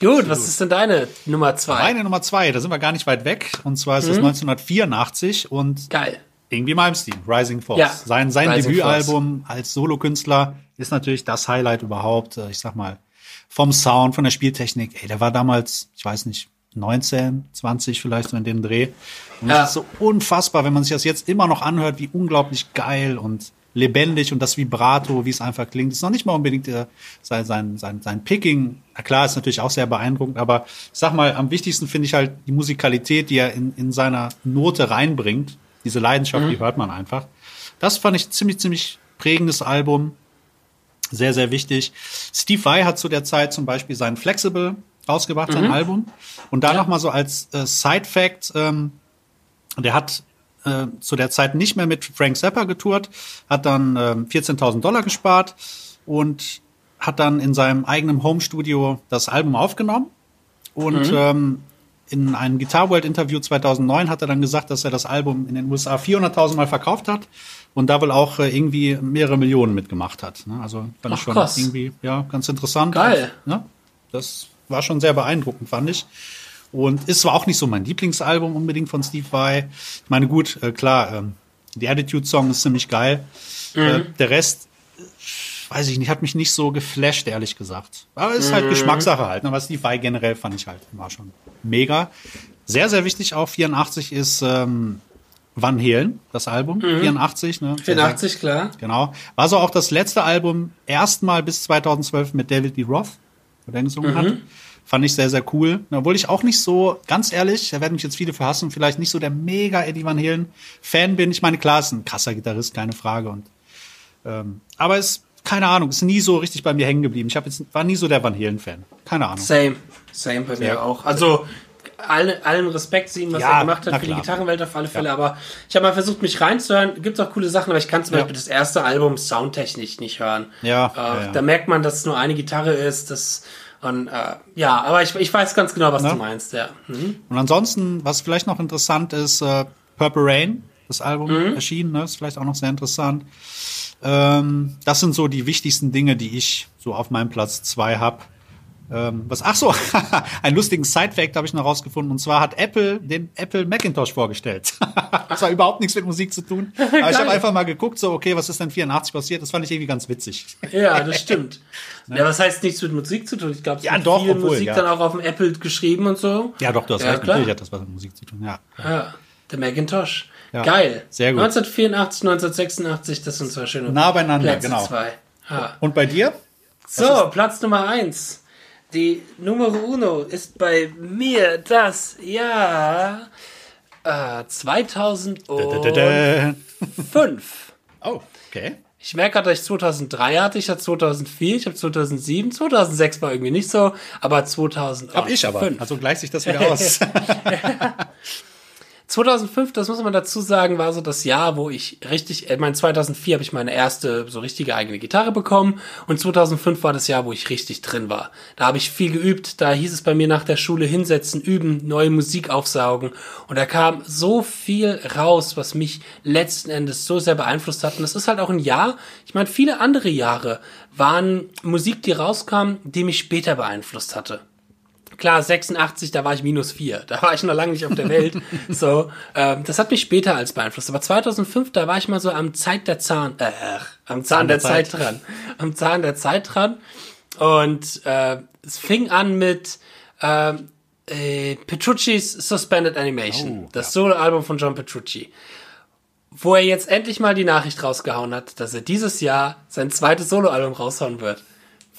Speaker 1: Gut, was ist denn deine Nummer zwei?
Speaker 2: Meine Nummer zwei, da sind wir gar nicht weit weg. Und zwar
Speaker 1: Mhm.
Speaker 2: ist das 1984 und
Speaker 1: Geil.
Speaker 2: irgendwie Malmsteen, Rising Force.
Speaker 1: Ja,
Speaker 2: Sein, sein
Speaker 1: Rising
Speaker 2: Debütalbum als Solokünstler ist natürlich das Highlight überhaupt. äh, Ich sag mal, vom Sound, von der Spieltechnik. Ey, der war damals, ich weiß nicht, 19, 20 vielleicht so in dem Dreh. Und
Speaker 1: Ja.
Speaker 2: das ist so unfassbar, wenn man sich das jetzt immer noch anhört, wie unglaublich geil und lebendig und das Vibrato, wie es einfach klingt. ist noch nicht mal unbedingt äh, sein, sein, sein, sein Picking. Na klar, ist natürlich auch sehr beeindruckend, aber ich sag mal, am wichtigsten finde ich halt die Musikalität, die er in, in seiner Note reinbringt. Diese Leidenschaft, die hört man einfach. Das fand ich ziemlich, ziemlich prägendes Album. Sehr, sehr wichtig. Steve Vai hat zu der Zeit zum Beispiel sein Flexible rausgebracht, sein Album. Und da noch mal so als äh, Side-Fact, ähm, der hat äh, zu der Zeit nicht mehr mit Frank Zappa getourt, hat dann ähm, 14.000 Dollar gespart und hat dann in seinem eigenen Home-Studio das Album aufgenommen. Und ähm, in einem Guitar World Interview 2009 hat er dann gesagt, dass er das Album in den USA 400.000 Mal verkauft hat und da wohl auch äh, irgendwie mehrere Millionen mitgemacht hat. Ne? Also fand
Speaker 1: Ach,
Speaker 2: ich schon
Speaker 1: krass.
Speaker 2: irgendwie ja ganz interessant.
Speaker 1: Geil.
Speaker 2: Ne? Das war schon sehr beeindruckend, fand ich. Und ist zwar auch nicht so mein Lieblingsalbum unbedingt von Steve Vai. Ich meine, gut, äh, klar, ähm, die Attitude-Song ist ziemlich geil. Äh, der Rest, äh, weiß ich nicht, hat mich nicht so geflasht, ehrlich gesagt. Aber ist halt Geschmackssache halt. ne? Aber Steve Vai generell fand ich halt immer schon mega. Sehr, sehr wichtig auch, 84 ist ähm, Van Halen, das Album, 84. Ne?
Speaker 1: 84, klar.
Speaker 2: Genau. War so auch das letzte Album, erstmal bis 2012 mit David D. Roth, wo der gesungen hat. Fand ich sehr, sehr cool. Obwohl ich auch nicht so, ganz ehrlich, da werden mich jetzt viele für hassen, vielleicht nicht so der mega Eddie Van Halen Fan bin. Ich meine, klar, ist ein krasser Gitarrist, keine Frage. Und, ähm, aber es, keine Ahnung, ist nie so richtig bei mir hängen geblieben. Ich hab jetzt, war nie so der Van Halen Fan. Keine Ahnung.
Speaker 1: Same. Same bei mir
Speaker 2: Ja.
Speaker 1: auch. Also, allen, allen Respekt zu ihm, was
Speaker 2: Ja,
Speaker 1: er gemacht hat für die. Gitarrenwelt auf alle Fälle. Aber ich habe mal versucht, mich reinzuhören. Gibt auch coole Sachen, aber ich kann zum
Speaker 2: Ja.
Speaker 1: Beispiel das erste Album soundtechnisch nicht hören.
Speaker 2: Ja,
Speaker 1: Äh,
Speaker 2: ja, ja.
Speaker 1: Da merkt man, dass es nur eine Gitarre ist. Das, und, äh, ja, aber ich, ich weiß ganz genau, was
Speaker 2: Na?
Speaker 1: du meinst. Ja. Mhm.
Speaker 2: Und ansonsten, was vielleicht noch interessant ist, äh, Purple Rain, das Album
Speaker 1: Mhm.
Speaker 2: erschienen, ne? ist vielleicht auch noch sehr interessant. Ähm, das sind so die wichtigsten Dinge, die ich so auf meinem Platz zwei hab. Ähm, was, ach so, einen lustigen Side-Fact habe ich noch rausgefunden. Und zwar hat Apple den Apple Macintosh vorgestellt. das war überhaupt nichts mit Musik zu tun. Aber ich habe einfach mal geguckt, so, okay, was ist denn 84 passiert? Das fand ich irgendwie ganz witzig.
Speaker 1: Ja, das stimmt. ja, was heißt nichts mit Musik zu tun? Ich glaube, es
Speaker 2: Ja,
Speaker 1: wird
Speaker 2: doch,
Speaker 1: viel
Speaker 2: obwohl,
Speaker 1: Musik
Speaker 2: ja.
Speaker 1: dann auch auf dem Apple geschrieben und so.
Speaker 2: Ja, doch, du hast
Speaker 1: Ja,
Speaker 2: recht.
Speaker 1: klar.
Speaker 2: Natürlich hat das was mit Musik zu tun, ja.
Speaker 1: Ja, der Macintosh.
Speaker 2: Ja,
Speaker 1: Geil.
Speaker 2: sehr gut.
Speaker 1: 1984, 1986, das sind zwei schöne
Speaker 2: Nah beieinander,
Speaker 1: Plätze
Speaker 2: genau.
Speaker 1: Zwei. Ja.
Speaker 2: Und bei dir?
Speaker 1: So, Platz Nummer eins. Die Numero Uno ist bei mir das Jahr äh, 2005.
Speaker 2: Dä-dä-dä-dä. Oh, okay.
Speaker 1: Ich merke gerade, dass ich 2003 hatte, ich hatte 2004, ich habe 2007, 2006 war irgendwie nicht so, aber 2005.
Speaker 2: Hab ich aber. Also gleicht sich das wieder aus.
Speaker 1: 2005, das muss man dazu sagen, war so das Jahr, wo ich richtig, ich meine 2004 habe ich meine erste so richtige eigene Gitarre bekommen und 2005 war das Jahr, wo ich richtig drin war. Da habe ich viel geübt, da hieß es bei mir nach der Schule hinsetzen, üben, neue Musik aufsaugen und da kam so viel raus, was mich letzten Endes so sehr beeinflusst hat und das ist halt auch ein Jahr, ich meine viele andere Jahre waren Musik, die rauskam, die mich später beeinflusst hatte. Klar, 86, da war ich minus vier. Da war ich noch lange nicht auf der Welt. so, ähm, das hat mich später als beeinflusst. Aber 2005, da war ich mal so am Zeit der Zahn, äh, am Zahn, der,
Speaker 2: der
Speaker 1: Zeit.
Speaker 2: Zeit.
Speaker 1: dran. Am Zahn der Zeit dran. Und äh, es fing an mit ähm, äh, Petrucci's Suspended Animation.
Speaker 2: Oh,
Speaker 1: das Soloalbum von John Petrucci. Wo er jetzt endlich mal die Nachricht rausgehauen hat, dass er dieses Jahr sein zweites Soloalbum raushauen wird.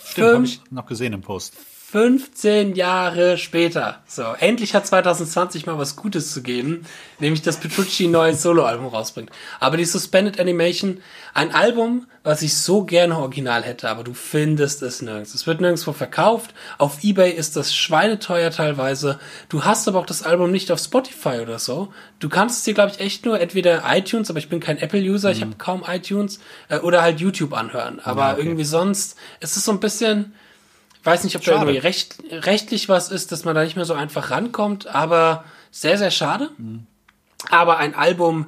Speaker 2: Stimmt, habe ich noch gesehen im Post.
Speaker 1: 15 Jahre später. So, endlich hat 2020 mal was Gutes zu geben, nämlich dass Petrucci ein neues Soloalbum rausbringt. Aber die Suspended Animation, ein Album, was ich so gerne original hätte, aber du findest es nirgends. Es wird nirgendwo verkauft. Auf Ebay ist das schweineteuer teilweise. Du hast aber auch das Album nicht auf Spotify oder so. Du kannst es dir, glaube ich, echt nur entweder iTunes, aber ich bin kein Apple-User, ich habe kaum iTunes, äh, oder halt YouTube anhören. Aber
Speaker 2: Ja, okay.
Speaker 1: irgendwie sonst ist es so ein bisschen, weiß nicht, ob da
Speaker 2: Schade.
Speaker 1: irgendwie recht, rechtlich was ist, dass man da nicht mehr so einfach rankommt, aber sehr, sehr schade. Aber ein Album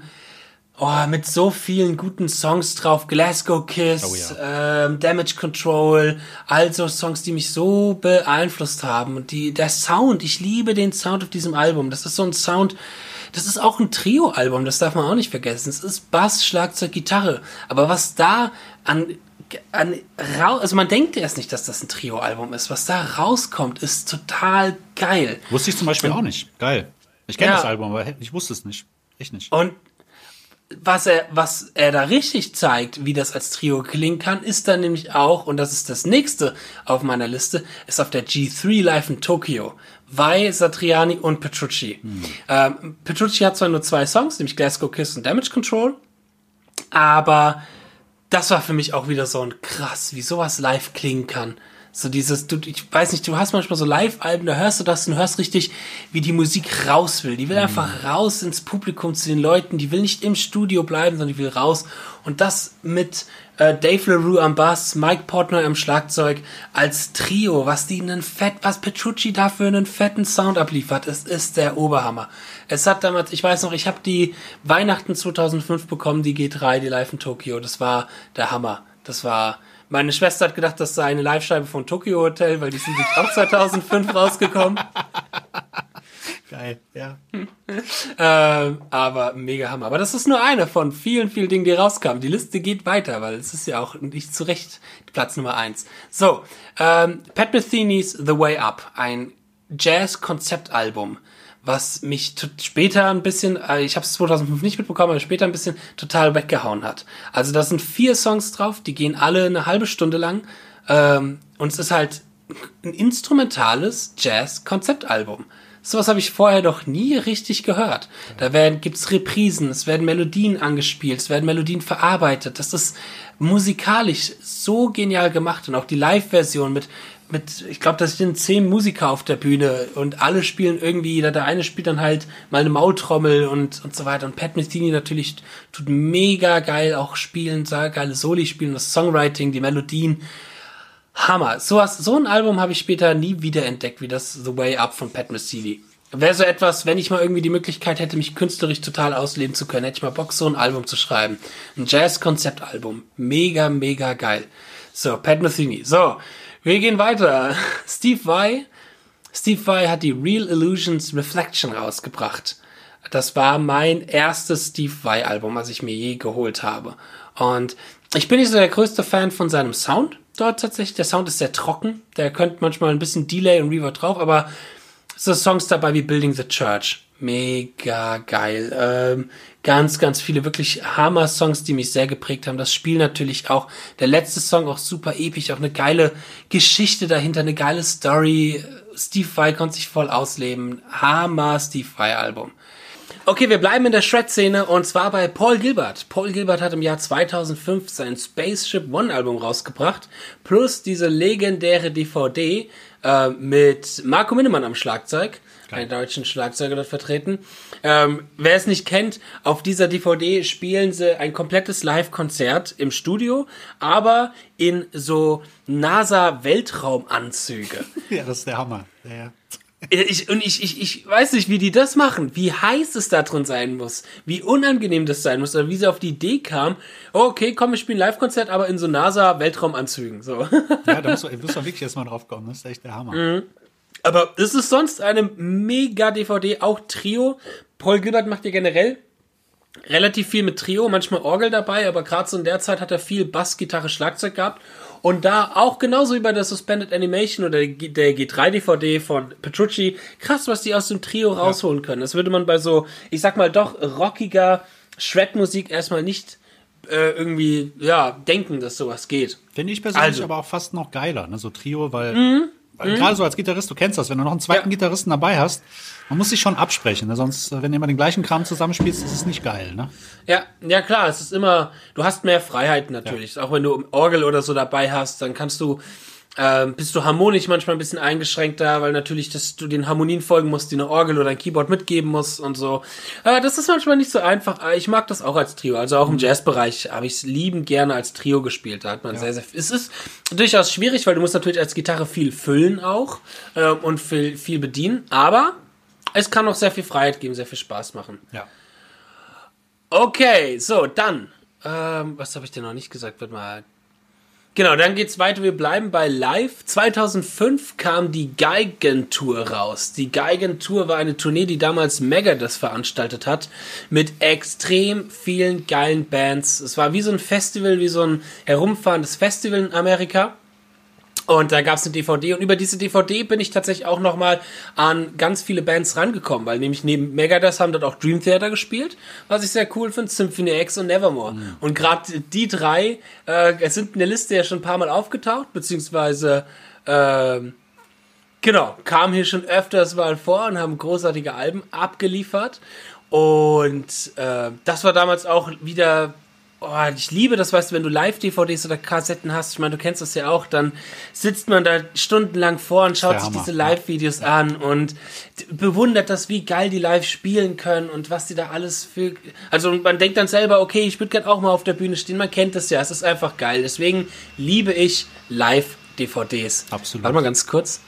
Speaker 1: oh, mit so vielen guten Songs drauf, Glasgow Kiss,
Speaker 2: Oh
Speaker 1: ähm, Damage Control, also Songs, die mich so beeinflusst haben. Und die, der Sound, ich liebe den Sound auf diesem Album. Das ist so ein Sound, das ist auch ein Trio-Album, das darf man auch nicht vergessen. Es ist Bass, Schlagzeug, Gitarre. Aber was da an, an also man denkt erst nicht, dass das ein Trio-Album ist. Was da rauskommt, ist total geil.
Speaker 2: Wusste ich zum Beispiel auch nicht. Geil. Ich kenne
Speaker 1: Ja.
Speaker 2: das Album, aber ich wusste es nicht. Echt nicht.
Speaker 1: Und was er, was er da richtig zeigt, wie das als Trio klingen kann, ist dann nämlich auch, und das ist das nächste auf meiner Liste, ist auf der G3 Live in Tokio. Vai, Satriani und Petrucci. Ähm, Petrucci hat zwar nur zwei Songs, nämlich Glasgow Kiss und Damage Control, aber das war für mich auch wieder so ein krass, wie sowas live klingen kann. So dieses, du, ich weiß nicht, du hast manchmal so Live-Alben, da hörst du das und hörst richtig, wie die Musik raus will. Die will einfach raus ins Publikum zu den Leuten, die will nicht im Studio bleiben, sondern die will raus. Und das mit äh, Dave LaRue am Bass, Mike Portnoy am Schlagzeug als Trio, was die einen fett, was Petrucci da für einen fetten Sound abliefert, es ist der Oberhammer. Es hat damals, ich weiß noch, ich habe die Weihnachten 2005 bekommen, die G3, die Live in Tokio. Das war der Hammer. Das war, meine Schwester hat gedacht, das sei eine Live-Scheibe von Tokyo Hotel, weil die sind auch 2005 rausgekommen.
Speaker 2: Geil, ja.
Speaker 1: Ähm, aber mega Hammer. Aber das ist nur eine von vielen, vielen Dingen, die rauskamen. Die Liste geht weiter, weil es ist ja auch nicht zu Recht Platz Nummer eins. So, ähm, Pat Metheny's The Way Up, ein Jazz-Konzeptalbum, was mich später ein bisschen, äh, ich habe es 2005 nicht mitbekommen, aber später ein bisschen total weggehauen hat. Also da sind vier Songs drauf, die gehen alle eine halbe Stunde lang ähm, und es ist halt ein instrumentales Jazz-Konzeptalbum. Sowas habe ich vorher noch nie richtig gehört. Da werden, gibt's Reprisen, es werden Melodien angespielt, es werden Melodien verarbeitet. Das ist musikalisch so genial gemacht und auch die Live-Version mit, mit, ich glaube, da sind zehn Musiker auf der Bühne und alle spielen irgendwie, der eine spielt dann halt mal eine Maultrommel und, und so weiter. Und Pat Metheny natürlich tut mega geil auch spielen, sehr geile Soli spielen, das Songwriting, die Melodien. Hammer. So, was, so ein Album habe ich später nie wieder entdeckt, wie das The Way Up von Pat Metheny. Wäre so etwas, wenn ich mal irgendwie die Möglichkeit hätte, mich künstlerisch total ausleben zu können, hätte ich mal Bock, so ein Album zu schreiben. Ein Jazz-Konzeptalbum. Mega, mega geil. So, Pat Metheny. So, wir gehen weiter. Steve Vai. Steve Vai hat die Real Illusions Reflection rausgebracht. Das war mein erstes Steve Vai Album, was ich mir je geholt habe. Und ich bin nicht so der größte Fan von seinem Sound dort tatsächlich. Der Sound ist sehr trocken. Der könnte manchmal ein bisschen Delay und Reverb drauf, aber so Songs dabei wie Building the Church. Mega geil. Ähm, ganz, ganz viele wirklich Hammer-Songs, die mich sehr geprägt haben. Das Spiel natürlich auch. Der letzte Song auch super episch, auch eine geile Geschichte dahinter, eine geile Story. Steve Vai konnte sich voll ausleben. Hammer Steve Vai Album. Okay, wir bleiben in der Shred-Szene und zwar bei Paul Gilbert. Paul Gilbert hat im Jahr 2005 sein Spaceship One Album rausgebracht, plus diese legendäre DVD äh, mit Marco Minnemann am Schlagzeug, Einen deutschen Schlagzeuger dort vertreten. Ähm, wer es nicht kennt, auf dieser DVD spielen sie ein komplettes Live-Konzert im Studio, aber in so NASA-Weltraumanzüge.
Speaker 2: ja, das ist der Hammer. Ja.
Speaker 1: Ich, und ich, ich, ich weiß nicht, wie die das machen, wie heiß es da drin sein muss, wie unangenehm das sein muss, oder wie sie auf die Idee kam, oh, okay, komm, wir spielen Live-Konzert, aber in so NASA-Weltraumanzügen. So.
Speaker 2: Ja, da musst du, musst du wirklich erstmal drauf kommen, das ist echt der Hammer. Mhm.
Speaker 1: Aber es ist sonst eine mega DVD, auch Trio. Paul Gilbert macht ja generell relativ viel mit Trio, manchmal Orgel dabei, aber gerade so in der Zeit hat er viel Bass, Gitarre, Schlagzeug gehabt. Und da auch genauso wie bei der Suspended Animation oder der G3-DVD von Petrucci, krass, was die aus dem Trio rausholen können. Das würde man bei so, ich sag mal, doch rockiger Shred-Musik erstmal nicht äh, irgendwie, ja, denken, dass sowas geht.
Speaker 2: Finde ich persönlich also. aber auch fast noch geiler, ne, so Trio, weil mhm. Mhm. Gerade so als Gitarrist, du kennst das, wenn du noch einen zweiten ja. Gitarristen dabei hast, man muss sich schon absprechen, ne? sonst, äh, wenn du immer den gleichen Kram zusammenspielst, ist es nicht geil, ne?
Speaker 1: Ja, ja klar, es ist immer, du hast mehr Freiheit natürlich. Ja. Auch wenn du Orgel oder so dabei hast, dann kannst du ähm, bist du harmonisch manchmal ein bisschen eingeschränkter, weil natürlich dass du den Harmonien folgen musst, die eine Orgel oder ein Keyboard mitgeben musst und so. Äh, das ist manchmal nicht so einfach. Ich mag das auch als Trio. Also auch im mhm. Jazzbereich habe ich es lieben gerne als Trio gespielt. Da hat man ja. sehr, sehr. Es ist durchaus schwierig, weil du musst natürlich als Gitarre viel füllen auch äh, und viel, viel bedienen. Aber es kann auch sehr viel Freiheit geben, sehr viel Spaß machen.
Speaker 2: Ja.
Speaker 1: Okay, so dann. Ähm, was habe ich denn noch nicht gesagt? Wird mal Genau, dann geht's weiter. Wir bleiben bei Live. 2005 kam die Geigentour raus. Die Geigentour war eine Tournee, die damals Megadeth veranstaltet hat, mit extrem vielen geilen Bands. Es war wie so ein Festival, wie so ein herumfahrendes Festival in Amerika. Und da gab es eine DVD und über diese DVD bin ich tatsächlich auch nochmal an ganz viele Bands rangekommen, weil nämlich neben Megadeth haben dort auch Dream Theater gespielt, was ich sehr cool finde, Symphony X und Nevermore. Mhm. Und gerade die drei äh, sind in der Liste ja schon ein paar Mal aufgetaucht, beziehungsweise äh, genau, kamen hier schon öfters mal vor und haben großartige Alben abgeliefert. Und äh, das war damals auch wieder Oh, ich liebe das, weißt du, wenn du Live-DVDs oder Kassetten hast, ich meine, du kennst das ja auch, dann sitzt man da stundenlang vor und schaut sich diese Live-Videos ja. an und bewundert das, wie geil die live spielen können und was die da alles für. Also man denkt dann selber, okay, ich würde gerne auch mal auf der Bühne stehen, man kennt das ja, es ist einfach geil. Deswegen liebe ich Live-DVDs.
Speaker 2: Absolut.
Speaker 1: Warte mal ganz kurz.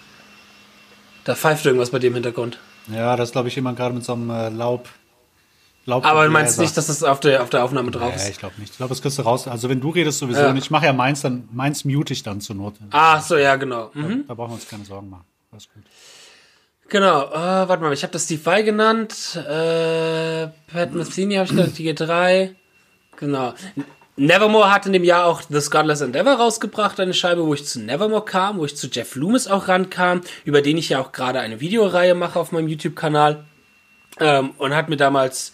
Speaker 1: Da pfeift irgendwas bei dem Hintergrund.
Speaker 2: Ja, das glaube ich jemand gerade mit so einem äh, Laub.
Speaker 1: Glaub, aber du meinst nicht, dass das auf der, auf der Aufnahme drauf ist?
Speaker 2: Ja, ich glaube nicht. Ich glaube, das kriegst du raus. Also wenn du redest sowieso ja. nicht. Ich mache ja meins, dann meins mute ich dann zur Not.
Speaker 1: Ah, so, ja, genau.
Speaker 2: Mhm. Da, da, brauchen wir uns keine Sorgen machen. Alles gut.
Speaker 1: Genau, äh, warte mal, ich habe das Steve genannt. Äh, Pat Metheny habe ich genannt, die G3. Genau. Nevermore hat in dem Jahr auch The Godless Endeavor rausgebracht, eine Scheibe, wo ich zu Nevermore kam, wo ich zu Jeff Loomis auch rankam, über den ich ja auch gerade eine Videoreihe mache auf meinem YouTube-Kanal. Ähm, und hat mir damals,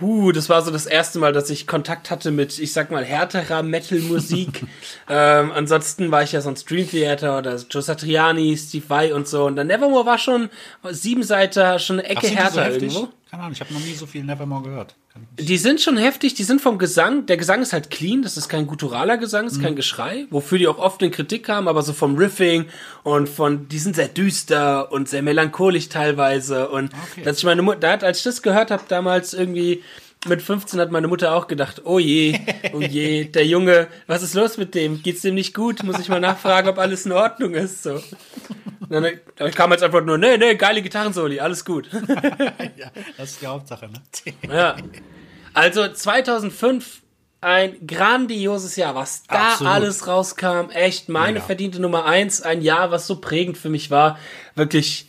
Speaker 1: uh, das war so das erste Mal, dass ich Kontakt hatte mit, ich sag mal, härterer Metal-Musik. ähm, ansonsten war ich ja sonst Dream Theater oder Joe Satriani, Steve Vai und so. Und dann Nevermore war schon sieben Seiter, schon eine Ecke
Speaker 2: Ach, so
Speaker 1: härter
Speaker 2: heftig?
Speaker 1: irgendwo.
Speaker 2: Keine Ahnung, ich habe noch nie so viel Nevermore gehört.
Speaker 1: Die sind schon heftig, die sind vom Gesang. Der Gesang ist halt clean, das ist kein gutturaler Gesang, ist
Speaker 2: Mhm.
Speaker 1: kein Geschrei, wofür die auch oft in Kritik haben, aber so vom Riffing und von, die sind sehr düster und sehr melancholisch teilweise. Und
Speaker 2: Okay.
Speaker 1: dass ich meine Mutter, da hat, als ich das gehört habe, damals irgendwie mit 15 hat meine Mutter auch gedacht, oh je, oh je, der Junge, was ist los mit dem? Geht's dem nicht gut? Muss ich mal nachfragen, ob alles in Ordnung ist. So. Und Dann dann kam jetzt einfach nur, nee, nee, geile Gitarrensoli, alles gut.
Speaker 2: Ja, das ist die Hauptsache, ne?
Speaker 1: Ja. Also 2005 ein grandioses Jahr, was da
Speaker 2: Absolut.
Speaker 1: alles rauskam. Echt meine
Speaker 2: Mega.
Speaker 1: verdiente Nummer eins. Ein Jahr, was so prägend für mich war. Wirklich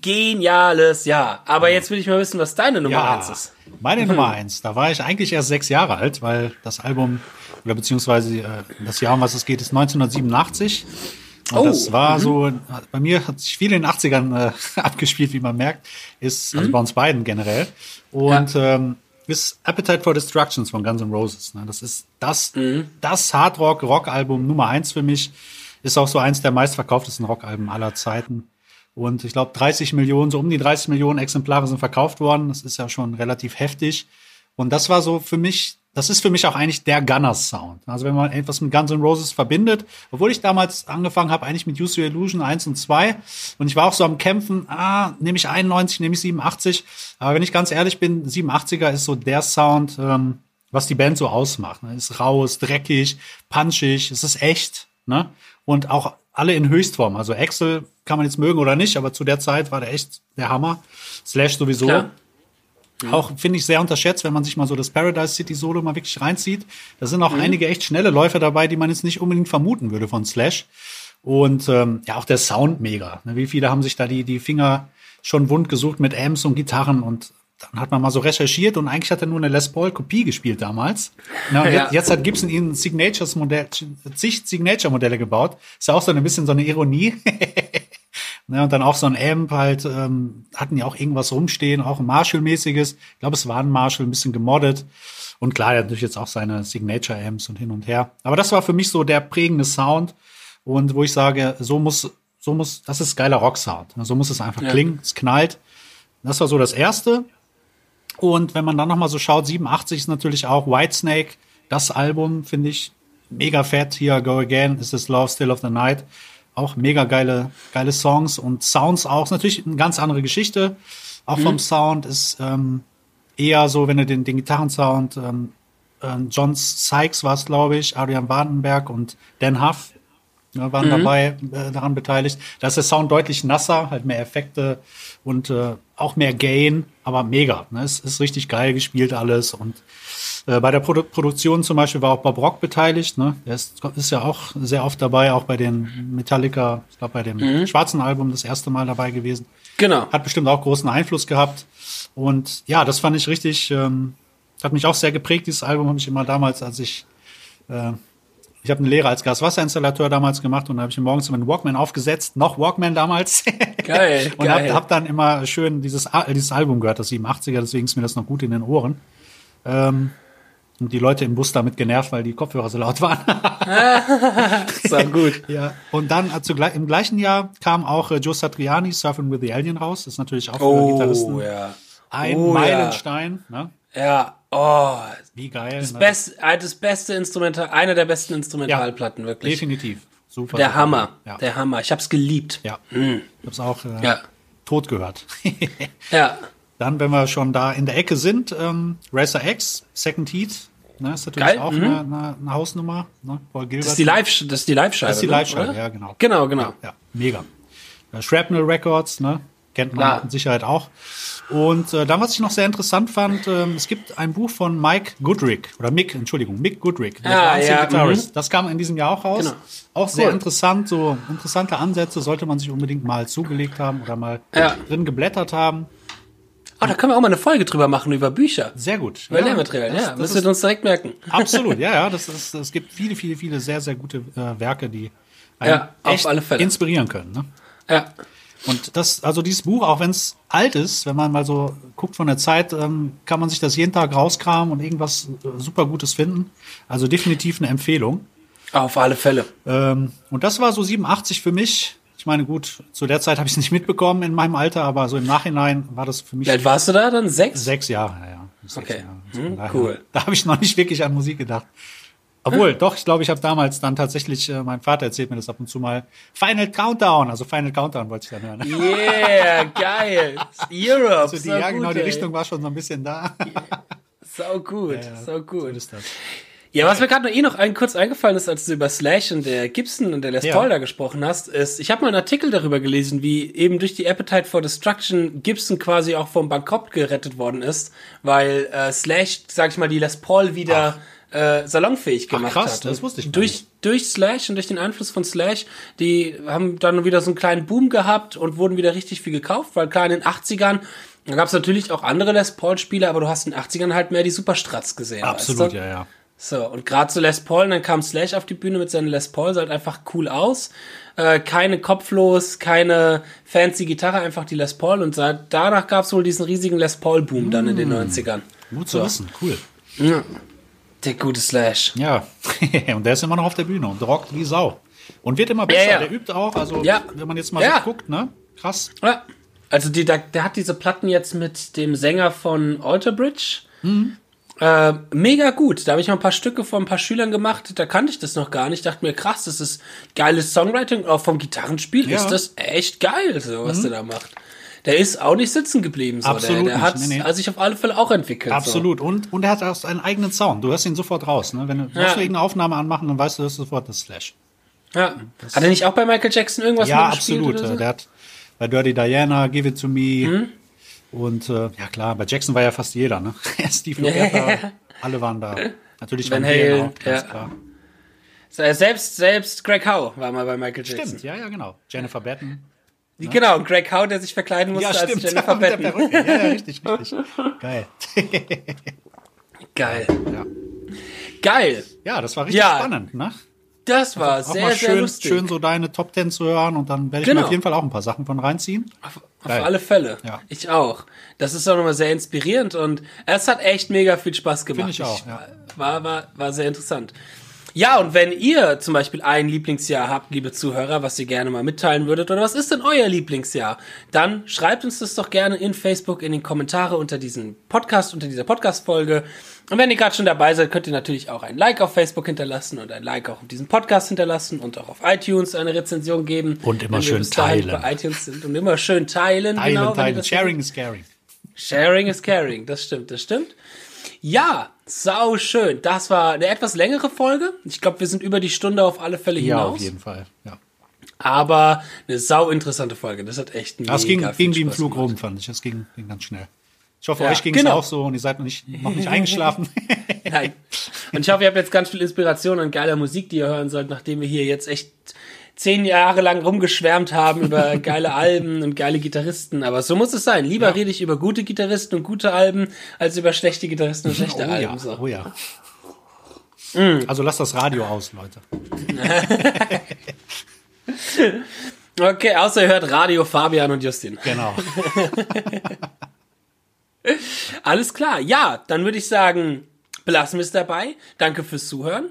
Speaker 1: geniales Jahr. Aber jetzt will ich mal wissen, was deine Nummer eins ist.
Speaker 2: meine Nummer eins. Da war ich eigentlich erst sechs Jahre alt, weil das Album, oder beziehungsweise äh, das Jahr, um was es geht, ist 1987. Und
Speaker 1: Oh,
Speaker 2: das war so, bei mir hat sich viel in den 80ern äh, abgespielt, wie man merkt, ist, also bei uns beiden generell. Und ähm, ist Appetite for Destructions von Guns N' Roses. Ne? Das ist das, das Hardrock-Rock-Album Nummer eins für mich. Ist auch so eins der meistverkauftesten Rockalben aller Zeiten. Und ich glaube, 30 Millionen, so um die 30 Millionen Exemplare sind verkauft worden. Das ist ja schon relativ heftig. Und das war so für mich, das ist für mich auch eigentlich der Gunners-Sound. Also wenn man etwas mit Guns N' Roses verbindet, obwohl ich damals angefangen habe, eigentlich mit Use Your Illusion 1 und 2. Und ich war auch so am Kämpfen, ah, nehme ich 91, nehme ich 87. Aber wenn ich ganz ehrlich bin, 87er ist so der Sound, ähm, was die Band so ausmacht. Ne? Ist rau, ist dreckig, punchig, es ist echt. Ne? Und auch alle in Höchstform. Also Axel kann man jetzt mögen oder nicht, aber zu der Zeit war der echt der Hammer. Slash sowieso.
Speaker 1: Klar.
Speaker 2: Auch finde ich sehr unterschätzt, wenn man sich mal so das Paradise City Solo mal wirklich reinzieht. Da sind auch einige echt schnelle Läufer dabei, die man jetzt nicht unbedingt vermuten würde von Slash. Und ähm, ja, auch der Sound mega. Ne, Wie viele haben sich da die, die Finger schon wund gesucht mit Amps und Gitarren und dann hat man mal so recherchiert und eigentlich hat er nur eine Les Paul Kopie gespielt damals. Na,
Speaker 1: Ja.
Speaker 2: jetzt, jetzt hat Gibson ihnen Signatures Modell, zig Signature Modelle gebaut. Ist ja auch so ein bisschen so eine Ironie. Ne, und dann auch so ein Amp halt, ähm, hatten ja auch irgendwas rumstehen, auch ein Marshall-mäßiges. Ich glaube, es war ein Marshall, ein bisschen gemoddet. Und klar, er hat natürlich jetzt auch seine Signature-Amps und hin und her. Aber das war für mich so der prägende Sound. Und wo ich sage, so muss, so muss, das ist geiler Rock-Sound. Ne, So muss es einfach
Speaker 1: Ja.
Speaker 2: klingen. Es knallt. Das war so das Erste. Und wenn man dann noch mal so schaut, 87 ist natürlich auch Whitesnake. Das Album finde ich mega fett. Hier, Go Again, Is This Love Still of the Night. Auch mega geile, geile Songs und Sounds auch. Ist natürlich eine ganz andere Geschichte. Auch vom Sound ist ähm, eher so, wenn du den, den Gitarrensound, ähm, ähm, John Sykes war es, glaube ich, Adrian Wartenberg und Dan Huff ne, waren dabei äh, daran beteiligt. Da ist der Sound deutlich nasser, halt mehr Effekte und äh, auch mehr Gain, aber mega. Ne? Es ist richtig geil gespielt alles und äh, bei der Produ Produktion zum Beispiel war auch Bob Rock beteiligt. Ne? Der ist, ist ja auch sehr oft dabei, auch bei den Metallica, ich glaube bei dem schwarzen Album das erste Mal dabei gewesen.
Speaker 1: Genau.
Speaker 2: Hat bestimmt auch großen Einfluss gehabt. Und ja, das fand ich richtig, ähm, hat mich auch sehr geprägt. Dieses Album habe ich immer damals, als ich, äh, ich habe eine Lehre als Gaswasserinstallateur damals gemacht und habe ich mir morgens immer einen Walkman aufgesetzt, noch Walkman damals.
Speaker 1: Geil,
Speaker 2: und habe hab dann immer schön dieses, dieses Album gehört, das 87er, deswegen ist mir das noch gut in den Ohren. Ähm, und die Leute im Bus damit genervt, weil die Kopfhörer so laut waren.
Speaker 1: So gut.
Speaker 2: Ja, und dann äh, zugleich, im gleichen Jahr kam auch äh, Joe Satriani, Surfing with the Alien raus. Das ist natürlich auch für
Speaker 1: Oh,
Speaker 2: Gitarristen
Speaker 1: ja.
Speaker 2: ein
Speaker 1: Oh, ja.
Speaker 2: Meilenstein. Ne?
Speaker 1: Ja, oh,
Speaker 2: Wie geil.
Speaker 1: das,
Speaker 2: ne?
Speaker 1: best, äh, das beste Instrumental, einer der besten Instrumentalplatten, wirklich.
Speaker 2: Definitiv. Super.
Speaker 1: Der
Speaker 2: super.
Speaker 1: Hammer,
Speaker 2: Ja.
Speaker 1: der Hammer. Ich hab's geliebt.
Speaker 2: ja. Ich hab's auch äh,
Speaker 1: Ja.
Speaker 2: tot gehört.
Speaker 1: Ja.
Speaker 2: dann, wenn wir schon da in der Ecke sind, ähm, Racer X, Second Heat. Ne, ist natürlich
Speaker 1: Geil,
Speaker 2: auch eine, eine, eine Hausnummer. Ne? Paul Gilbert.
Speaker 1: Das ist die Live, das ist die Live-Scheibe.
Speaker 2: Das ist die Live-Scheibe, ja, genau.
Speaker 1: Genau, genau.
Speaker 2: Ja, mega. Äh, Shrapnel Records, ne? Kennt man mit Sicherheit auch. Und äh, dann, was ich noch sehr interessant fand, ähm, es gibt ein Buch von Mike Goodrick, oder Mick, Entschuldigung, Mick Goodrick, der
Speaker 1: Ah, ja,
Speaker 2: Guitarist. Das kam in diesem Jahr auch raus.
Speaker 1: Genau.
Speaker 2: Auch sehr
Speaker 1: Cool.
Speaker 2: interessant, so interessante Ansätze sollte man sich unbedingt mal zugelegt haben oder mal
Speaker 1: Ja.
Speaker 2: drin geblättert haben.
Speaker 1: Oh, da können wir auch mal eine Folge drüber machen, über Bücher.
Speaker 2: Sehr gut.
Speaker 1: Über Lehrmaterial,
Speaker 2: das-
Speaker 1: ja.
Speaker 2: das
Speaker 1: Müssen wir uns direkt merken.
Speaker 2: Absolut, ja, ja. Das ist, es gibt viele, viele, viele sehr, sehr gute äh, Werke, die einen
Speaker 1: Ja, auf alle Fälle.
Speaker 2: inspirieren können. Ne?
Speaker 1: Ja.
Speaker 2: Und das, also dieses Buch, auch wenn es alt ist, wenn man mal so guckt von der Zeit, ähm, kann man sich das jeden Tag rauskramen und irgendwas äh, super Gutes finden. Also definitiv eine Empfehlung.
Speaker 1: Auf alle Fälle.
Speaker 2: Ähm, und das war so 87 für mich. Ich meine, gut, zu der Zeit habe ich es nicht mitbekommen in meinem Alter, aber so im Nachhinein war das für mich
Speaker 1: Wie alt warst du da dann? Sechs?
Speaker 2: sechs Jahre. Ja, ja, sechs
Speaker 1: Okay.
Speaker 2: Jahre.
Speaker 1: Hm, cool.
Speaker 2: Da habe ich noch nicht wirklich an Musik gedacht. Obwohl, doch, ich glaube, ich habe damals dann tatsächlich, äh, mein Vater erzählt mir das ab und zu mal, Final Countdown, also Final Countdown wollte ich dann hören.
Speaker 1: Yeah, geil. Europe.
Speaker 2: Also die,
Speaker 1: so
Speaker 2: ja,
Speaker 1: gut,
Speaker 2: genau, die
Speaker 1: ey.
Speaker 2: Richtung war schon so ein bisschen da.
Speaker 1: Sau gut, sau
Speaker 2: So
Speaker 1: gut.
Speaker 2: ist das.
Speaker 1: Ja, was mir gerade noch eh noch ein, kurz eingefallen ist, als du über Slash und der Gibson und der Les
Speaker 2: Ja.
Speaker 1: Paul da gesprochen hast, ist, ich habe mal einen Artikel darüber gelesen, wie eben durch die Appetite for Destruction Gibson quasi auch vom Bankrott gerettet worden ist, weil äh, Slash, sag ich mal, die Les Paul wieder äh, salonfähig
Speaker 2: Ach,
Speaker 1: gemacht
Speaker 2: krass,
Speaker 1: hat.
Speaker 2: das
Speaker 1: Und
Speaker 2: wusste ich
Speaker 1: durch,
Speaker 2: nicht.
Speaker 1: durch Slash und durch den Einfluss von Slash, die haben dann wieder so einen kleinen Boom gehabt und wurden wieder richtig viel gekauft, weil klar in den 80ern da gab es natürlich auch andere Les Paul-Spieler, aber du hast in den 80ern halt mehr die Superstrats gesehen.
Speaker 2: Absolut,
Speaker 1: weißt du?
Speaker 2: ja, ja.
Speaker 1: So, und gerade zu Les Paul, dann kam Slash auf die Bühne mit seinen Les Paul, sah halt einfach cool aus. Äh, keine kopflos, keine fancy Gitarre, einfach die Les Paul. Und seit, danach gab es wohl diesen riesigen Les Paul-Boom dann in den 90ern.
Speaker 2: Gut zu wissen, cool.
Speaker 1: Der gute Slash.
Speaker 2: Ja, und der ist immer noch auf der Bühne und rockt wie Sau. Und wird immer besser,
Speaker 1: ja.
Speaker 2: der übt auch, also
Speaker 1: Ja.
Speaker 2: wenn man jetzt mal
Speaker 1: Ja.
Speaker 2: so guckt, ne? Krass.
Speaker 1: Ja. Also die, der, der hat diese Platten jetzt mit dem Sänger von Alter Bridge. Äh, mega gut. Da habe ich mal ein paar Stücke von ein paar Schülern gemacht. Da kannte ich das noch gar nicht. Dachte mir, krass, das ist geiles Songwriting. Auch vom Gitarrenspiel
Speaker 2: Ja.
Speaker 1: ist das echt geil, so was der da macht. Der ist auch nicht sitzen geblieben. So.
Speaker 2: Absolut
Speaker 1: der, der hat
Speaker 2: Nee, nee.
Speaker 1: also sich auf alle Fälle auch entwickelt.
Speaker 2: Absolut. Und, und er hat auch seinen eigenen Sound. Du hörst ihn sofort raus. Ne? Wenn du, ja. irgendeine Aufnahme anmachen, dann weißt du, das ist sofort das Slash.
Speaker 1: So. Ja. Hat er nicht auch bei Michael Jackson irgendwas
Speaker 2: ja, absolut.
Speaker 1: So?
Speaker 2: Der hat bei Dirty Diana, Give It To Me.
Speaker 1: Mhm.
Speaker 2: Und äh, ja klar, bei Jackson war ja fast jeder. Ne? Steve Lukather, alle waren da. Natürlich
Speaker 1: Van
Speaker 2: Halen, auch, ganz
Speaker 1: ja.
Speaker 2: klar.
Speaker 1: Selbst, selbst Greg Howe war mal bei Michael Jackson.
Speaker 2: Stimmt, ja, ja, genau. Jennifer Batten.
Speaker 1: Genau, und Greg Howe, der sich verkleiden musste
Speaker 2: Ja,
Speaker 1: als
Speaker 2: stimmt.
Speaker 1: Jennifer
Speaker 2: der
Speaker 1: Batten.
Speaker 2: Perücke. Ja, ja, richtig, richtig. Geil.
Speaker 1: Geil.
Speaker 2: Ja.
Speaker 1: Geil.
Speaker 2: ja, das war richtig
Speaker 1: Ja.
Speaker 2: spannend. Ne?
Speaker 1: Das war
Speaker 2: Auch
Speaker 1: sehr,
Speaker 2: mal
Speaker 1: sehr
Speaker 2: schön,
Speaker 1: lustig.
Speaker 2: schön so deine Top Ten zu hören und dann werde ich
Speaker 1: Genau.
Speaker 2: mir auf jeden Fall auch ein paar Sachen von reinziehen.
Speaker 1: Auf, auf alle Fälle.
Speaker 2: Ja.
Speaker 1: Ich auch. Das ist auch nochmal sehr inspirierend und es hat echt mega viel Spaß gemacht.
Speaker 2: Finde ich auch, ja.
Speaker 1: War, war, war sehr interessant. Ja, und wenn ihr zum Beispiel ein Lieblingsjahr habt, liebe Zuhörer, was ihr gerne mal mitteilen würdet, oder was ist denn euer Lieblingsjahr, dann schreibt uns das doch gerne in Facebook in den Kommentare unter diesem Podcast, unter dieser Podcast-Folge. Und wenn ihr gerade schon dabei seid, könnt ihr natürlich auch ein Like auf Facebook hinterlassen und ein Like auch auf diesem Podcast hinterlassen und auch auf iTunes eine Rezension geben.
Speaker 2: Und immer schön teilen.
Speaker 1: Bei iTunes sind und immer schön teilen.
Speaker 2: Teilen,
Speaker 1: genau,
Speaker 2: teilen. Sharing is caring.
Speaker 1: Sharing is caring, das stimmt, das stimmt. Ja, sau schön. Das war eine etwas längere Folge. Ich glaube, wir sind über die Stunde auf alle Fälle
Speaker 2: Ja,
Speaker 1: hinaus.
Speaker 2: auf jeden Fall. Ja.
Speaker 1: Aber eine sau interessante Folge. Das hat echt mega
Speaker 2: Das ging, ging wie im Flug
Speaker 1: gemacht.
Speaker 2: rum, fand ich. Das ging, ging ganz schnell. Ich hoffe,
Speaker 1: Ja,
Speaker 2: euch ging es
Speaker 1: genau.
Speaker 2: auch so und ihr seid noch nicht, noch nicht eingeschlafen.
Speaker 1: Nein. Und ich hoffe, ihr habt jetzt ganz viel Inspiration an geiler Musik, die ihr hören sollt, nachdem wir hier jetzt echt zehn Jahre lang rumgeschwärmt haben über geile Alben und geile Gitarristen. Aber so muss es sein. Lieber rede ich über gute Gitarristen und gute Alben, als über schlechte Gitarristen und schlechte
Speaker 2: oh
Speaker 1: Alben.
Speaker 2: ja,
Speaker 1: So.
Speaker 2: oh ja. Also lasst das Radio aus, Leute.
Speaker 1: Okay, außer ihr hört Radio Fabian und Justin.
Speaker 2: Genau.
Speaker 1: Alles klar. Ja, dann würde ich sagen, belassen wir es dabei. Danke fürs Zuhören.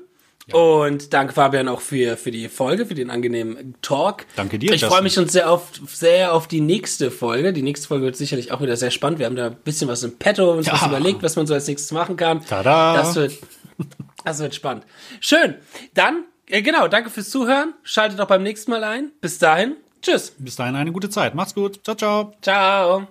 Speaker 1: Und danke Fabian auch für, für die Folge, für den angenehmen Talk.
Speaker 2: Danke dir,
Speaker 1: Ich freue mich schon sehr auf, sehr auf die nächste Folge. Die nächste Folge wird sicherlich auch wieder sehr spannend. Wir haben da ein bisschen was im Petto, uns was
Speaker 2: Ja.
Speaker 1: überlegt, was man so als nächstes machen kann.
Speaker 2: Tada.
Speaker 1: Das wird, das wird spannend. Schön. Dann, äh, genau, danke fürs Zuhören. Schaltet auch beim nächsten Mal ein. Bis dahin. Tschüss.
Speaker 2: Bis dahin eine gute Zeit. Macht's gut. Ciao, ciao.
Speaker 1: Ciao.